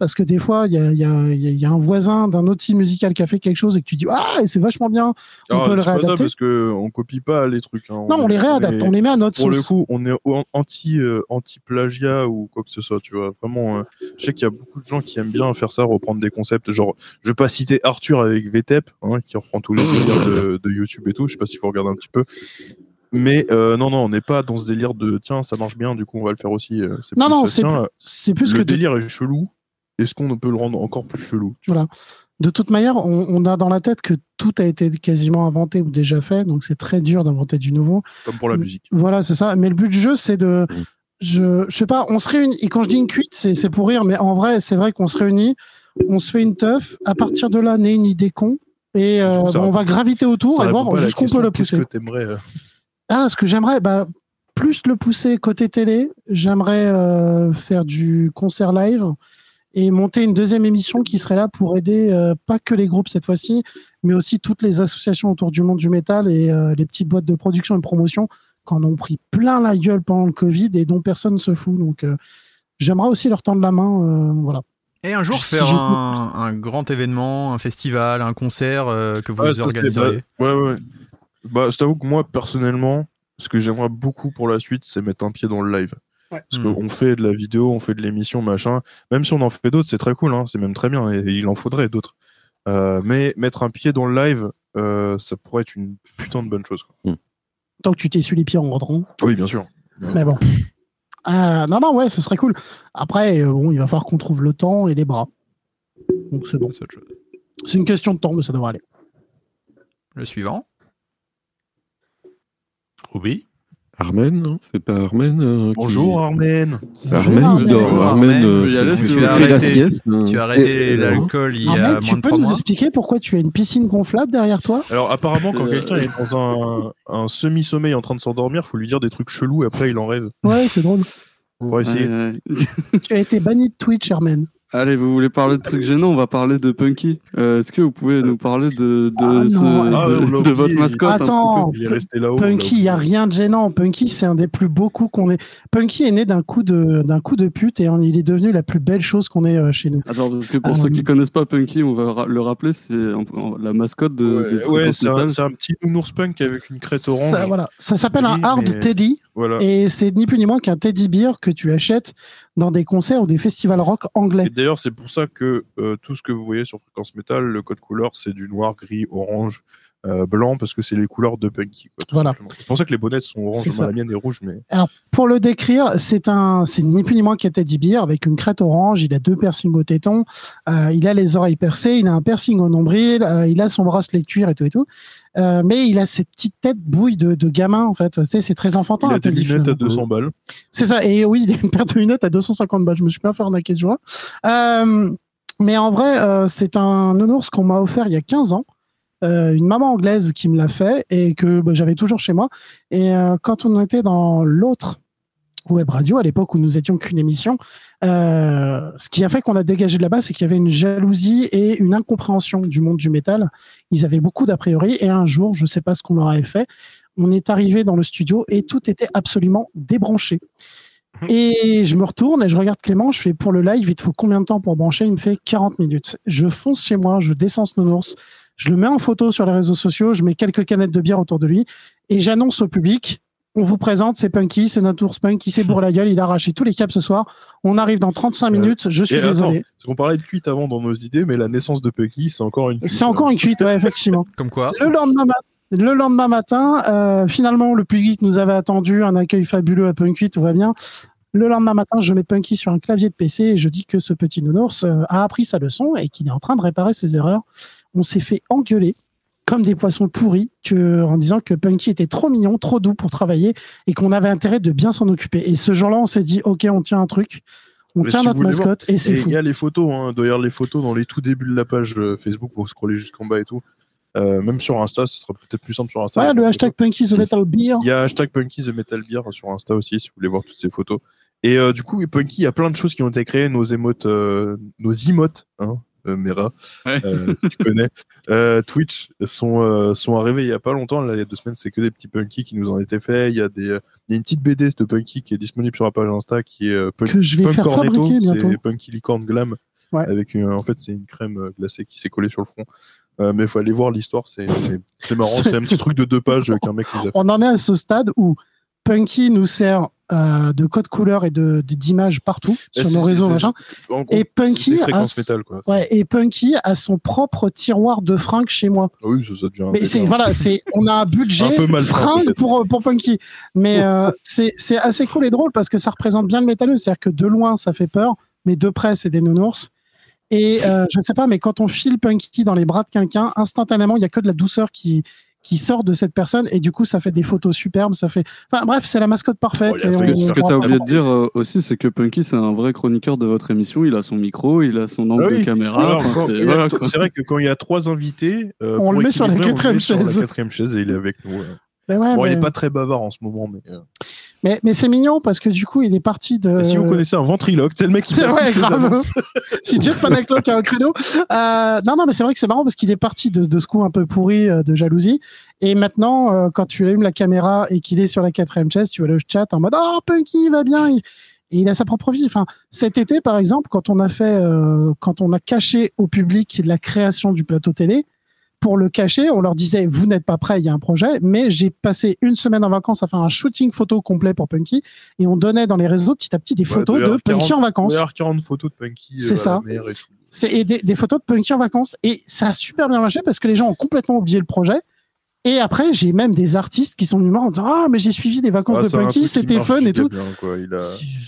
Parce que des fois, il y a, y y un voisin d'un autre style musical qui a fait quelque chose et que tu dis Ah, c'est vachement bien, on Ah, peut le c'est pas ça réadapter. parce que on copie pas les trucs. hein. Non, on les réadapte, on les met à notre Pour le sauce. coup, on est anti euh, anti plagiat ou quoi que ce soit, tu vois. Vraiment, euh, je sais qu'il y a beaucoup de gens qui aiment bien faire ça, reprendre des concepts. Genre, je vais pas citer Arthur avec VTEP, hein, qui reprend tous les délires de, de YouTube et tout. Je sais pas s'il faut regarder un petit peu. Mais euh, non, non, on n'est pas dans ce délire de tiens, ça marche bien, du coup on va le faire aussi. euh, Non, non, c'est plus, c'est plus le que de, délire est chelou. Est-ce qu'on peut le rendre encore plus chelou voilà. De toute manière, on, on a dans la tête que tout a été quasiment inventé ou déjà fait, donc c'est très dur d'inventer du nouveau. Comme pour la Mm. musique. Voilà, c'est ça. Mais le but du jeu, c'est de. Je, je sais pas, on se réunit. Et quand je dis une cuite, c'est c'est pour rire, mais en vrai, c'est vrai qu'on se réunit, on se fait une teuf. À partir de là, naît une idée con. Et euh, on va graviter autour et voir jusqu'où on peut le qu'est-ce pousser. que t'aimerais, euh, Ah, ce que j'aimerais, bah, plus le pousser côté télé, j'aimerais euh, faire du concert live et monter une deuxième émission qui serait là pour aider euh, pas que les groupes cette fois-ci, mais aussi toutes les associations autour du monde du métal et euh, les petites boîtes de production et de promotion qui en ont pris plein la gueule pendant le Covid et dont personne ne se fout. Donc, euh, j'aimerais aussi leur tendre la main. euh, voilà. Et un jour Si faire un, un grand événement, un festival, un concert euh, que vous c'est- organiseriez. bah, ouais, ouais. Bah, je t'avoue que moi, personnellement, ce que j'aimerais beaucoup pour la suite, c'est mettre un pied dans le live. Ouais. Parce Hmm. qu'on fait de la vidéo, on fait de l'émission, machin. Même si on en fait d'autres, c'est très cool, hein, c'est même très bien, et il en faudrait d'autres. Euh, mais mettre un pied dans le live, euh, ça pourrait être une putain de bonne chose. quoi. Tant que tu t'essuies les pieds en rentrant. Oui, bien sûr. Mais bon. Euh, non, non, ouais, ce serait cool. Après, euh, bon, il va falloir qu'on trouve le temps et les bras. Donc c'est bon. C'est une question de temps, mais ça devrait aller. Le suivant. Ruby Armen, non? C'est pas Armen euh, qui- Bonjour Armen. C'est Armen Armen. dort Armen, Armen. euh, Tu qui au- tu as arrêté, hein. tu as arrêté et- l'alcool il y a moins tu de peux 3 nous mois. expliquer pourquoi tu as une piscine gonflable derrière toi? Alors, apparemment, quand quelqu'un euh, est dans un, un semi-sommeil en train de s'endormir, faut lui dire des trucs chelous et après il en rêve. Ouais, c'est drôle. On va essayer. Ouais, ouais. tu as été banni de Twitch, Hermen. Allez, vous voulez parler de trucs gênants On va parler de Punky. Euh, Est-ce que vous pouvez nous parler de, de, Ah, ce- de- Ah, de votre mascotte Attends. Il est resté là-haut. Punky, il y a rien de gênant. Punky, c'est un des plus beaux coups qu'on ait. Punky est né d'un coup de d'un coup de pute et il est devenu la plus belle chose qu'on ait euh, chez nous. Attends, parce que pour Euh, ceux qui connaissent pas Punky, on va le rappeler, c'est la mascotte de, Ouais, ouais, c'est un, petit nounours punk avec une crête orange. Ça, voilà, ça s'appelle un hard mais- teddy Voilà. et c'est ni plus ni moins qu'un teddy beer que tu achètes dans des concerts ou des festivals rock anglais. D'ailleurs, c'est pour ça que euh, tout ce que vous voyez sur Fréquence Métal, le code couleur, c'est du noir, gris, orange, euh, blanc, parce que c'est les couleurs de Punky. quoi, Voilà. C'est pour ça que les bonnettes sont orange, la mienne est rouge, mais Alors, pour le décrire, c'est un, c'est ni plus ni moins qu'un teddy bear avec une crête orange. Il a deux piercings au téton. euh, il a les oreilles percées. Il a un piercing au nombril. euh, il a son bracelet de cuir et tout et tout. Euh, mais il a cette petite tête bouille de, de gamin, en fait. Tu sais, c'est très enfantin. il a des lunettes à finalement. 200 balles. C'est ça. Et oui, il a une paire de lunettes à 250 balles. Je me suis pas fait arnaquer ce jour-là. Euh, mais en vrai, euh, c'est un nounours qu'on m'a offert il y a 15 ans. Euh, une maman anglaise qui me l'a fait et que bah, j'avais toujours chez moi. Et euh, quand on était dans l'autre web radio, à l'époque où nous étions qu'une émission, euh, ce qui a fait qu'on a dégagé de là-bas, c'est qu'il y avait une jalousie et une incompréhension du monde du métal. Ils avaient beaucoup d'a priori. Et un jour, je sais pas ce qu'on leur avait fait, on est arrivé dans le studio et tout était absolument débranché. Et je me retourne et je regarde Clément, je fais pour le live, il te faut combien de temps pour brancher? Il me fait 40 minutes. Je fonce chez moi, je descends ce nounours, je le mets en photo sur les réseaux sociaux, je mets quelques canettes de bière autour de lui et j'annonce au public on vous présente, c'est Punky, c'est notre ours punk qui s'est bourré la gueule, il a arraché tous les câbles ce soir. On arrive dans 35 minutes, je suis Et attends, désolé. parce qu'on parlait de cuite avant dans nos idées, mais la naissance de Punky, c'est encore une cuite. C'est encore une cuite, ouais, effectivement. Comme quoi Le lendemain, ma- le lendemain matin, euh, finalement, le public nous avait attendu, un accueil fabuleux à Punky, tout va bien. Le lendemain matin, je mets Punky sur un clavier de PC et je dis que ce petit nounours euh, a appris sa leçon et qu'il est en train de réparer ses erreurs. On s'est fait engueuler comme des poissons pourris que, en disant que Punky était trop mignon, trop doux pour travailler et qu'on avait intérêt de bien s'en occuper. Et ce jour-là, on s'est dit, OK, on tient un truc, on Mais tient si notre mascotte et c'est fou. il y a les photos, hein, d'ailleurs les photos dans les tout débuts de la page euh, Facebook, vous scrollez jusqu'en bas et tout. Euh, même sur Insta, ce sera peut-être plus simple sur Insta. Ouais, le hashtag Punky the Metal Beer. Il y a hashtag Punky the Metal Beer sur Insta aussi, si vous voulez voir toutes ces photos. Et euh, du coup, Punky, il y a plein de choses qui ont été créées, nos émotes, euh, nos emotes, hein, Mera, euh, tu connais. Euh, Twitch sont, euh, sont arrivés il y a pas longtemps, là, il y a deux semaines, c'est que des petits Punky qui nous ont été faits. Il y a des, euh, il y a une petite BD de Punky qui est disponible sur la page Insta qui est euh, Punk- Que je vais Punk faire Cornetto. C'est Punky Licorne Glam. Ouais. Avec une, en fait, c'est une crème euh, glacée qui s'est collée sur le front. Euh, mais il faut aller voir l'histoire, c'est, c'est, c'est marrant. C'est- un petit truc de deux pages euh, qu'un mec nous a fait. on en est à ce stade où Punky nous sert euh, de code couleur et de d'images partout sur nos réseaux machin. gros, Et Punky a, fréquence métal, quoi. ouais, et Punky a son propre tiroir de fringues chez moi. Ah oui, ça, ça devient un Mais c'est voilà, c'est on a un budget Un peu fringues pour pour Punky. Mais euh, c'est c'est assez cool et drôle parce que ça représente bien le métalleux, c'est-à-dire que de loin ça fait peur, mais de près c'est des nounours. Et euh, je sais pas, mais quand on file Punky dans les bras de quelqu'un, instantanément il y a que de la douceur qui qui sort de cette personne et du coup ça fait des photos superbes, ça fait. Enfin bref, c'est la mascotte parfaite. Oh, et on- Ce on que tu as oublié de dire euh, aussi, c'est que Punky, c'est un vrai chroniqueur de votre émission. Il a son micro, il a son angle Ah oui. de caméra. Enfin, c'est voilà, vrai que quand il y a trois invités, euh, On le met sur la quatrième met sur chaise. La quatrième chaise et il est avec nous. ouais. Ouais, bon, il mais- est pas très bavard en ce moment, mais. Mais, mais c'est mignon parce que du coup, il est parti de. Si vous connaissez un ventriloque, c'est le mec qui C'est fait les grave. si Jeff Panaclock a un créneau. Euh, non, non, mais c'est vrai que c'est marrant parce qu'il est parti de, de ce coup un peu pourri euh, de jalousie. Et maintenant, euh, quand tu allumes la caméra et qu'il est sur la quatrième chaise, tu vois le chat en mode Oh, Punky, il va bien. Et et il a sa propre vie. Enfin, cet été, par exemple, quand on a fait, euh, quand on a caché au public la création du plateau télé, pour le cacher, on leur disait vous n'êtes pas prêts, il y a un projet. Mais j'ai passé une semaine en vacances à faire un shooting photo complet pour Punky et on donnait dans les réseaux petit à petit des photos de Punky 40 en vacances. doit y avoir 40 photos de Punky. C'est euh, ça. C'est des photos de Punky en vacances. Et ça a super bien marché parce que les gens ont complètement oublié le projet. Et après, j'ai même des artistes qui sont venus en disant Ah, mais j'ai suivi les vacances Ah, de Punky, c'était fun et tout. bien, quoi. Il a,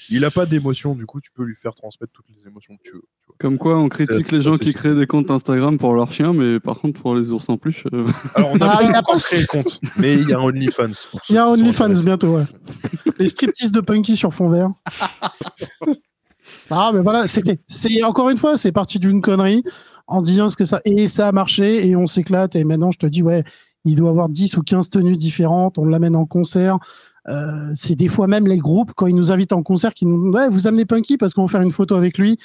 il a pas d'émotion, du coup, tu peux lui faire transmettre toutes les émotions que tu veux. Comme quoi, on critique les gens qui créent des comptes Instagram pour leurs chiens, mais par contre, pour les ours en peluche. euh, Alors, on a Ah, pas il a pas- créé le compte, mais il y a OnlyFans. Il y a OnlyFans bientôt, ouais. les striptease de Punky sur fond vert. ah, mais voilà, c'était. C'est encore une fois, c'est parti d'une connerie en disant ce que ça. Et ça a marché et on s'éclate. Et maintenant, je te dis, ouais, il doit avoir 10 ou 15 tenues différentes. On l'amène en concert. Euh, c'est des fois même les groupes, quand ils nous invitent en concert, qui nous disent Ouais, vous amenez Punky parce qu'on va faire une photo avec lui.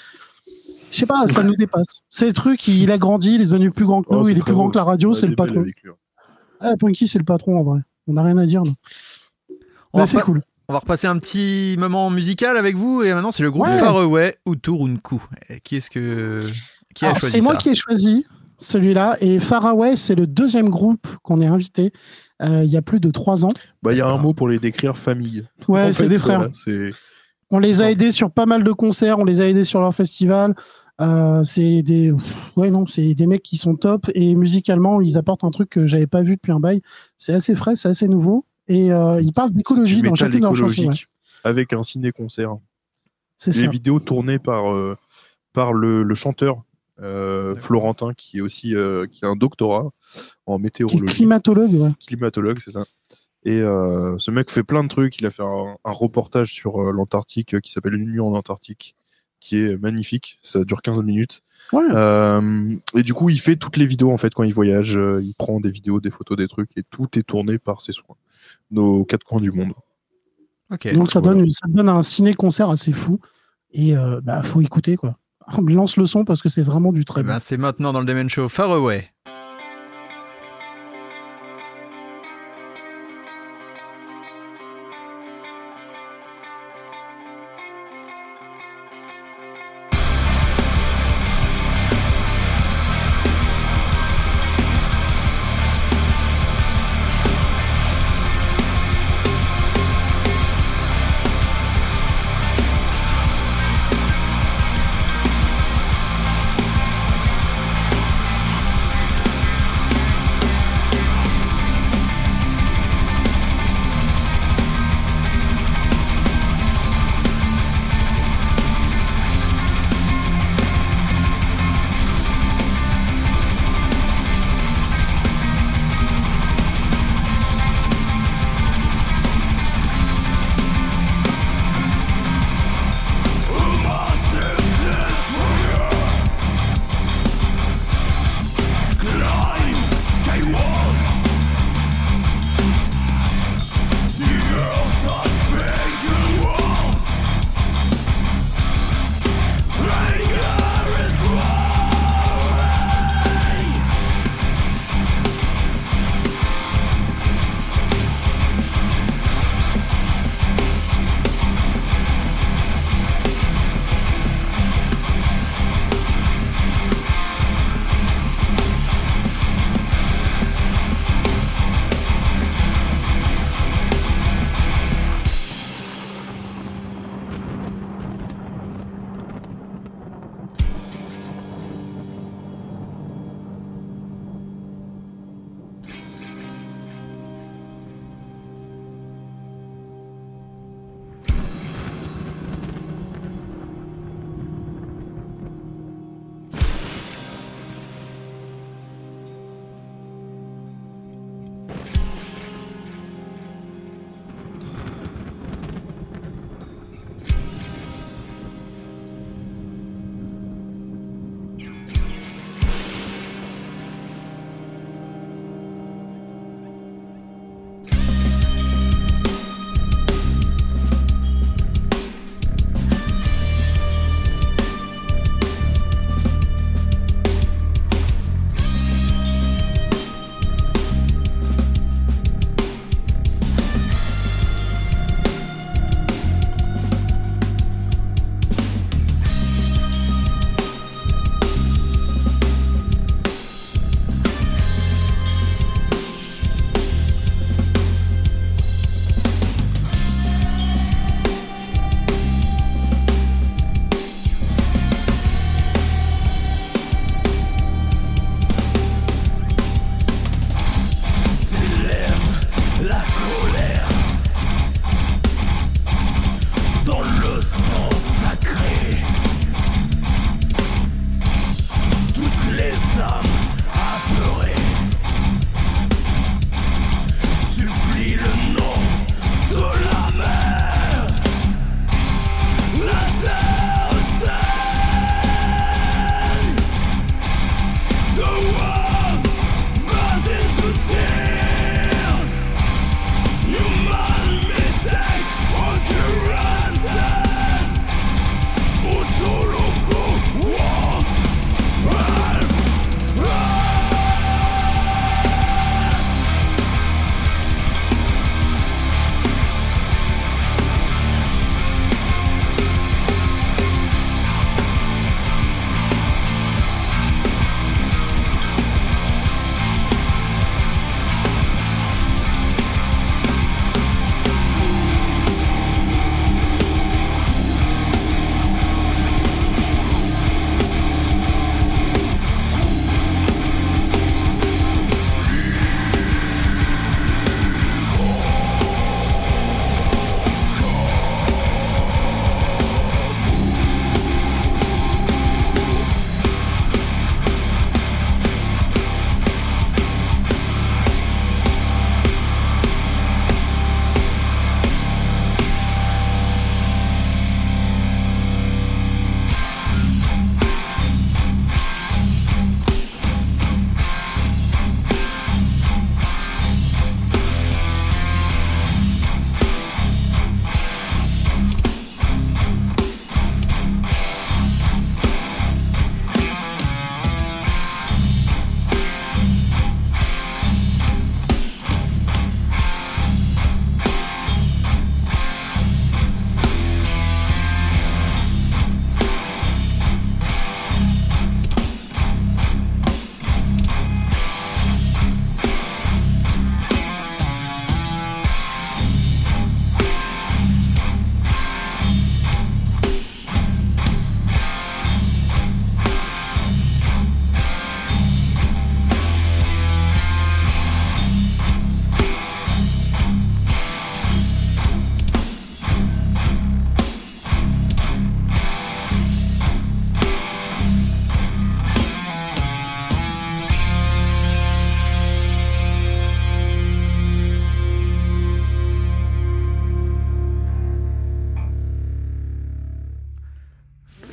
Je sais pas, ça nous dépasse. C'est le truc, il a grandi, il est devenu plus grand que nous, Oh, c'est il est plus grand beau. que la radio, c'est le patron. lui. Ah, Punky, c'est le patron en vrai. On n'a rien à dire, non. On Mais va, c'est cool. on va repasser un petit moment musical avec vous et maintenant c'est le groupe Ouais. Faraway Uturunku. Qui est-ce que qui a Alors, choisi C'est moi qui ai choisi celui-là. Et Faraway, c'est le deuxième groupe qu'on est invité euh, il y a plus de trois ans. Bah, il y a un mot pour les décrire famille. Ouais, En c'est des frères. voilà, On les a aidés sur pas mal de concerts, on les a aidés sur leur festival. Euh, c'est des, ouais non, c'est des mecs qui sont top et musicalement ils apportent un truc que j'avais pas vu depuis un bail. C'est assez frais, c'est assez nouveau et euh, ils parlent d'écologie dans chacune de leurs chansons. ouais. avec un ciné-concert. C'est Les ça. vidéos tournées par, euh, par le, le chanteur euh, Florentin, qui est aussi euh, qui a un doctorat en Qui est météorologie. climatologue, ouais. climatologue, c'est ça. Et euh, ce mec fait plein de trucs. Il a fait un, un reportage sur euh, l'Antarctique euh, qui s'appelle Une nuit en Antarctique, qui est magnifique. Ça dure 15 minutes. Ouais. Euh, et du coup, il fait toutes les vidéos en fait quand il voyage. Euh, il prend des vidéos, des photos, des trucs, et tout est tourné par ses soins. Nos quatre coins du monde. Ok. Donc ça voilà. donne, ça donne un ciné-concert assez fou et euh, bah faut écouter quoi. Lance le son parce que c'est vraiment du très Eh bon. ben, c'est maintenant dans le Demen Show Faraway. Thank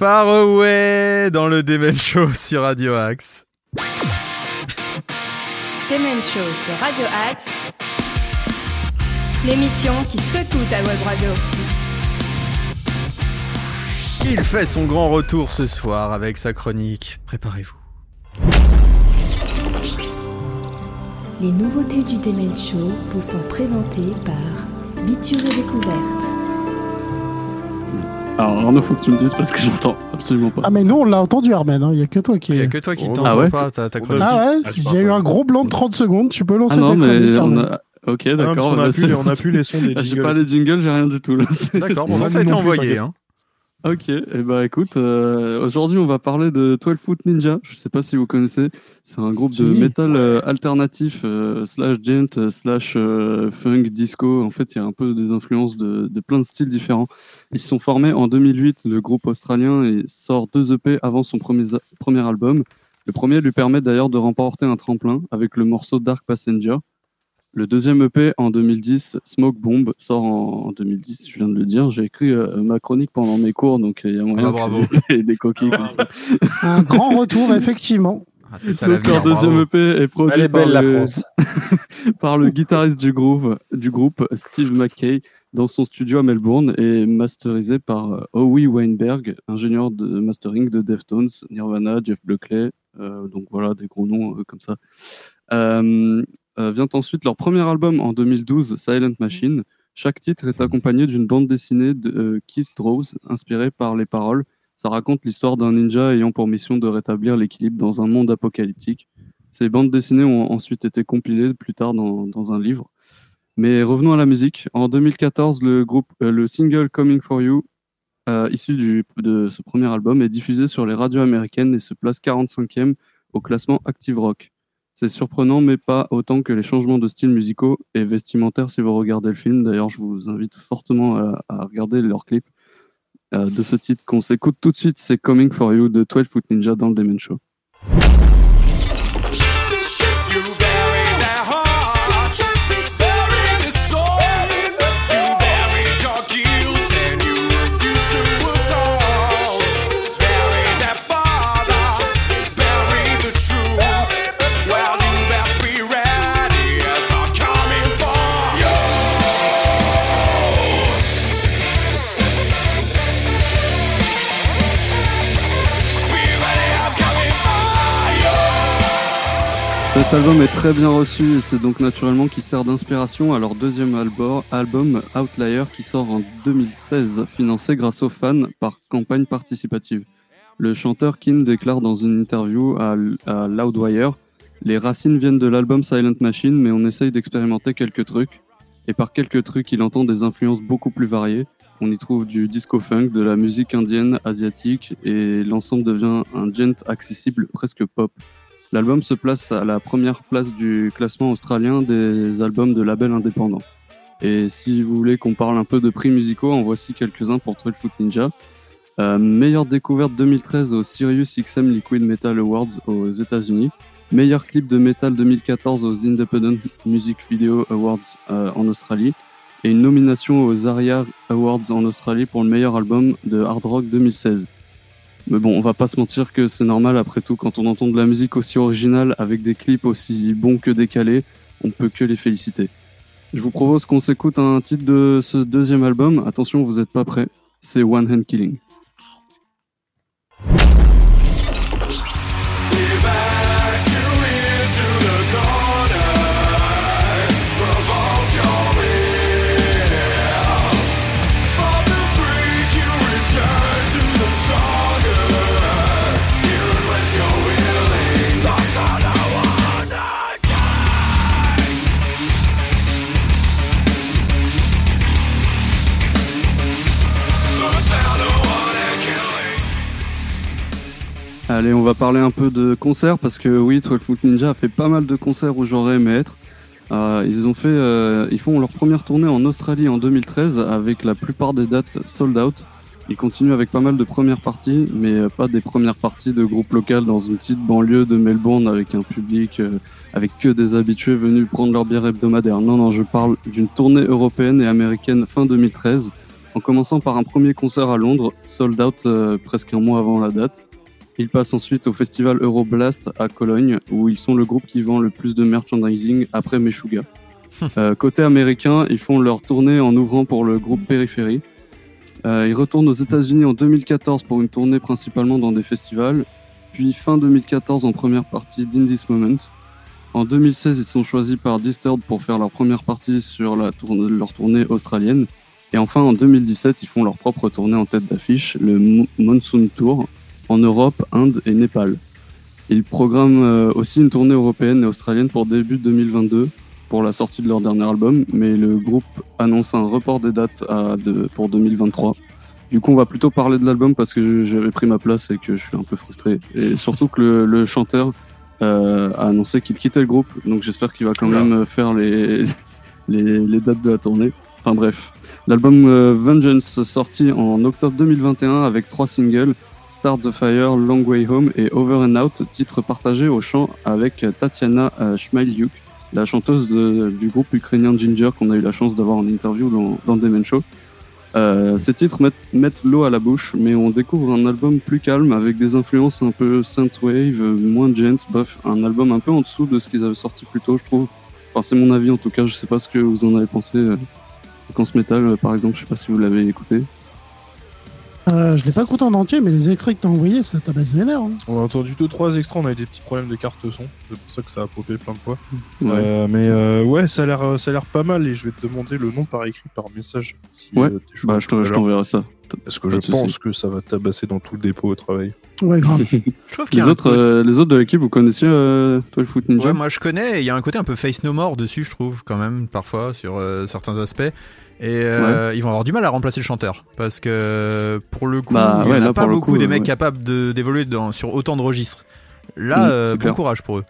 Far Away dans le Demen Show sur Radio Axe. Demen Show sur Radio Axe. L'émission qui secoue ta web radio. Il fait son grand retour ce soir avec sa chronique. Préparez-vous. Les nouveautés du Demen Show vous sont présentées par Biture et Découverte. Alors Arnaud, faut que tu me dises parce que j'entends absolument pas. Ah, mais nous, on l'a entendu, Armen. Il n'y a que toi qui. Il y a que toi qui Oh, t'entends ah ouais pas. Ah ouais, il y a eu un gros blanc de 30 secondes. Tu peux lancer Ah non, ta chronique, mais on a. Ok, Ah, d'accord. a bah, plus c'est- les- on a plus les sons des Ah, J'ai jingles. pas les jingles, j'ai rien du tout là. D'accord, bon, Moi ça a été plus, envoyé. Hein. Ok, et bah écoute, euh, aujourd'hui on va parler de 12 Foot Ninja. Je sais pas si vous connaissez, c'est un groupe de Si. métal euh, alternatif euh, slash gent slash funk disco. En fait, il y a un peu des influences de, de plein de styles différents. Ils se sont formés en 2008, le groupe australien, et sort deux EP avant son premier, premier album. Le premier lui permet d'ailleurs de remporter un tremplin avec le morceau Dark Passenger. Le deuxième EP en 2010, Smoke Bomb, sort en, en 2010, je viens de le dire. J'ai écrit euh, ma chronique pendant mes cours, donc il y a moyen bah, bravo. des, des coquilles comme ça. Un grand retour, effectivement. Ah, c'est ça Donc leur deuxième bravo. EP est produit est par, belle, la le, France. par le guitariste du groupe, du groupe Steve McKay dans son studio à Melbourne et masterisé par euh, Howie Weinberg, ingénieur de mastering de Deftones, Nirvana, Jeff Buckley, euh, donc voilà des gros noms euh, comme ça. Euh, euh, vient ensuite leur premier album en 2012, Silent Machine. Chaque titre est accompagné d'une bande dessinée de euh, Keith Draws, inspirée par les paroles. Ça raconte l'histoire d'un ninja ayant pour mission de rétablir l'équilibre dans un monde apocalyptique. Ces bandes dessinées ont ensuite été compilées plus tard dans, un livre. Mais revenons à la musique. En 2014, le, groupe, euh, le single Coming for You, euh, issu du, de ce premier album, est diffusé sur les radios américaines et se place 45e au classement Active Rock. C'est surprenant, mais pas autant que les changements de style musicaux et vestimentaires si vous regardez le film. D'ailleurs, je vous invite fortement à, à regarder leur clip euh, de ce titre qu'on s'écoute tout de suite. C'est Coming for You de 12 Foot Ninja dans le Demon Show. Cet album est très bien reçu et c'est donc naturellement qui sert d'inspiration à leur deuxième album, Outlier qui sort en 2016, financé grâce aux fans par campagne participative. Le chanteur Kin déclare dans une interview à, à Loudwire Les racines viennent de l'album Silent Machine, mais on essaye d'expérimenter quelques trucs. Et par quelques trucs, il entend des influences beaucoup plus variées. On y trouve du disco funk, de la musique indienne, asiatique, et l'ensemble devient un gent accessible presque pop. L'album se place à la première place du classement australien des albums de label indépendant. Et si vous voulez qu'on parle un peu de prix musicaux, en voici quelques-uns pour 12 Foot Ninja. Euh, meilleure découverte 2013 au Sirius XM Liquid Metal Awards aux États-Unis. Meilleur clip de metal 2014 aux Independent Music Video Awards euh, en Australie. Et une nomination aux ARIA Awards en Australie pour le meilleur album de hard rock 2016. Mais bon, on va pas se mentir que c'est normal après tout quand on entend de la musique aussi originale avec des clips aussi bons que décalés, on peut que les féliciter. Je vous propose qu'on s'écoute un titre de ce deuxième album. Attention, vous êtes pas prêts. C'est One Hand Killing. Allez, on va parler un peu de concerts parce que oui, 12 Foot Ninja a fait pas mal de concerts où j'aurais aimé être. Euh, ils ont fait, euh, ils font leur première tournée en Australie en 2013 avec la plupart des dates sold out. Ils continuent avec pas mal de premières parties, mais euh, pas des premières parties de groupes locaux dans une petite banlieue de Melbourne avec un public avec que des habitués venus prendre leur bière hebdomadaire. Non, non, je parle d'une tournée européenne et américaine fin 2013 en commençant par un premier concert à Londres, sold out presque un mois avant la date. Ils passent ensuite au festival Euroblast à Cologne, où ils sont le groupe qui vend le plus de merchandising après Meshuga. Euh, côté américain, ils font leur tournée en ouvrant pour le groupe Periphery. Euh, ils retournent aux États-Unis en 2014 pour une tournée principalement dans des festivals, puis fin 2014 en première partie d'In This Moment. En 2016, ils sont choisis par Disturbed pour faire leur première partie sur la tournée- leur tournée australienne. Et enfin, en 2017, ils font leur propre tournée en tête d'affiche, le Mo- Monsoon Tour, en Europe, Inde et Népal. Ils programment euh, aussi une tournée européenne et australienne pour début 2022 pour la sortie de leur dernier album, mais le groupe annonce un report des dates à de- pour 2023. Du coup, on va plutôt parler de l'album parce que j'avais pris ma place et que je suis un peu frustré. Et surtout que le, le chanteur euh, a annoncé qu'il quittait le groupe, donc j'espère qu'il va quand même faire les, les, les dates de la tournée. Enfin bref. L'album euh, Vengeance sorti en octobre 2021 avec trois singles, Start the Fire, Long Way Home et Over and Out, titre partagé au chant avec Tatiana euh, Shmailiuk, la chanteuse du groupe ukrainien Ginger qu'on a eu la chance d'avoir en interview dans, dans Demon Show. Euh, ces titres mettent, l'eau à la bouche, mais on découvre un album plus calme avec des influences un peu synthwave, euh, moins gent, bref, un album un peu en dessous de ce qu'ils avaient sorti plus tôt, je trouve. Enfin, c'est mon avis en tout cas, je sais pas ce que vous en avez pensé. Euh, Séquence Metal, euh, par exemple, je sais pas si vous l'avez écouté. Euh, je l'ai pas écouté en entier, mais les extraits que t'as envoyés, ça tabasse vénère. hein. On a entendu deux trois extraits, on a eu des petits problèmes de carte son, c'est pour ça que ça a popé plein de fois. Ouais. Euh, mais euh, ouais, ça a l'air ça a l'air pas mal et je vais te demander le nom par écrit par message. si, Ouais, euh, Bah, je je t'enverrai ça. Parce que Pas je pense que ça va tabasser dans tout le dépôt au travail? Ouais, grave. Je trouve qu'il y Les autres, euh, les autres de l'équipe, vous connaissiez euh, toi le Foot Ninja? Ouais, moi je connais, il y a un côté un peu Face No More dessus, je trouve, quand même, parfois, sur euh, certains aspects. Et euh, ils vont avoir du mal à remplacer le chanteur. Parce que pour le coup, Bah, il y ouais, en a pas beaucoup coup, des euh, mecs ouais. capables d'évoluer sur autant de registres. Là, Mm, euh, bon clair. courage pour eux.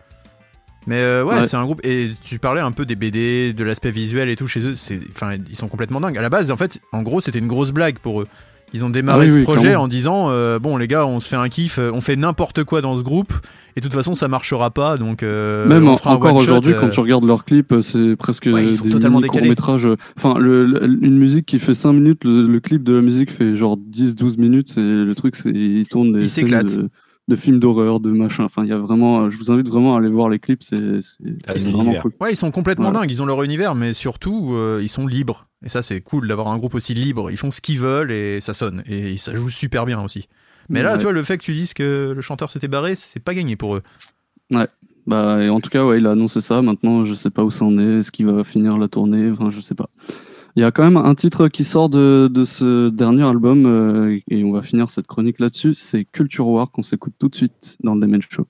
Mais euh, ouais, c'est un groupe. Et tu parlais un peu des BD, de l'aspect visuel et tout chez eux. Enfin, ils sont complètement dingues. À la base, en fait, en gros, c'était une grosse blague pour eux. Ils ont démarré Ah oui, ce oui, projet en disant bon les gars, on se fait un kiff, on fait n'importe quoi dans ce groupe. Et de toute façon, ça marchera pas. Donc euh, Même on fera encore aujourd'hui, euh, quand tu regardes leurs clips, euh, c'est presque Ouais, ils sont des totalement décalés. courts-métrages. Enfin, le, le- une musique qui fait 5 minutes, le, le clip de la musique fait genre 10-12 minutes. Et le truc, c'est ils tournent des Ils de, de films d'horreur, de machin. Enfin, il y a vraiment. Je vous invite vraiment à aller voir les clips. C'est Ah, vraiment cool. Ouais, ils sont complètement Voilà. dingues, ils ont leur univers, mais surtout, euh, ils sont libres. Et ça, c'est cool d'avoir un groupe aussi libre. Ils font ce qu'ils veulent et ça sonne. Et ça joue super bien aussi. Mais là, Ouais. tu vois, le fait que tu dises que le chanteur s'était barré, c'est pas gagné pour eux. Bah, et en tout cas, ouais, il a annoncé ça. Maintenant, je sais pas où ça en est. Est-ce qu'il va finir la tournée? Enfin, je sais pas. Il y a quand même un titre qui sort de, de ce dernier album, euh, et on va finir cette chronique là-dessus. C'est Culture War qu'on s'écoute tout de suite dans le Damage Show.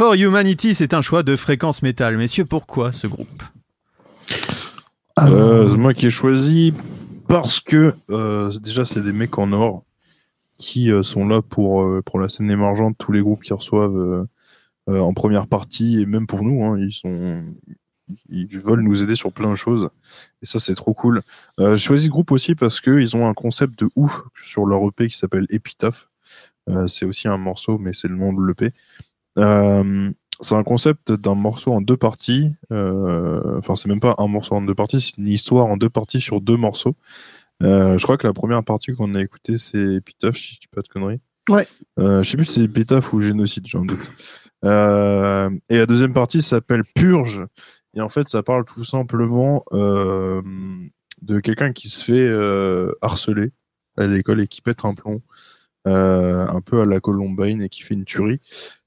For Humanity, c'est un choix de fréquence métal. Messieurs, pourquoi ce groupe? Euh, c'est moi qui ai choisi parce que euh, déjà c'est des mecs en or qui euh, sont là pour euh, pour la scène émergente, tous les groupes qui reçoivent euh, euh, en première partie et même pour nous, hein, ils sont ils veulent nous aider sur plein de choses. Et ça, c'est trop cool. Euh, J'ai choisi ce groupe aussi parce qu'ils ont un concept de ouf sur leur EP qui s'appelle Epitaph. Euh, c'est aussi un morceau, mais c'est le nom de l'EP. Euh, c'est un concept d'un morceau en deux parties. Euh, Enfin, c'est même pas un morceau en deux parties, c'est une histoire en deux parties sur deux morceaux. Euh, je crois que la première partie qu'on a écoutée, c'est Epitaph, si je dis pas de conneries. Ouais. Euh, je sais plus si c'est Epitaph ou Génocide, un doute. Euh, et la deuxième partie s'appelle Purge. Et en fait, ça parle tout simplement de quelqu'un qui se fait harceler à l'école et qui pète un plomb, un peu à la Columbine et qui fait une tuerie.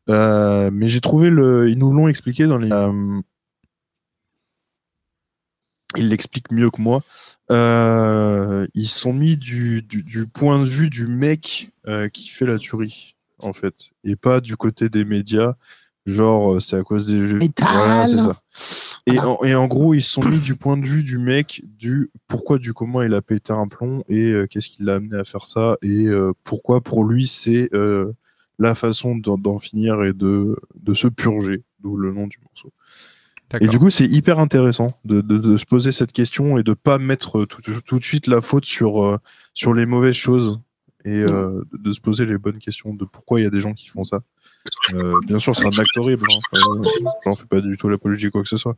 Euh, mais j'ai trouvé le, ils nous l'ont expliqué dans les, euh, ils l'expliquent mieux que moi. Euh, ils sont mis du, du, du point de vue du mec euh, qui fait la tuerie, en fait, et pas du côté des médias. Genre, euh, c'est à cause des jeux. Métal. Voilà, c'est ça. Et, en, et en gros, ils sont mis du point de vue du mec, du pourquoi, du comment il a pété un plomb et qu'est-ce qui l'a amené à faire ça et pourquoi pour lui c'est la façon d'en finir et de, de se purger, d'où le nom du morceau. Et du coup, c'est hyper intéressant de, de, de se poser cette question et de pas mettre tout, tout de suite la faute sur, euh, sur les mauvaises choses et euh, de, se poser les bonnes questions de pourquoi il y a des gens qui font ça. Euh, bien sûr, c'est un acte horrible. Hein. J'en fais pas du tout l'apologie quoi que ce soit.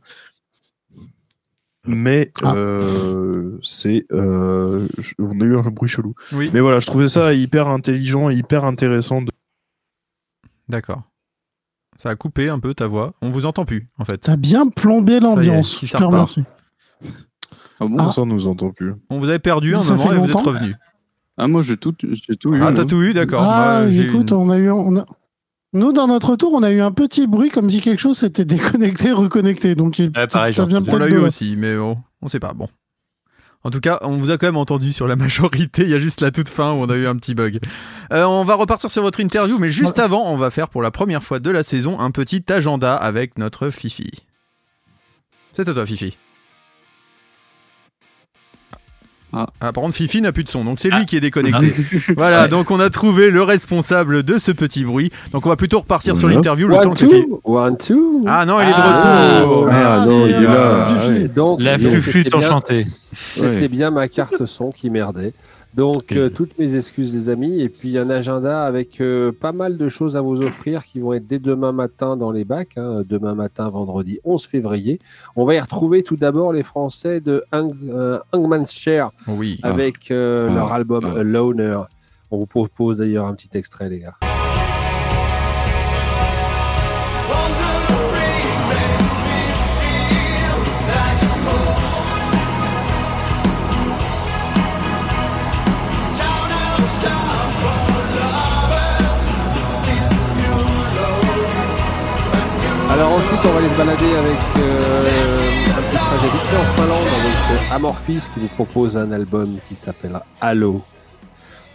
Mais Ah. c'est, on a eu un bruit chelou. Oui, Mais voilà, je trouvais ça hyper intelligent et hyper intéressant. De... d'accord. Ça a coupé un peu ta voix. On vous entend plus, en fait. T'as bien plombé l'ambiance. Je te remercie. Ah bon Ah. Ça, on nous entend plus. On vous avait perdu un Ça moment et vous êtes revenu. Ah, moi, j'ai tout, j'ai tout eu. Ah, là. t'as tout eu, d'accord. Ah, Moi, écoute, une- on a eu, on a... Nous, dans notre tour, on a eu un petit bruit comme si quelque chose s'était déconnecté, reconnecté. Donc, il- Ouais, pareil, ça vient entendu. On peut-être l'a eu de... aussi, mais bon, on sait pas. Bon. En tout cas, on vous a quand même entendu sur la majorité. Il y a juste la toute fin où on a eu un petit bug. Euh, on va repartir sur votre interview, mais juste avant, on va faire pour la première fois de la saison un petit agenda avec notre Fifi. C'est à toi, Fifi. Ah. par contre, Fifi n'a plus de son, donc c'est lui Ah. qui est déconnecté. voilà, donc on a trouvé le responsable de ce petit bruit. Donc on va plutôt repartir sur l'interview le temps One, que Fifi. two, one, two. Ah non, il est de Ah. retour. Ah, Merci. non, il est là. Fifi. Ah, ouais. Donc, La flûte enchantée. C'était bien ma carte son qui merdait. Donc, euh, toutes mes excuses, les amis. Et puis, un agenda avec euh, pas mal de choses à vous offrir qui vont être dès demain matin dans les bacs. hein. Demain matin, vendredi 11 février. On va y retrouver tout d'abord les Français de Hang, euh, Hangman's Oui. Ah. avec euh, Ah. leur album Ah. Loner. On vous propose d'ailleurs un petit extrait, les gars. Alors ensuite, on va aller se balader avec euh, un petit trajet vite fait en Finlande avec euh, Amorphis qui nous propose un album qui s'appellera Halo.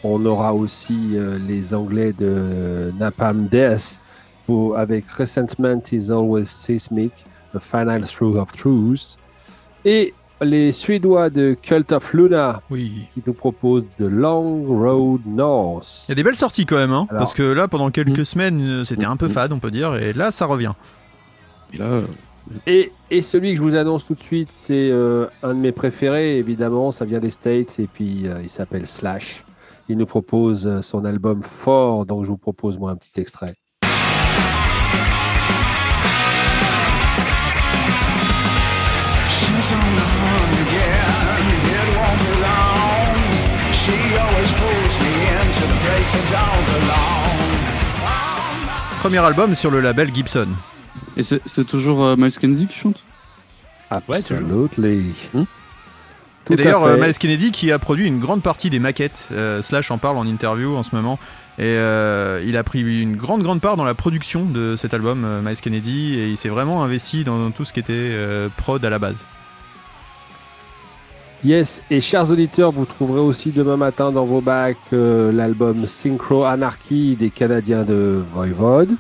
On aura aussi euh, les Anglais de Napalm Death pour, avec Resentment is Always Seismic, The Final Through of Truth. Et les Suédois de Cult of Luna Oui. qui nous proposent The Long Road North. Il y a des belles sorties quand même, hein, Alors- parce que là, pendant quelques Mm. semaines, c'était un peu Mm. fade, on peut dire, et là, ça revient. Et là, Et, et celui que je vous annonce tout de suite, c'est euh, un de mes préférés, évidemment, ça vient des States, et puis euh, il s'appelle Slash. Il nous propose euh, son album Fort, donc je vous propose moi un petit extrait. She's on the run again, it won't be long. She always pulls me into the place I don't belong. Premier album sur le label Gibson. Et c'est c'est toujours euh, Miles Kennedy qui chante? Ouais, toujours. Absolutely. Hmm. Tout Et d'ailleurs, euh. Miles Kennedy qui a produit une grande partie des maquettes. euh, Slash en parle en interview en ce moment. Et euh, il a pris une grande, grande part dans la production de cet album, euh, Miles Kennedy, et il s'est vraiment investi dans tout ce qui était euh, prod à la base. Yes, et chers auditeurs, vous trouverez aussi demain matin dans vos bacs euh, l'album Synchro Anarchy des Canadiens de Voivode,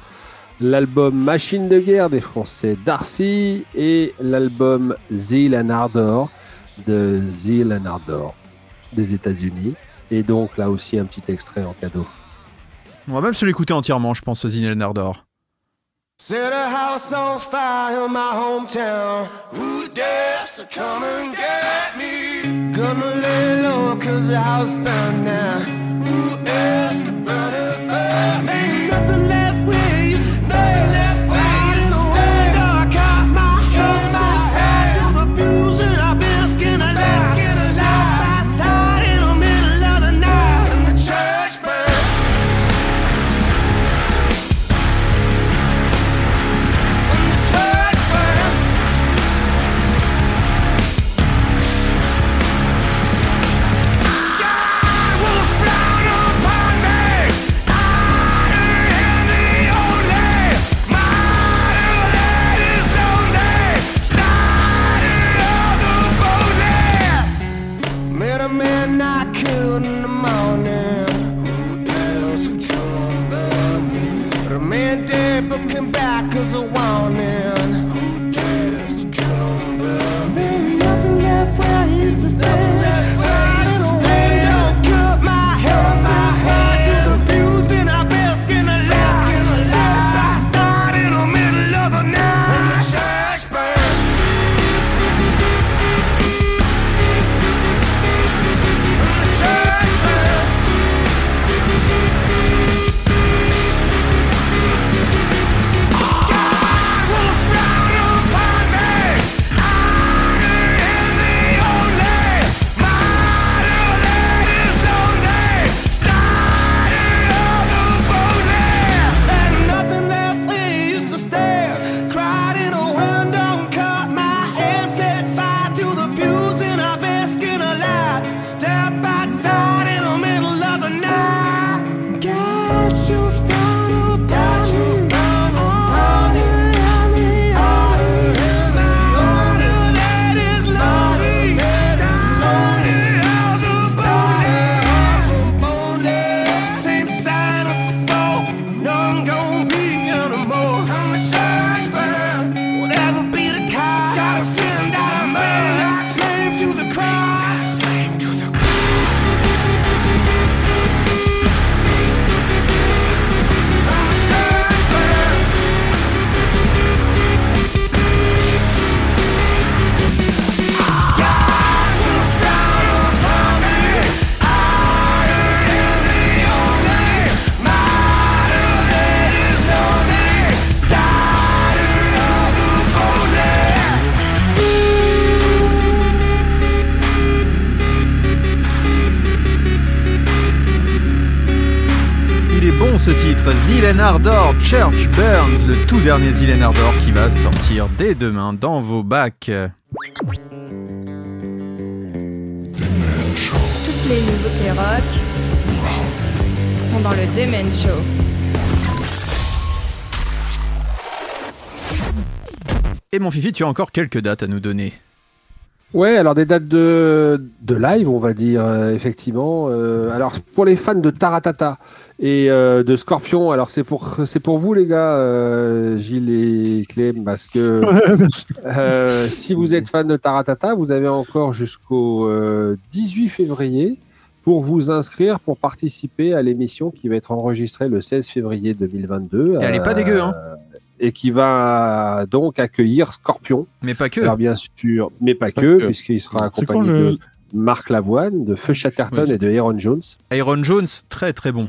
l'album Machine de guerre des Français Darcy et l'album Zeal and Ardor de Zeal and Ardor des États-Unis. Et donc là aussi un petit extrait en cadeau. On va même se l'écouter entièrement, je pense, Zinel Nardor. Set a house on fire in my hometown. Who dares to come and get me? Gonna lay low cause the house burned down. Who dares to burn it, Ardor, Church Burns, le tout dernier Ardor qui va sortir dès demain dans vos bacs. Toutes les nouveautés rock sont dans le Demen Show. Et mon Fifi, tu as encore quelques dates à nous donner. Ouais, alors des dates de, de live, on va dire, euh, effectivement. Euh, alors, pour les fans de Taratata et euh, de Scorpion, alors c'est pour, c'est pour vous, les gars, euh, Gilles et Clem, parce que euh, si vous êtes fan de Taratata, vous avez encore jusqu'au euh, 18 février pour vous inscrire pour participer à l'émission qui va être enregistrée le 16 février 2022. Et elle est pas dégueu, hein. Et qui va donc accueillir Scorpion. Mais pas que. Alors bien sûr, mais pas, Pas que, que. puisqu'il sera accompagné quoi le- de Marc Lavoine, de Feu Chatterton Oui. et de Aaron Jones. Aaron Jones, très très bon.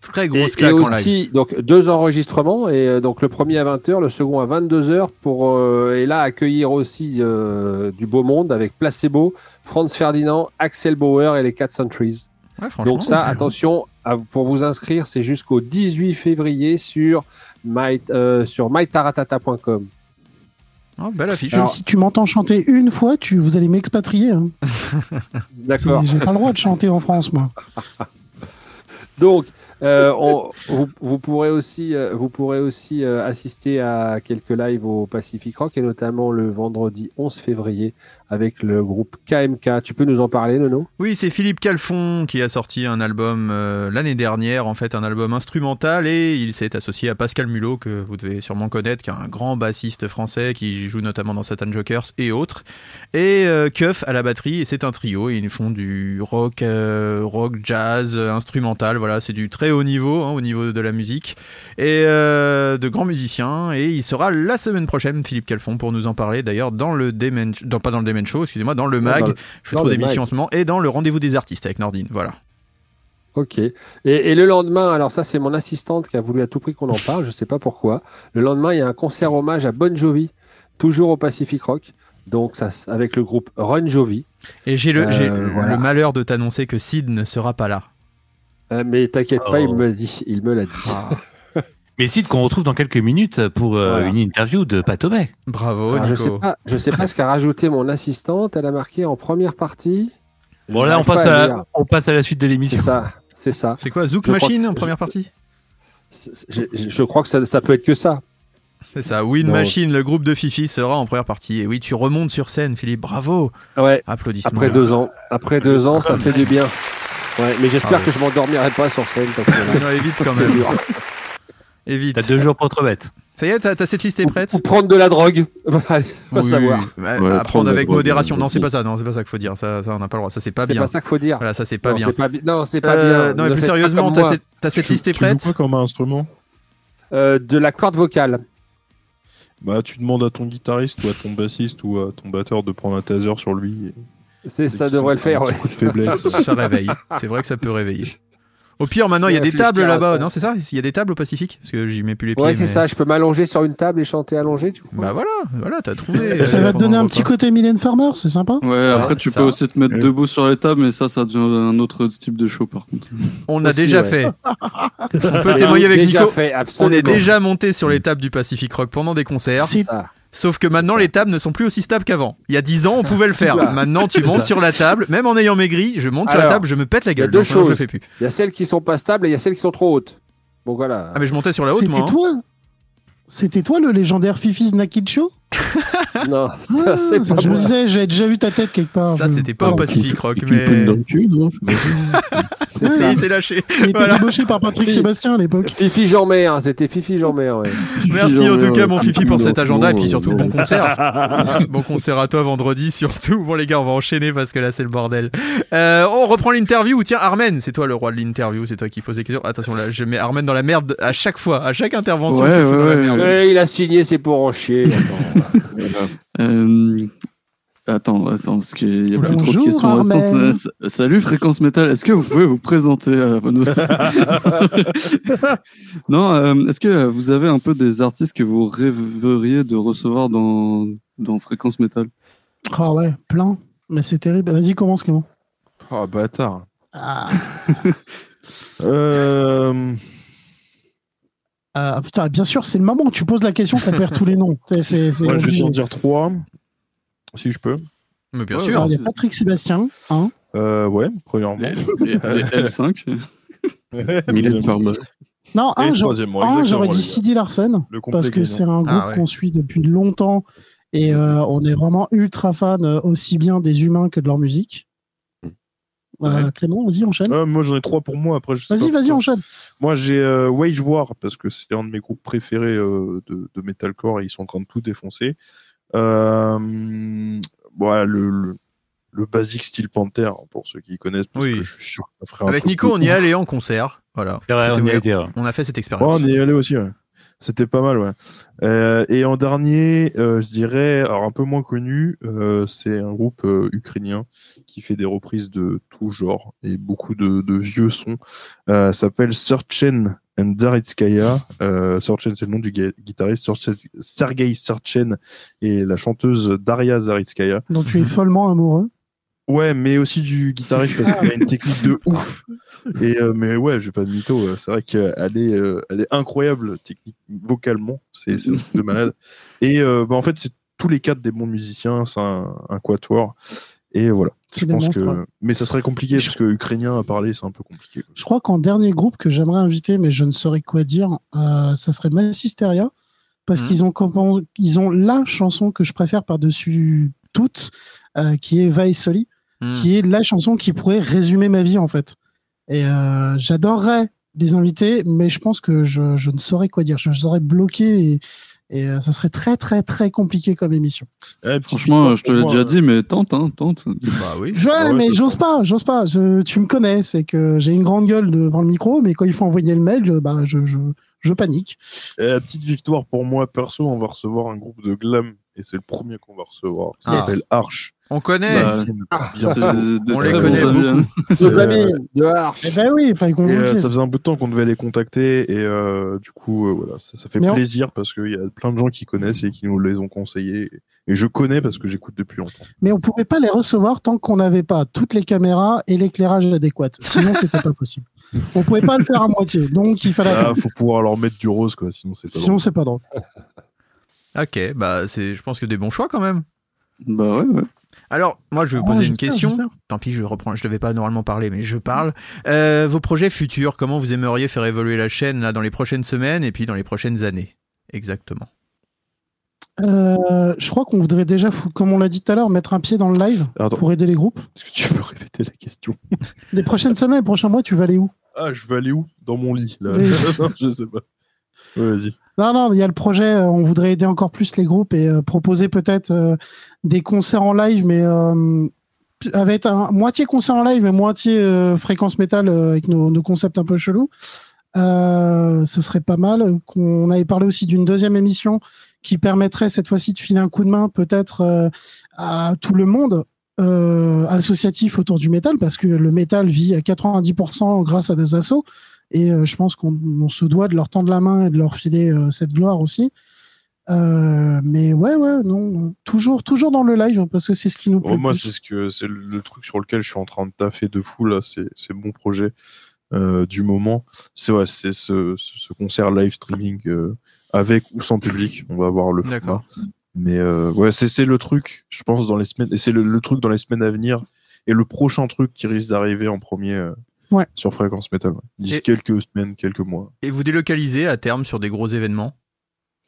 Très grosse et, claque et en live. aussi, donc deux enregistrements, et euh, donc le premier à 20h, le second à 22h, pour, euh, et là accueillir aussi euh, du beau monde avec Placebo, Franz Ferdinand, Axel Bauer et les Cat Centuries. Ouais, donc ça, attention, à- pour vous inscrire, c'est jusqu'au 18 février sur, my, euh, sur mytaratata.com. Oh, belle affiche. Si tu m'entends chanter une fois, tu, vous allez m'expatrier. hein. D'accord. J'ai pas le droit de chanter en France, moi. Donc, euh, on- vous, vous pourrez aussi, euh, vous pourrez aussi euh, assister à quelques lives au Pacific Rock et notamment le vendredi 11 février avec le groupe KMK. Tu peux nous en parler, Nono? Oui, c'est Philippe Calfon qui a sorti un album euh, l'année dernière, en fait un album instrumental, et il s'est associé à Pascal Mulot, que vous devez sûrement connaître, qui est un grand bassiste français qui joue notamment dans Satan Jokers et autres, et euh, à la batterie, et c'est un trio, et ils font du rock, euh, rock, jazz, euh, instrumental, voilà, c'est du très haut niveau, hein, au niveau de la musique, et de grands musiciens. Et il sera la semaine prochaine, Philippe Calfon, pour nous en parler. D'ailleurs, dans le Demen, pas dans le Show, excusez-moi, dans le mag. dans le- je fais trop d'émissions en ce moment, et dans le rendez-vous des artistes avec Nordine. Voilà. Ok. Et, et le lendemain, alors ça c'est mon assistante qui a voulu à tout prix qu'on en parle, je sais pas pourquoi. Le lendemain, il y a un concert hommage à Bon Jovi, toujours au Pacific Rock. Donc ça, avec le groupe Run Jovi. Et j'ai le, Euh, j'ai voilà. le malheur de t'annoncer que Sid ne sera pas là. Euh, mais t'inquiète pas, Oh. il me l'a dit. Il me l'a dit. Mais Sid qu'on retrouve dans quelques minutes pour euh, Voilà. une interview de Patomé. Bravo, Alors, je Nico. sais pas, je sais pas ce qu'a rajouté mon assistante. Elle a marqué en première partie. Bon là on passe, à à, lire. on passe à la suite de C'est l'émission. ça, c'est ça. C'est quoi, Zouk Je Machine que- en première partie C'est- Je, je- je crois que ça, ça peut être que ça. C'est ça, Win Non. Machine, le groupe de Fifi sera en première partie. Et oui, tu remontes sur scène, Philippe, bravo. Ouais. Applaudissements. Après deux ans, après deux ans, ça fait du bien. Ouais, mais j'espère Ah ouais. que je m'endormirai pas sur scène parce que Non, évite quand c'est même. Évite. T'as deux jours pour te remettre. Ça y est, t'as cette liste est prête Ou prendre de la drogue. Allez, on Oui, savoir. ouais, Ouais, à prendre avec drogue, modération. ouais, Non, c'est pas ça. Non, c'est pas ça qu'il faut dire. Ça, ça on n'a pas le droit. Ça, c'est pas C'est bien. pas ça qu'il faut dire. Voilà, ça, c'est pas non, bien. c'est pas bi- Non, c'est pas Euh, bien. non, mais plus sérieusement, t'as cette, cette liste est Tu joues prête quoi comme instrument Euh, de la corde vocale. Bah, tu demandes à ton guitariste ou à ton bassiste ou à ton batteur de prendre un taser sur lui. C'est ça devrait le un faire. petit Ouais. coup de faiblesse. Ça réveille. C'est vrai que ça peut réveiller. Au pire, maintenant, il y a des tables là-bas. Non, c'est ça Il y a des tables au Pacifique Parce que j'y mets plus les pieds. Ouais, c'est mais- ça. Je peux m'allonger sur une table et chanter allongé, tu crois Bah voilà, voilà, t'as trouvé. Ça euh, va te donner un petit côté Mylène Farmer, c'est sympa. Ouais, après tu ça. peux aussi te mettre Ouais. debout sur les tables, mais ça, ça devient un autre type de show par contre. On a Aussi, déjà ouais. fait. On peut témoigner avec Déjà Nico. fait, On absolument. est déjà monté sur les tables du Pacific Rock pendant des concerts. C'est Ça. Sauf que maintenant, les tables ne sont plus aussi stables qu'avant. Il y a 10 ans, on pouvait le faire. ça. Maintenant, tu montes sur la table, même en ayant maigri, je monte sur la table, je me pète la il y a gueule. deux je fais plus. Il y a celles qui sont pas stables et il y a celles qui sont trop hautes. Bon voilà. Ah, mais je montais sur la haute, C'était moi. hein. toi? C'était toi le légendaire Fifi's Naked Show? Non, ça Ah, c'est pas Je me disais, j'avais déjà vu ta tête quelque part. Ça, c'était pas au Pardon. Pacific Rock, mais. C'est lâché. Il était débauché par Patrick. Sébastien à l'époque. Fifi Jean-Mer, c'était Fifi Jean-Mer, ouais. Merci en tout cas, mon Fifi, pour cet agenda et puis surtout bon concert. bon concert à toi vendredi, surtout. Bon, les gars, on va enchaîner parce que là, c'est le bordel. Euh, on reprend l'interview. Tiens, Armen, c'est toi le roi de l'interview, c'est toi qui pose les questions. Attention, là, je mets Armen dans la merde à chaque fois, à chaque intervention. Ouais, je te fous ouais, dans la ouais. merde. Ouais, il a signé, c'est pour en chier. Attends. Euh, Attends, attends, parce qu'il y a Oula. plus trop de questions Armel. restantes. Euh, Salut Fréquence Métal, est-ce que vous pouvez vous présenter à nos... Non, euh, est-ce que vous avez un peu des artistes que vous rêveriez de recevoir dans, dans Fréquence Métal Ah ouais, plein. Mais c'est terrible. Vas-y, commence, Clément. Oh, bâtard. Ah, Euh... ah, putain, bien sûr, c'est le moment où tu poses la question qu'on perd tous les noms. C'est, c'est, c'est ouais, je vais t'en dire trois, si je peux. Mais bien Ouais, sûr. Alors, il y a Patrick Sébastien. Hein. Euh, ouais, premièrement. les, les- les L5 Mylène Farmer. Non, un, j'aurais- un, dit. Sidi Larson. Parce que c'est un groupe Ah ouais. qu'on suit depuis longtemps et euh, on est vraiment ultra fan euh, aussi bien des humains que de leur musique. Euh, Clément, vas-y, enchaîne. Ah, moi j'en ai trois pour moi après. vas-y, vas-y, enchaîne. Moi j'ai euh, Wage War parce que c'est un de mes groupes préférés euh, de, de metalcore et ils sont en train de tout défoncer. Euh, voilà, le, le, le basique Steel Panther pour ceux qui connaissent parce Oui. que je suis sûr que ça ferait un Avec Nico, on y est allé en concert. Voilà. Vrai, on y a. On a fait cette expérience. on y est allé aussi, ouais. C'était pas mal, ouais. Euh, et en dernier, euh, je dirais, alors un peu moins connu, euh, c'est un groupe ukrainien qui fait des reprises de tout genre et beaucoup de, vieux sons. Euh, s'appelle Serchen and Daritskaya. Euh, Serchen, c'est le nom du gui- guitariste. Sergei Serchen et la chanteuse Daria Zaritskaya. dont tu es follement amoureux. Ouais, mais aussi du guitariste parce qu'il a une technique de ouf. Et euh, mais ouais, j'ai pas de mytho. euh, C'est vrai qu'elle est, euh, elle est incroyable technique vocalement. C'est c'est un truc de malade. Et euh, bah, en fait, c'est tous les quatre des bons musiciens. C'est un, un quatuor. Et voilà. Je pense monstres, que. Mais ça serait compliqué Je- parce que ukrainien à parler, c'est un peu compliqué. Je crois qu'en dernier groupe que j'aimerais inviter, mais je ne saurais quoi dire, euh, ça serait Massisteria, parce Mhm. qu'ils ont, ils ont la chanson que je préfère par-dessus toutes, euh, qui est Vai Hmm. qui est la chanson qui pourrait résumer ma vie en fait. Et euh, j'adorerais les inviter, mais je pense que je, je ne saurais quoi dire. Je serais bloqué et, Et euh, ça serait très très très compliqué comme émission. Eh, Franchement, je te l'ai déjà euh, dit, mais tente, hein, tente. Bah oui. Je- ouais, mais j'ose pas, j'ose pas. Je- tu me connais, c'est que j'ai une grande gueule devant le micro, mais quand il faut envoyer le mail, je, bah, je, je, je panique. Eh, petite victoire pour moi, perso, on va recevoir un groupe de glam et c'est le premier qu'on va recevoir. Ça Ah. s'appelle Arch. On connaît. Bah, sûr. des On les connaît amis. C'est, Nos amis euh, de Arch. Eh ben oui, qu'on euh, ça faisait un bout de temps qu'on devait les contacter et euh, du coup euh, voilà ça, ça fait Mais on- plaisir parce qu'il y a plein de gens qui connaissent et qui nous les ont conseillés et je connais parce que j'écoute depuis longtemps. Mais on pouvait pas les recevoir tant qu'on n'avait pas toutes les caméras et l'éclairage adéquat. Sinon, c'était pas possible. On pouvait pas le faire à moitié. Donc, il fallait. Là, faut pouvoir leur mettre du rose quoi sinon c'est pas Sinon, drôle. c'est pas drôle. Ok, bah c'est, je pense que des bons choix quand même. Bah ouais, ouais. Alors, moi, je vais vous Ah, poser une question. Tant pis, je reprends. Je devais pas normalement parler, mais je parle. Euh, vos projets futurs, comment vous aimeriez faire évoluer la chaîne là dans les prochaines semaines et puis dans les prochaines années Exactement? Euh, je crois qu'on voudrait déjà, comme on l'a dit tout à l'heure, mettre un pied dans le live Attends, pour aider les groupes. est-ce que tu peux répéter la question? Les prochaines semaines, les prochains mois, tu vas aller où? Ah, je vais aller où? Dans mon lit là. Non, je sais pas. Ouais, vas-y. Non, non, il y a le projet. euh, on voudrait aider encore plus les groupes et euh, proposer peut-être euh, des concerts en live, mais avec un moitié concert en live et moitié fréquence métal avec nos, concepts un peu chelous. Ce serait pas mal. Qu'on avait parlé aussi d'une deuxième émission qui permettrait cette fois-ci de filer un coup de main peut-être à tout le monde associatif autour du métal, parce que le métal vit à 90% grâce à des assos. Et euh, je pense qu'on on se doit de leur tendre la main et de leur filer euh, cette gloire aussi. Euh, mais ouais, ouais, non, toujours, toujours dans le live, hein, parce que c'est ce qui nous plaît. Oh, moi, c'est ce que c'est le, le truc sur lequel je suis en train de taffer de fou là. C'est c'est mon projet euh, du moment. C'est ouais, c'est ce, ce, ce concert live streaming euh, avec ou sans public. On va voir le D'accord. format. Mais euh, ouais, c'est c'est le truc, je pense, dans les semaines. Et c'est le, le truc dans les semaines à venir. Et le prochain truc qui risque d'arriver en premier euh, Ouais. sur Fréquence Metal. ouais. D'ici Et- quelques semaines, quelques mois. Et vous délocalisez à terme sur des gros événements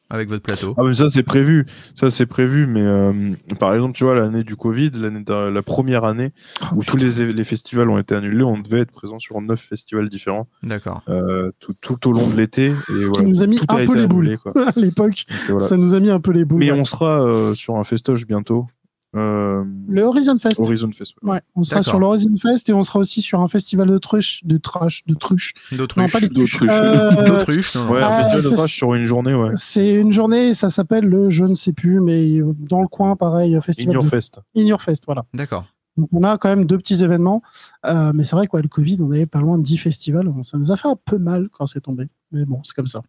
avec votre plateau? Ah mais ça c'est prévu, ça c'est prévu, mais euh, par exemple tu vois l'année du Covid, l'année de- la première année Oh, où tous les, les festivals ont été annulés, on devait être présent sur neuf festivals différents D'accord. euh, tout, tout au long de l'été. Et Ce qui voilà, nous a mis tout un peu les annulé, boules. quoi. à l'époque. Voilà. Ça nous a mis un peu les boules. Mais ouais. on sera euh, sur un festoche bientôt. Euh, Le Horizon Fest. Horizon Fest. ouais. Ouais, on sera sur le Horizon Fest et on sera aussi sur un festival de truches, de trash, de truches. Non, pas les truches. D'autruches. Euh, D'autruche. Ouais, Ah, un festival de trash sur une journée, ouais. C'est une journée, ça s'appelle le, je ne sais plus, mais dans le coin, pareil, festival Ignore de Fest. In Your Fest, voilà. D'accord. Donc on a quand même deux petits événements, Euh, mais c'est vrai quoi, le Covid, on avait pas loin de 10 festivals, Bon, ça nous a fait un peu mal quand c'est tombé, mais bon, c'est comme ça.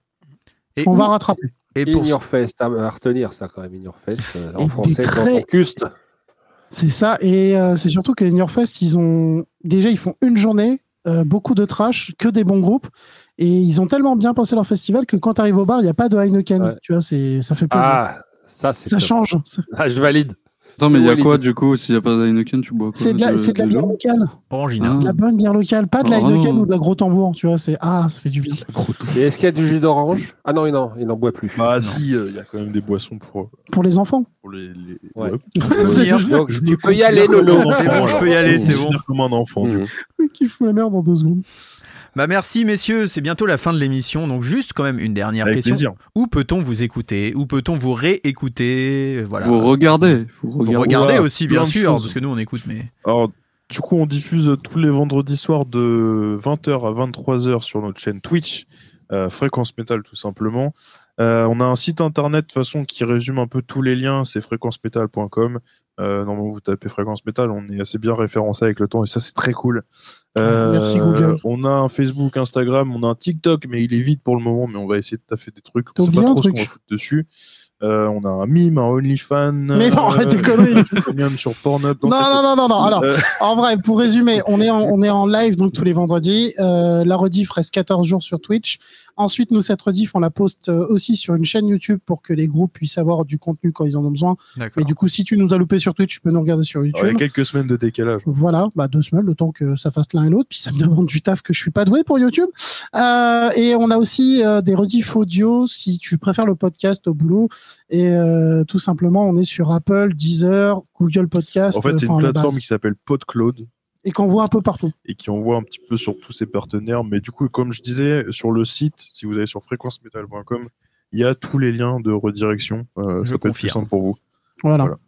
Et, On où- va rattraper. Et pour In Your Fest, à, retenir ça quand même, In Your Fest. euh, en français, des quand. C'est ça, et euh, c'est surtout que In Your Fest, ils ont déjà ils font une journée, euh, beaucoup de trash, que des bons groupes, et ils ont tellement bien pensé leur festival que quand tu arrives au bar, il n'y a pas de Heineken, Ouais. tu vois, c'est ça fait plaisir. Ah, ça c'est. ça top. change. Ah, je valide. Attends, mais il y a quoi du coup S'il n'y a pas d'Heineken, tu bois quoi C'est de la, c'est de la bière gens locale, Orangina. Ah. de la bonne bière locale, pas de la Oh. Heineken ou de la gros tambour, tu vois, c'est ah, ça fait du bien. Et est-ce qu'il y a du jus d'orange? Ah non, non, il n'en boit plus. Bah si, il y a quand même des boissons pour, Pour les enfants. pour les... les... Ouais. Dire. Donc Je tu peux y aller, un C'est bon, je peux y aller, c'est considère comme un enfant. du Mmh. coup. qui fout la merde en deux secondes. Bah merci messieurs, c'est bientôt la fin de l'émission, donc juste quand même une dernière Avec question. plaisir. Où peut-on vous écouter? Où peut-on vous réécouter? Voilà. Faut regarder. Faut Vous regardez aussi, bien sûr, choses. parce que nous on écoute, mais. Alors, du coup, on diffuse tous les vendredis soirs de 20h à 23h sur notre chaîne Twitch, euh, Fréquence Métal tout simplement. Euh, on a un site internet de toute façon qui résume un peu tous les liens, c'est fréquencemétal.com. Euh, normalement, vous tapez Fréquence Métal, on est assez bien référencé avec le temps et ça c'est très cool. Euh, Merci, Google. On a un Facebook, Instagram, on a un TikTok, mais il est vide pour le moment, mais on va essayer de taffer des trucs. On sait pas trop ce qu'on va foutre dessus. Euh, on a un mime, un OnlyFans. Mais non, arrête tes conneries. Sur Pornhub. Non, non, non, non, non. Alors, en vrai, pour résumer, on est en, on est en live donc tous les vendredis. Euh, la rediff reste 14 jours sur Twitch. Ensuite, nous, cette rediff, on la poste euh, aussi sur une chaîne YouTube pour que les groupes puissent avoir du contenu quand ils en ont besoin. D'accord. Mais du coup, si tu nous as loupé sur Twitch, tu peux nous regarder sur il y YouTube. a quelques semaines de décalage. Voilà, bah deux semaines, le temps que ça fasse l'un et l'autre. Puis ça me demande du taf que je suis pas doué pour YouTube. Euh, et on a aussi euh, des rediffs audio si tu préfères le podcast au boulot. Et euh, tout simplement, on est sur Apple, Deezer, Google Podcast. En fait, c'est enfin, une la plateforme qui s'appelle PodCloud Et qu'on voit un peu partout. et qui envoie un petit peu sur tous ses partenaires. Mais du coup, comme je disais, sur le site, si vous allez sur fréquencemetal.com, il y a tous les liens de redirection. Euh, Je ça peut être plus confirme. simple pour vous. Voilà. Voilà.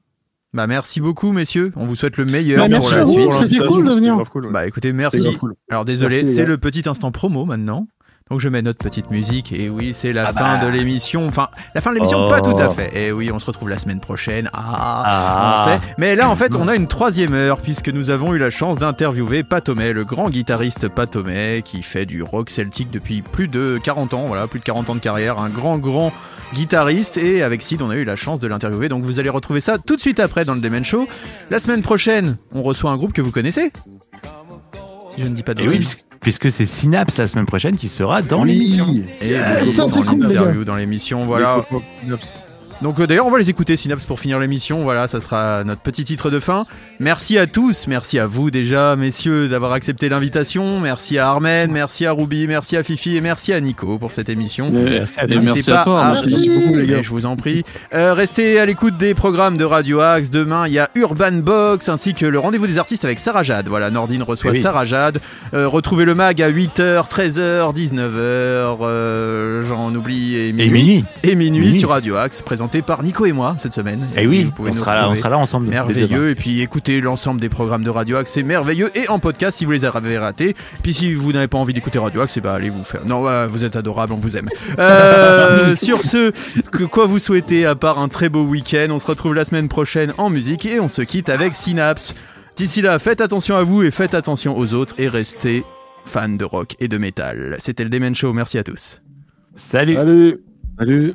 Bah merci beaucoup messieurs, on vous souhaite le meilleur Bah, pour merci la à vous, suite. c'était cool de venir. Bah écoutez, C'était merci. grave cool. Alors désolé, c'est le petit instant promo maintenant. Donc je mets notre petite musique et oui c'est la Ah fin bah. de l'émission. Enfin la fin de l'émission Oh. pas tout à fait. Et oui on se retrouve la semaine prochaine. Ah, Ah. on sait. Mais là en fait on a une troisième heure puisque nous avons eu la chance d'interviewer Patomé, le grand guitariste Patomé qui fait du rock celtique depuis plus de 40 ans. Voilà plus de 40 ans de carrière. Un grand grand guitariste et avec Sid on a eu la chance de l'interviewer. Donc vous allez retrouver ça tout de suite après dans le Demen Show. La semaine prochaine on reçoit un groupe que vous connaissez. Si je ne dis pas de Et oui, puisque, c'est Synapse la semaine prochaine qui sera dans Oui. l'émission. Et ça, c'est cool, les dans l'émission, voilà. Donc euh, d'ailleurs, on va les écouter Synapse pour finir l'émission. Voilà, ça sera notre petit titre de fin. Merci à tous, merci à vous déjà, messieurs, d'avoir accepté l'invitation. Merci à Armen, merci à Ruby, merci à Fifi et merci à Nico pour cette émission. Merci à Et N'hésitez merci pas à toi. à- Merci. Merci. beaucoup, les gars. Je vous en prie. Euh, restez à l'écoute des programmes de Radio Axe. Demain, il y a Urban Box ainsi que le rendez-vous des artistes avec Sarah Jade. Voilà, Nordine reçoit Eh oui. Sarah Jade. Euh, retrouvez le mag à 8h, 13h, 19h. euh, J'en oublie et Et minuit. minuit. Et minuit Minuit. sur Radio Axe, présenté par Nico et moi cette semaine. Et Eh oui, vous pouvez on nous sera, là, on sera là ensemble. Merveilleux, et puis écoutez l'ensemble des programmes de Radio Axe, c'est merveilleux, et en podcast si vous les avez ratés. Puis si vous n'avez pas envie d'écouter Radio Axe, ben, allez vous faire. Non, vous êtes adorable, on vous aime. Euh, sur ce, que quoi vous souhaitez à part un très beau week-end? On se retrouve la semaine prochaine en musique et on se quitte avec Synapse. D'ici là, faites attention à vous et faites attention aux autres et restez fans de rock et de métal. C'était le Demen Show, merci à tous. Salut. Salut. Salut.